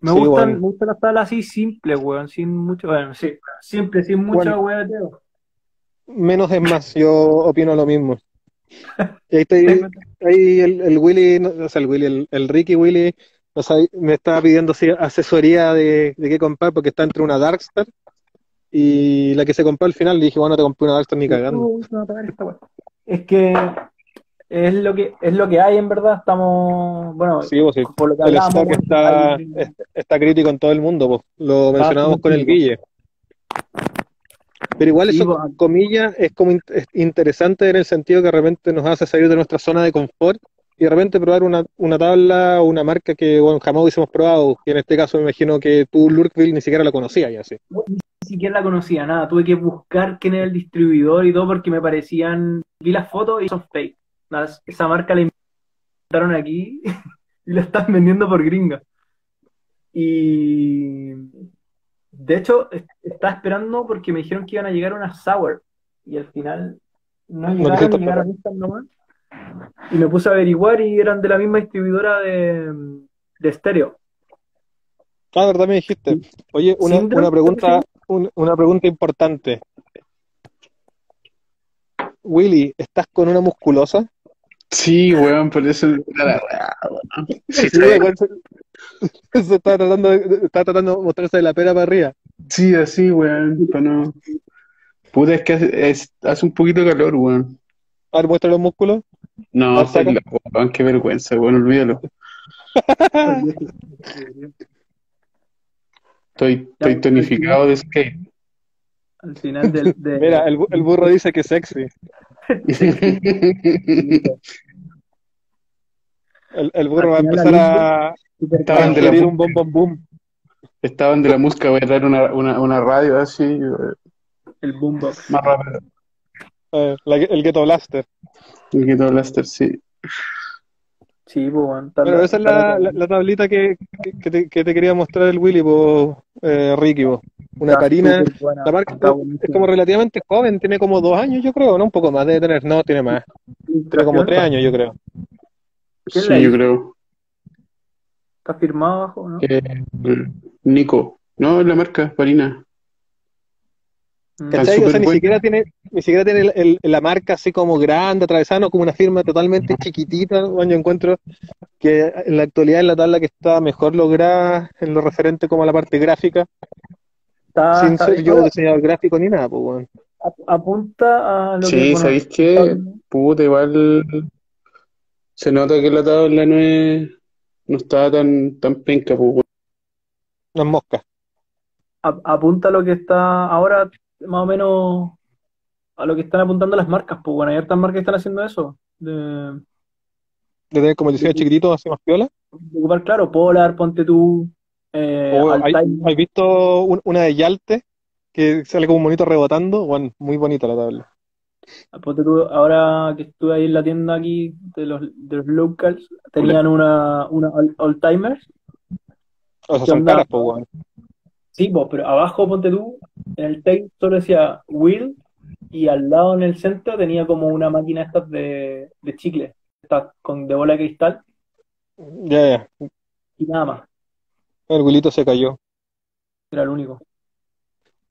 Me Sí, gustan, me gustan las tablas así simples, weón, sin mucho, bueno, sí, simple, sin mucho Bueno. weón. Menos es más, yo opino lo mismo. Y ahí, estoy- ahí el, el Willy, no, o sea, el Willy, el, el Ricky Willy, no me estaba pidiendo asesoría de, de qué comprar porque está entre una Darkstar y la que se compró al final. Le dije, bueno, no te compré una Darkstar ni cagando. Es que es lo que es lo que hay en verdad, estamos, bueno, Sí, pues, sí. por lo que El stock está, hay- está crítico en todo el mundo, pues. Lo mencionábamos con el Guille. Pero igual Sí, eso, pues, comillas, es como in- es interesante en el sentido que de repente nos hace salir de nuestra zona de confort y de repente probar una, una tabla o una marca que bueno, jamás hubiésemos probado. Y en este caso me imagino que tú, Lurkville, ni siquiera la conocías y así. ni siquiera la conocía, nada, tuve que buscar quién era el distribuidor y todo porque me parecían, vi las fotos y son fake. Esa marca la inventaron aquí y la están vendiendo por gringa. Y de hecho, est- estaba esperando porque me dijeron que iban a llegar unas sour y al final no No llegaron, quisiste llegaron estas nomás. Y me puse a averiguar y eran de la misma distribuidora de, de estéreo. Ah, verdad me dijiste. Oye, una, pregunta, un- una pregunta importante. Willy, ¿estás con una musculosa? Sí, weón, por eso. la weá, weón. Sí, Sí, se, se está tratando de, está tratando de mostrarse de la pera para arriba. sí, así, weón, para no. Puta, es que hace, es- hace un poquito de calor, weón. A ver, muestra los músculos. No, Ah, weón, qué vergüenza, weón, olvídalo. Estoy, estoy tonificado de skate. Al final del, de, Mira, el burro dice que es sexy. El, el burro va a empezar a, Estaban de la un bom bom boom. Estaban de la música, voy a traer una, una, una radio así, eh, el boombox. más rápido. Eh, la- el Ghetto Blaster. El Ghetto Blaster, sí. Sí, pues, está Pero esa es la, la, la tablita que, que, te, que te quería mostrar el Willy, po, eh, Ricky. po. Una buena, La marca está es como relativamente joven, tiene como dos años, yo creo, ¿no? Un poco más debe tener. No, tiene más. Tiene como tres años, yo creo. ¿Quién Sí, yo creo. Está firmado abajo, ¿no? Eh, Nico. No, es la marca, Farina. Está ¿Cachai? O sea, súper ni siquiera tiene, ni siquiera tiene el- el- la marca así como grande, atravesada, no, como una firma totalmente chiquitita. Bueno, yo encuentro que en la actualidad es la tabla que está mejor lograda en lo referente como a la parte gráfica, Está- sin está- ser yo diseñador gráfico ni nada, pues bueno. apunta a lo que Sí, ¿sabéis qué? Puta, igual se nota que la tabla no es, no está tan, tan penca, pues, weón. No es mosca. ap- apunta a lo que está ahora más o menos a lo que están apuntando las marcas, pues bueno, hay hartas marcas que están haciendo eso, de, De tener como el diseño chiquitito, así más piola. de ocupar, claro, Polar, ponte tú, eh, O, ¿hay, ¿hay visto un- una de Yalte que sale como un monito rebotando? Bueno, muy bonita la tabla. ponte tú, ahora que estuve ahí en la tienda aquí de los, de los locals, tenían una, una all- All-Timers, O sea, ¿Qué son caras, pues bueno. Sí, pues, pero abajo, ponte tú, en el tape solo decía Will y al lado en el centro tenía como una máquina estas de, de chicle, estas con de bola de cristal Ya, ya. y nada más, El Wilito se cayó. era el único.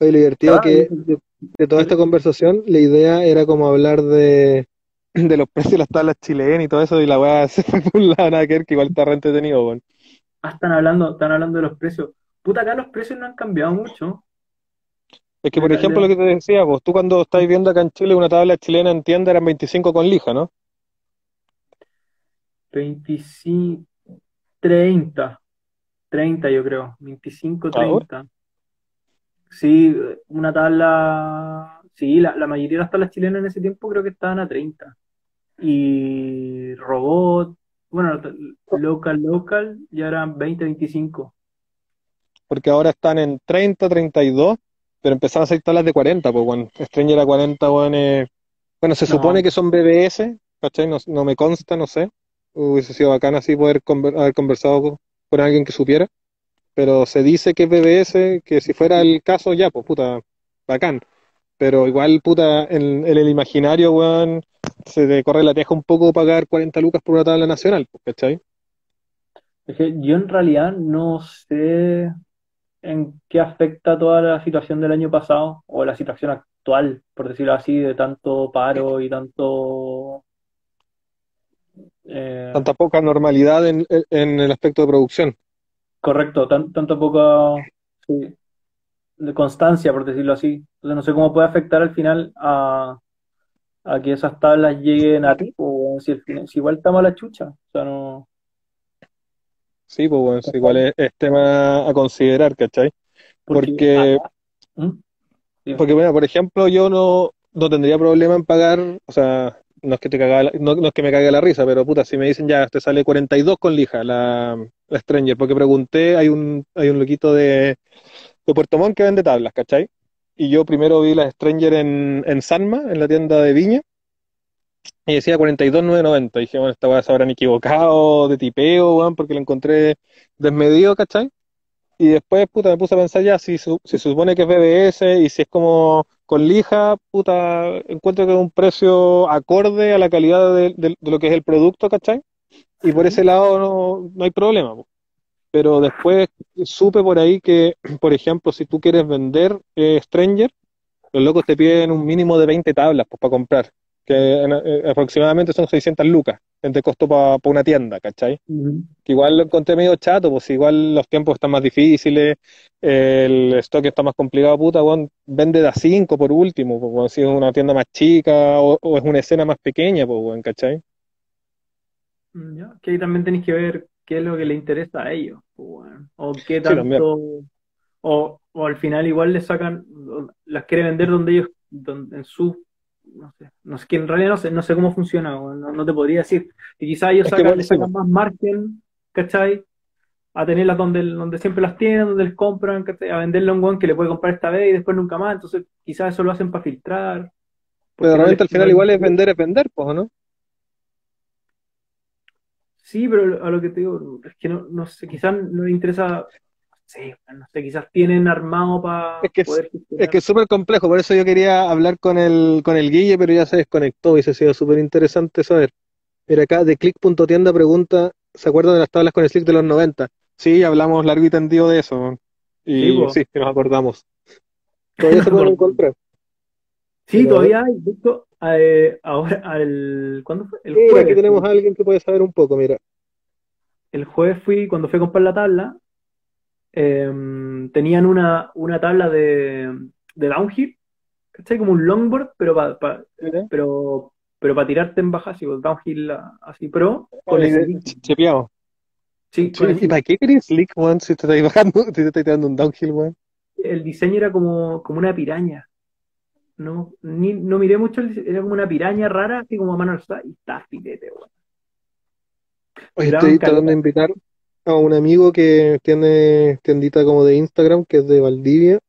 Oye, lo divertido Ah, que de, de toda esta conversación, la idea era como hablar de, de los precios de las tablas chilenas y todo eso, y la weá se fue por un lado, nada que ver, que igual está re entretenido, weón. Ah, están hablando, están hablando de los precios. Puta, acá los precios no han cambiado mucho. Es que, por ejemplo, lo que te decía, vos, tú cuando estáis viendo acá en Chile una tabla chilena en tienda eran 25 con lija, ¿no? 25, 30, 30 yo creo, 25, ¿Ahora? 30. Sí, una tabla, sí, la, la mayoría de las tablas chilenas en ese tiempo creo que estaban a 30. Y robot, bueno, local, local, ya eran 20, 25. Porque ahora están en 30, 32, pero empezaron a salir tablas de 40, pues, bueno. Stranger a 40, weón, eh, Bueno, se No. supone que son BBS, ¿cachai? No, no me consta, no sé. Hubiese sido bacán así poder conver- haber conversado con, con alguien que supiera. Pero se dice que es BBS, que si fuera el caso, ya, pues puta, bacán. Pero igual, puta, en, en el imaginario, weón, se te corre la teja un poco pagar 40 lucas por una tabla nacional, pues, ¿cachai? Es que yo en realidad no sé en qué afecta toda la situación del año pasado o la situación actual, por decirlo así, de tanto paro y tanto... eh, Tanta poca normalidad en, en- el aspecto de producción. correcto, tan, tanto poca sí, de constancia, por decirlo así. Entonces no sé cómo puede afectar al final a, a que esas tablas lleguen a ti, o si, si igual estamos a la chucha. O sea, no... Sí, pues bueno, igual es, es tema a considerar, ¿cachai? Porque, ¿Mm? Porque bueno, por ejemplo, yo no, no tendría problema en pagar, o sea, no es que te caga la- no, no es que me cague la risa, pero puta, si me dicen ya, te sale 42 con lija la, la Stranger, porque pregunté, hay un, hay un loquito de, de Puerto Montt que vende tablas, ¿cachai? Y yo primero vi la Stranger en, en Sanma, en la tienda de Viña, y decía 42,990. Dije, bueno, esta weá se habrán equivocado de tipeo, weón, porque lo encontré desmedido, ¿cachai? Y después, puta, me puse a pensar ya, si, su- si se supone que es BBS y si es como con lija, puta, encuentro que es un precio acorde a la calidad de, de- de lo que es el producto, ¿cachai? Y por ese lado no, no hay problema. po. Pero después supe por ahí que, por ejemplo, si tú quieres vender eh, Stranger, los locos te piden un mínimo de 20 tablas pues, para comprar, que en- eh, aproximadamente son 600 lucas de costo para una tienda, ¿cachai? Que igual lo encontré medio chato, pues igual los tiempos están más difíciles, el stock está más complicado, puta, weón, vende de a 5 por último, pues, weón, si es una tienda más chica o, o es una escena más pequeña, pues, weón, ¿cachai? Mm, Ya, Que ahí también tenéis que ver qué es lo que le interesa a ellos, pues, bueno. O qué tanto, o, o al final igual le sacan, las quiere vender donde ellos, donde, en su, no sé, no sé, que en realidad no sé, no sé cómo funciona, no, no te podría decir. Y quizás ellos sacan, le sí, sacan más margen, ¿cachai? A tenerlas donde, donde siempre las tienen, donde les compran, ¿cachai? A venderle a un guan que le puede comprar esta vez y después nunca más, entonces quizás eso lo hacen para filtrar. Pero no realmente les- al final no- igual es vender, es vender, pues, ¿o ¿no? Sí, pero a lo que te digo, es que no, no sé, quizás no les interesa, sé, no sé, quizás tienen armado para Es que es- poder Es que es súper complejo, por eso yo quería hablar con el, con el Guille, pero ya se desconectó y se ha sido súper interesante saber. Mira acá, de click.tienda pregunta, ¿se acuerdan de las tablas con Slick de los 90? Sí, hablamos largo y tendido de eso. Y Sí, sí, que nos acordamos. Todavía se pueden encontrar. Sí, Pero- todavía hay. Hecho, eh, ahora, al, ¿cuándo fue? El Mira, jueves. aquí tenemos a alguien que puede saber un poco, mira. El jueves fui, cuando fui a comprar la tabla, em, tenían una, una tabla de, de downhill, ¿cachai? Como un longboard, pero para Mira. pero, pero para tirarte en baja, así, downhill así pro, con Chepeado. Sí, ¿Y para qué querés slick, weón? Si te estás bajando, si te estás tirando un downhill, weón. El diseño era como, como una piraña. No, ni, no miré mucho, el era como una piraña rara, así como a mano alzada, y está filete, weón. Oye, estoy tratando de invitar a un amigo que tiene tiendita como de Instagram, que es de Valdivia,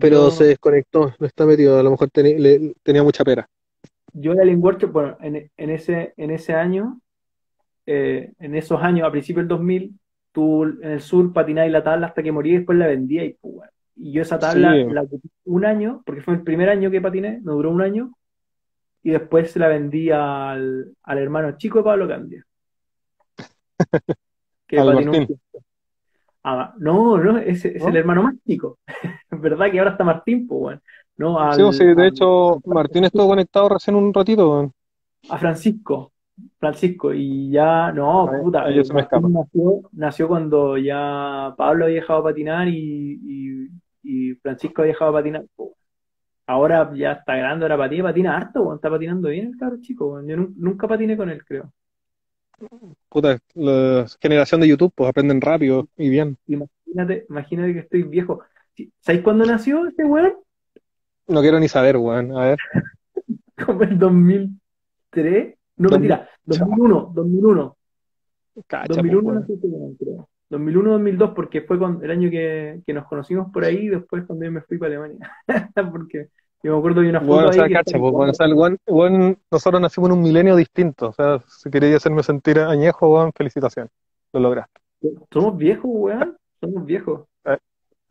pero se desconectó, no está metido, a lo mejor le- tenía mucha pera. Yo en el Workshop, bueno, en, en ese, en ese año, eh, en esos años, a principios del 2000, tú en el sur patinabas la tabla hasta que morí y después la vendía y pues, bueno. Y yo esa tabla Sí. la ocupé un año, porque fue el primer año que patiné, me duró un año, y después se la vendí al, al hermano chico de Pablo Candia. Que Al patinó un. Ah, no, no, es ¿No? el hermano más chico. Es verdad que ahora está Martín, pues, bueno. No, al, Sí, sí, de al- hecho, Martín estuvo conectado recién un ratito, a Francisco. Francisco, y ya, no, puta, ahí se me nació, nació cuando ya Pablo había dejado de patinar y, y, y Francisco había dejado de patinar. Ahora ya está grande, ahora patina, patina harto, está patinando bien el cabro chico. Yo nun- nunca patiné con él, creo. Puta, la generación de YouTube, pues aprenden rápido y bien. Imagínate, imagínate que estoy viejo. Sí, ¿Sabéis cuándo nació este weón? No quiero ni saber, weón. A ver, Como el 2003. No, mentira, 2001, 2001. cacha, 2001 pues, nació este weón, creo. 2001-2002, porque fue con, el año que, que nos conocimos por ahí y después cuando yo me fui para Alemania. porque yo me acuerdo de una foto Bueno, o sea, cacha, está- pues, bueno, o sea, el weón- weón, nosotros nacimos en un milenio distinto. O sea, si queréis hacerme sentir añejo, weón, felicitaciones. Lo lograste. Somos viejos, weón. Somos viejos.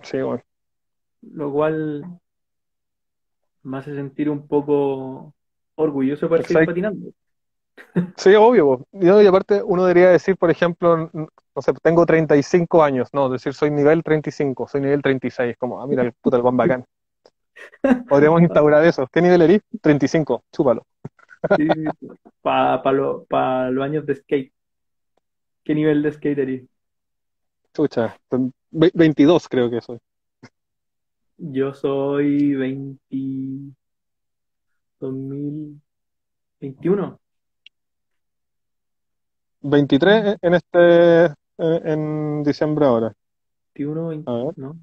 Sí, weón. Lo cual me hace sentir un poco orgulloso por seguir patinando. Sí, obvio. No, y aparte, uno debería decir, por ejemplo, no sé, tengo 35 años. No, decir soy nivel 35, soy nivel 36. Como, ah, mira, el puta, el guan bacán. Podríamos instaurar eso. ¿Qué nivel eres? 35, chúpalo. Para lo- pa los años de skate. ¿Qué nivel de skate eres? Chucha, ve- 22 creo que soy. Yo soy 20... 2021. 23 en este, en, en diciembre ahora. 21, 20, A ver. ¿no?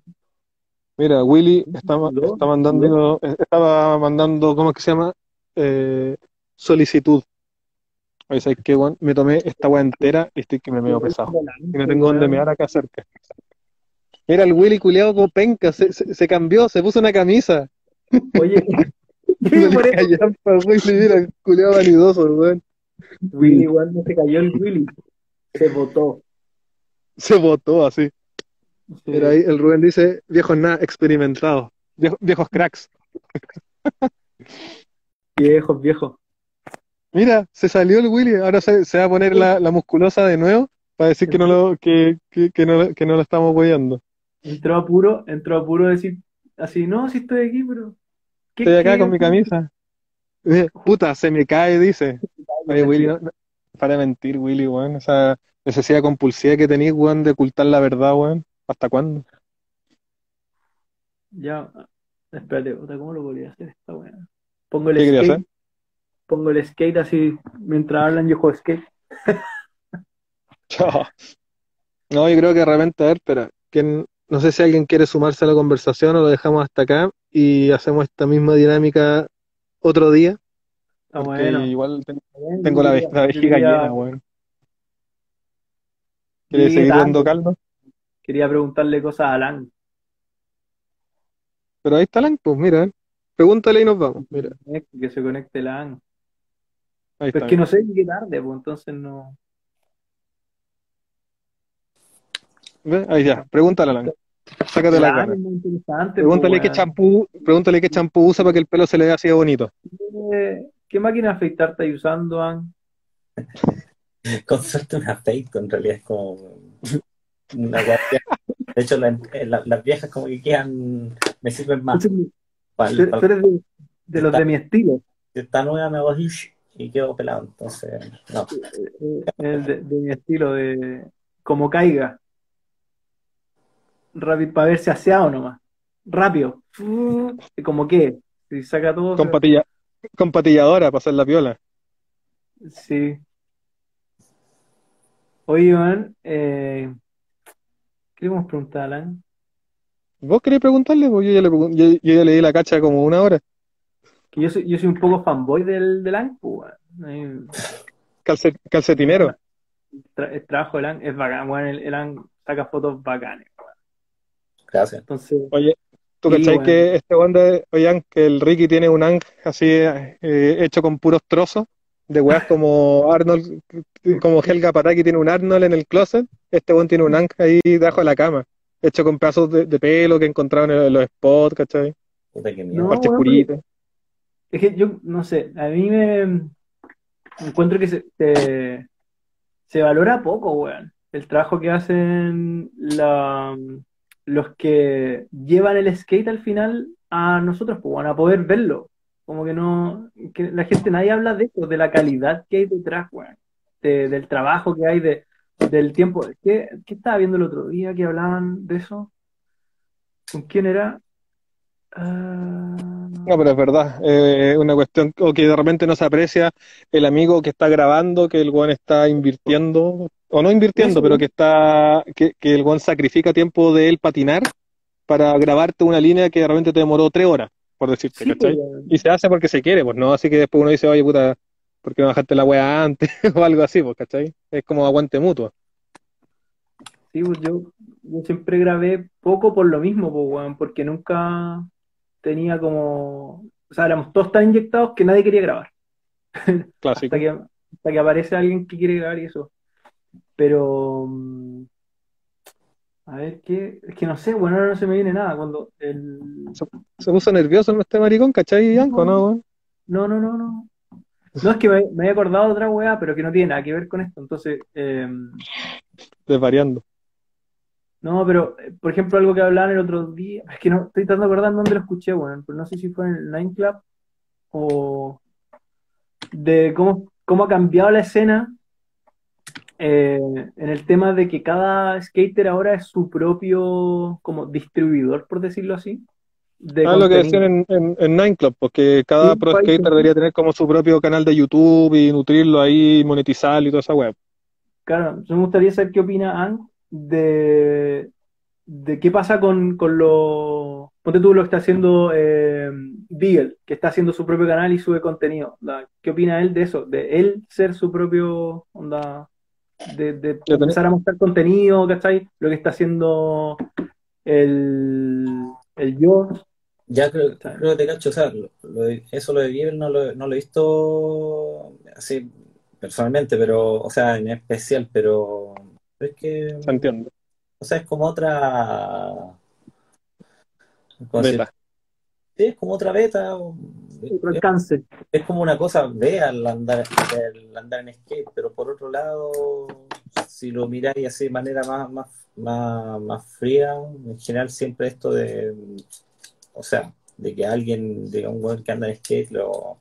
Mira, Willy está, está mandando, estaba mandando, ¿cómo es que se llama? Eh, solicitud. Oye, ¿sabes qué, weón? Me tomé esta weá entera y estoy que me meo pesado. Y no tengo dónde mear acá cerca. Mira, el Willy culeado con penca, se, se, se cambió, se puso una camisa. Oye, No por eso callampa, Willy, mira, culeado vanidoso, weón. Willy igual no se cayó el Willy. Se botó. Se botó así. Sí. Mira ahí, el Rubén dice, viejos nada, experimentados. Viejos, viejos cracks. Viejos, viejos. Mira, se salió el Willy, ahora se, se va a poner la, la musculosa de nuevo para decir que no lo, que, que, que no, que no lo estamos apoyando. Entró a puro, entró a puro decir así, no, si estoy aquí, pero. ¿qué- Estoy acá qué- con mi camisa. Puta, se me cae, dice. Oye, Willy, no, no- para mentir, Willy, weón. Esa necesidad compulsiva que weón, de ocultar la verdad, weón. ¿Hasta cuándo? Ya, espérate, ¿cómo lo podría hacer esta weá? Pongo el ¿Qué quería skate, hacer? pongo el skate así, mientras hablan yo juego skate. Chao. No, yo creo que de repente, a ver, espera, ¿quién- no sé si alguien quiere sumarse a la conversación o lo dejamos hasta acá y hacemos esta misma dinámica otro día, Está porque bueno. igual ten- Bien, tengo la, vejiga llena, weón. ¿Quieres seguir dando caldo? Quería preguntarle cosas a Alan. Pero ahí está Lan, pues mira, pregúntale y nos vamos. Mira, Que se conecte Alan. ahí Pero está. es que no sé, llegué tarde, pues entonces no. ¿Ve? Ahí ya, pregúntale a Lan. Sácate la Alan gana. es muy interesante, Pregúntale pues, qué champú, pregúntale qué champú usa para que el pelo se le vea así de bonito. ¿Qué, qué máquina de afeitar estáis usando, An? Con suerte una fake, en realidad es como. Una. De hecho, la- eh, la- las viejas como que quedan, me sirven más. Para tú tú eres de, de los de mi estilo, esta nueva me hago así y quedo pelado. Entonces, no. eh, eh, de, de mi estilo, de como caiga. Rápido, para ver si aseado nomás. Rápido. Y como que, si saca todo. Con, patilla, con patilladora para hacer la piola. Sí. Oye, Iván, eh, ¿qué le vamos a preguntar a Alan? ¿Vos querés preguntarle? Pues yo ya le, yo, yo ya le di la cacha como una hora. Que yo soy, yo soy un poco fanboy del, del Alan, pues, weón. Ahí, Calce- calcetinero. tra- el trabajo del Alan es bacán, weón. El, el Alan saca fotos bacanes, weón. Gracias. Entonces, Oye, ¿tú cachai bueno. que este de, oigan, que el Ricky tiene un ang así eh, hecho con puros trozos de weas como Arnold, como Helga Pataki tiene un Arnold en el closet, este weón tiene un ang ahí debajo de la cama, hecho con pedazos de, de pelo que encontraron en los spots, ¿cachai? No, Parches bueno, puritos. es que yo, no sé, a mí me encuentro que se, se, se valora poco, weón. El trabajo que hacen la, los que llevan el skate al final a nosotros, pues, weón, a poder verlo. Como que no, que la gente, nadie habla de eso, de la calidad que hay detrás, weón. De- del trabajo que hay, de, del tiempo. ¿Qué, qué estaba viendo el otro día que hablaban de eso? ¿Con quién era? Ah, No, pero es verdad, eh, una cuestión o que de repente no se aprecia el amigo que está grabando, que el weón está invirtiendo, o no invirtiendo, pero que está, que, que el weón sacrifica tiempo de él patinar para grabarte una línea que de repente te demoró tres horas, por decirte, sí, ¿cachai? pues, weón. Y se hace porque se quiere, pues no, así que después uno dice, oye puta, ¿por qué no bajaste la weá antes? o algo así, pues, ¿cachai? Es como aguante mutuo. Sí, pues yo, yo siempre grabé poco por lo mismo, pues, weón, porque nunca tenía como, o sea, éramos todos tan inyectados que nadie quería grabar, Clásico. hasta que, hasta que aparece alguien que quiere grabar y eso. Pero, mm, a ver, ¿qué? Es que no sé, bueno, ahora no se me viene nada, cuando el... Se puso nervioso este maricón, ¿cachai, Bianco, no, weón? No, no, no, no. No, es que me, me había acordado de otra weá, pero que no tiene nada que ver con esto, entonces... em, Desvariando. No, pero, eh, por ejemplo, algo que hablaban el otro día, es que no estoy tratando de acordar dónde lo escuché, bueno, pero no sé si fue en el Nine Club o de cómo, cómo ha cambiado la escena eh, en el tema de que cada skater ahora es su propio como distribuidor, por decirlo así, de Ah, lo que decían en, en, en Nine Club, porque cada Sí, pro skater sí. debería tener como su propio canal de YouTube y nutrirlo ahí, monetizarlo y toda esa web. Claro, yo me gustaría saber qué opina Ann de, de qué pasa con, con lo. Ponte tú lo que está haciendo eh, Beagle, que está haciendo su propio canal y sube contenido. ¿Qué opina él de eso? De él ser su propio. Onda, de, empezar a mostrar contenido, ¿cachai? Lo que está haciendo el, el yo. Ya creo, creo que te cacho, o sea, lo- lo de- eso lo de Bieber no lo, no lo he visto así personalmente, pero, o sea, en especial, pero es que, ¿Se entiende? o sea, es como otra. Es como otra beta, Otro es, alcance. es como una cosa ve al andar, al andar en skate, pero por otro lado, si lo miráis así de manera más, más, más, más fría, en general siempre esto de, o sea, de que alguien, de un weón que anda en skate, lo,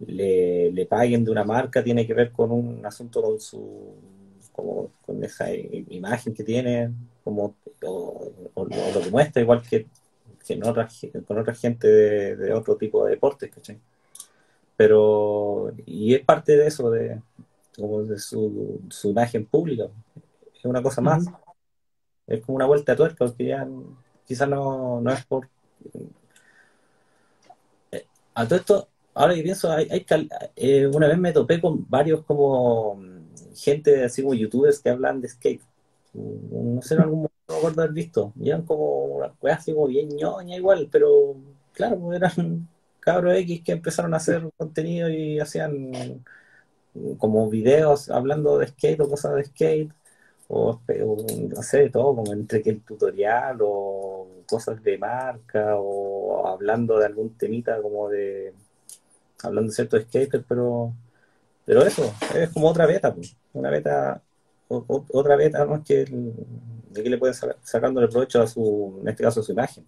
le, le paguen de una marca, tiene que ver con un asunto con su, como con esa imagen que tiene, como, o, lo que muestra, igual que, que en otra con otra gente de, de otro tipo de deportes, ¿cachai? Pero, y es parte de eso, de, como de su, su imagen pública, es una cosa más, es como una vuelta de tuerca, porque ya quizás no, no es por... Eh, A todo esto, ahora que pienso, hay, hay cal- eh, una vez me topé con varios como gente así como youtubers que hablan de skate. No sé, en algún momento no me acuerdo haber visto. Eran como unas weas así como bien ñoña igual, pero claro, pues eran cabros X que empezaron a hacer contenido y hacían mm, como videos hablando de skate o cosas de skate. O, o no sé, de todo, como entre que el tutorial o cosas de marca o hablando de algún temita como de hablando de ciertos skaters, pero pero eso, es como otra beta, pues, una beta otra vez, además que el- de que le pueden sacar sacándole provecho a su, en este caso a su imagen.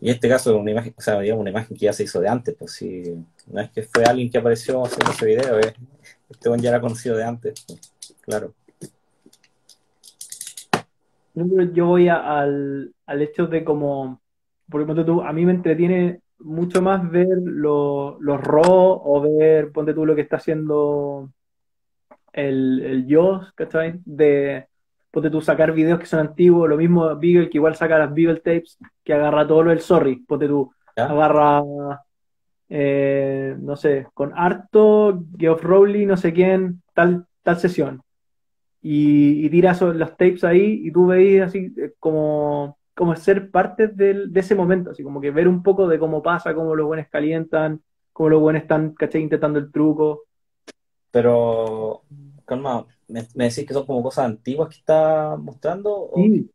Y este caso una imagen, o sea, digamos, una imagen que ya se hizo de antes, pues si no es que fue alguien que apareció haciendo ese video, eh, este ya era conocido de antes, pues, claro. Yo que voy al, al hecho de como, porque ponte tú, a mí me entretiene mucho más ver lo- los RAW o ver, ponte tú, lo que está haciendo el, el Joss, ¿cachai? De, ponte tú, sacar videos que son antiguos, lo mismo Beagle, que igual saca las Beagle tapes, que agarra todo lo del Sorry, ponte tú, ¿Ya? agarra, eh, no sé, con Arto, Geoff Rowley, no sé quién, tal, tal sesión. Y, y tira los tapes ahí y tú veis así eh, como, como ser parte del- de ese momento, así como que ver un poco de cómo pasa, cómo los buenos calientan, cómo los buenos están, ¿cachai? Intentando el truco. Pero, calma, ¿me, me decís que son como cosas antiguas que está mostrando? ¿O Sí,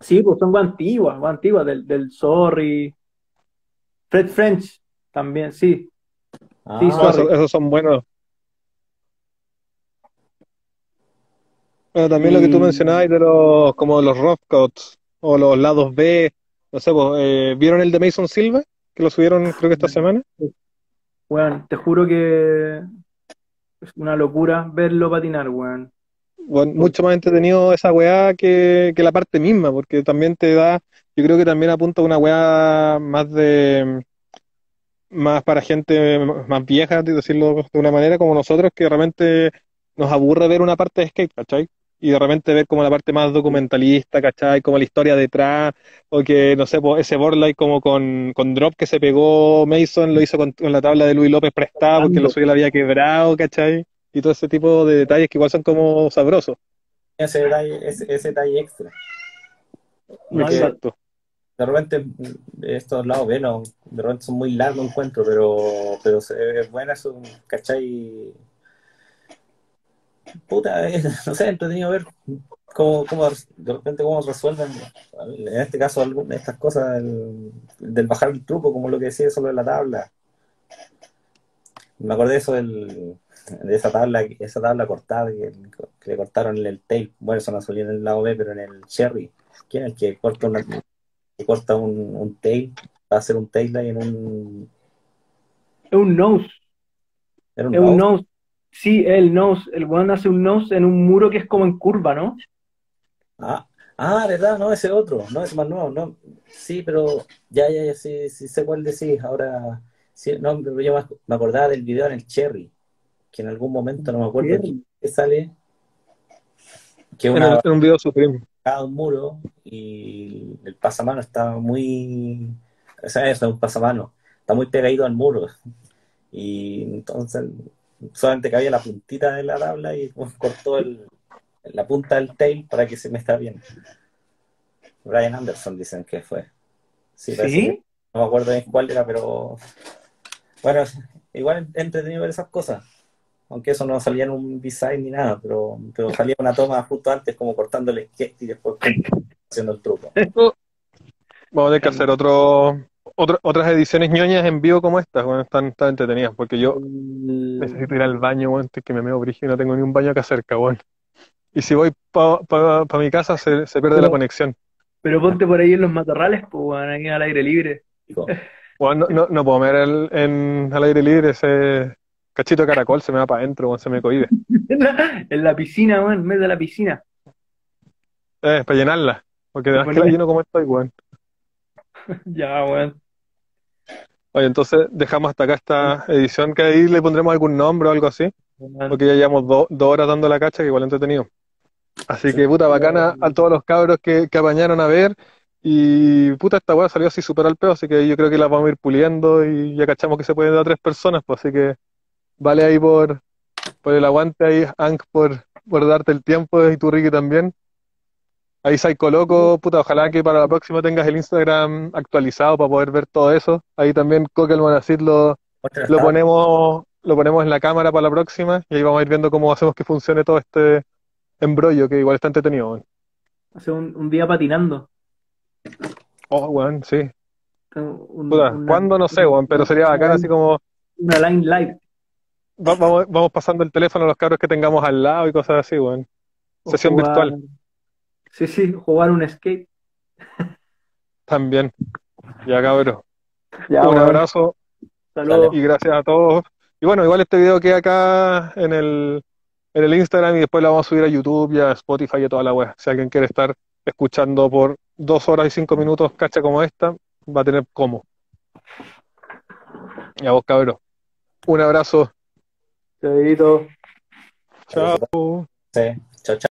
sí, pues son más antiguas, más antiguas, del, del Sorry. Fred French también, sí. Ah, Sí, No, sorry. esos, esos son buenos. Bueno, también lo que tú mencionabas de los, como los rough cuts o los lados B, no sé, pues, eh, ¿vieron el de Mason Silva? Que lo subieron creo que esta semana. Weón, te juro que es una locura verlo patinar, weón. Bueno, mucho más entretenido esa weá que, que la parte misma, porque también te da, yo creo que también apunta a una weá más de, más para gente más vieja, de decirlo de una manera, como nosotros, que realmente nos aburre ver una parte de skate, ¿cachai? Y de repente ver como la parte más documentalista, ¿cachai? Como la historia detrás, o que, no sé, pues, ese boardlight como con, con drop que se pegó Mason, lo hizo con, con la tabla de Luis López prestada porque lo suyo le había quebrado, ¿cachai? Y todo ese tipo de detalles que igual son como sabrosos. ese detalle, ese, ese detalle extra. No, Exacto. de repente estos lados B no, de repente son muy largos encuentro, pero, pero ve buena ¿cachai? Puta, eh, no sé, entretenido ver cómo, cómo de repente cómo resuelven, en este caso, algunas de estas cosas del, del bajar el truco, como lo que decía sobre la tabla. Me acordé de eso del, de esa tabla, esa tabla cortada que, que le cortaron en el tail. Bueno, eso no salió en el lado B, pero en el Cherry. ¿Quién es el que corta una, que corta un, un tail? Va a hacer un tail ahí en un. Es un nose, Era un es un nose. Sí, el nose, el weón hace un nose en un muro que es como en curva, ¿no? Ah, ah, ¿verdad? No, ese otro, no, ese más nuevo, no. Sí, pero ya, ya, ya, sí, sí sé cuál decís. Ahora, sí, no, pero yo me, acordaba del video en el Cherry, que en algún momento, no me acuerdo qué sale, que En, una el- en un video Supreme. bajaba un muro y el pasamano estaba muy, o sea, es un pasamano, está muy pegadito al muro. Y entonces solamente cabía la puntita de la tabla y pues, cortó el, la punta del tail para que se me está bien. Brian Anderson dicen que fue. Sí, ¿Sí? que- no me acuerdo bien cuál era, pero bueno, igual entretenido ver esas cosas. Aunque eso no salía en un design ni nada, pero, pero salía una toma justo antes como cortando el skate y después haciendo el truco. Vamos a tener que hacer otro, otro- otras ediciones ñoñas en vivo como estas, bueno, están, están entretenidas, porque yo El- necesito ir al baño, bueno, estoy que me meo brígido y no tengo ni un baño acá cerca, bueno. Y si voy para mi casa se, se pierde la conexión. Pero ponte por ahí en los matorrales, pues, weón, ahí al aire libre. Bueno, no, no, no puedo ver el, en, al aire libre ese cachito de caracol, se me va para adentro, bueno, se me cohibe. En la, en la piscina, weón, en medio de la piscina. Eh, para llenarla, porque de verdad que la lleno como estoy, weón. Ya, weón. Oye, entonces dejamos hasta acá esta edición, que ahí le pondremos algún nombre o algo así. Porque ya llevamos do- dos horas dando la cacha, que igual entretenido. Así que, puta, bacana a todos los cabros que, que apañaron a ver. Y, puta, esta weá salió así súper al peo, así que yo creo que la vamos a ir puliendo y ya cachamos que se pueden dar tres personas, pues así que vale ahí por, por el aguante ahí, Ank, por, por darte el tiempo y tú, Ricky, también. Ahí Psycho Loco, puta, ojalá que para la próxima tengas el Instagram actualizado para poder ver todo eso. Ahí también Coque el Monacid lo, lo ponemos, lo ponemos en la cámara para la próxima y ahí vamos a ir viendo cómo hacemos que funcione todo este embrollo que igual está entretenido. Hace un, un día patinando. Oh, weón, sí. Un- Puta, una- ¿cuándo? No sé, weón, pero sería bacán así como, Una line live. va- vamos, vamos pasando el teléfono a los cabros que tengamos al lado y cosas así, weón. Sesión jugar- virtual Sí, sí, jugar un skate. también. Ya, cabros. Ya, Un weón. abrazo Saludos. y gracias a todos. Y bueno, igual este video queda acá en el, en el Instagram y después lo vamos a subir a YouTube y a Spotify y a toda la web. Si alguien quiere estar escuchando por dos horas y cinco minutos cacha como esta, va a tener como. Y a vos, cabros. Un abrazo. Chaito. Chao. Sí. Chao, chao.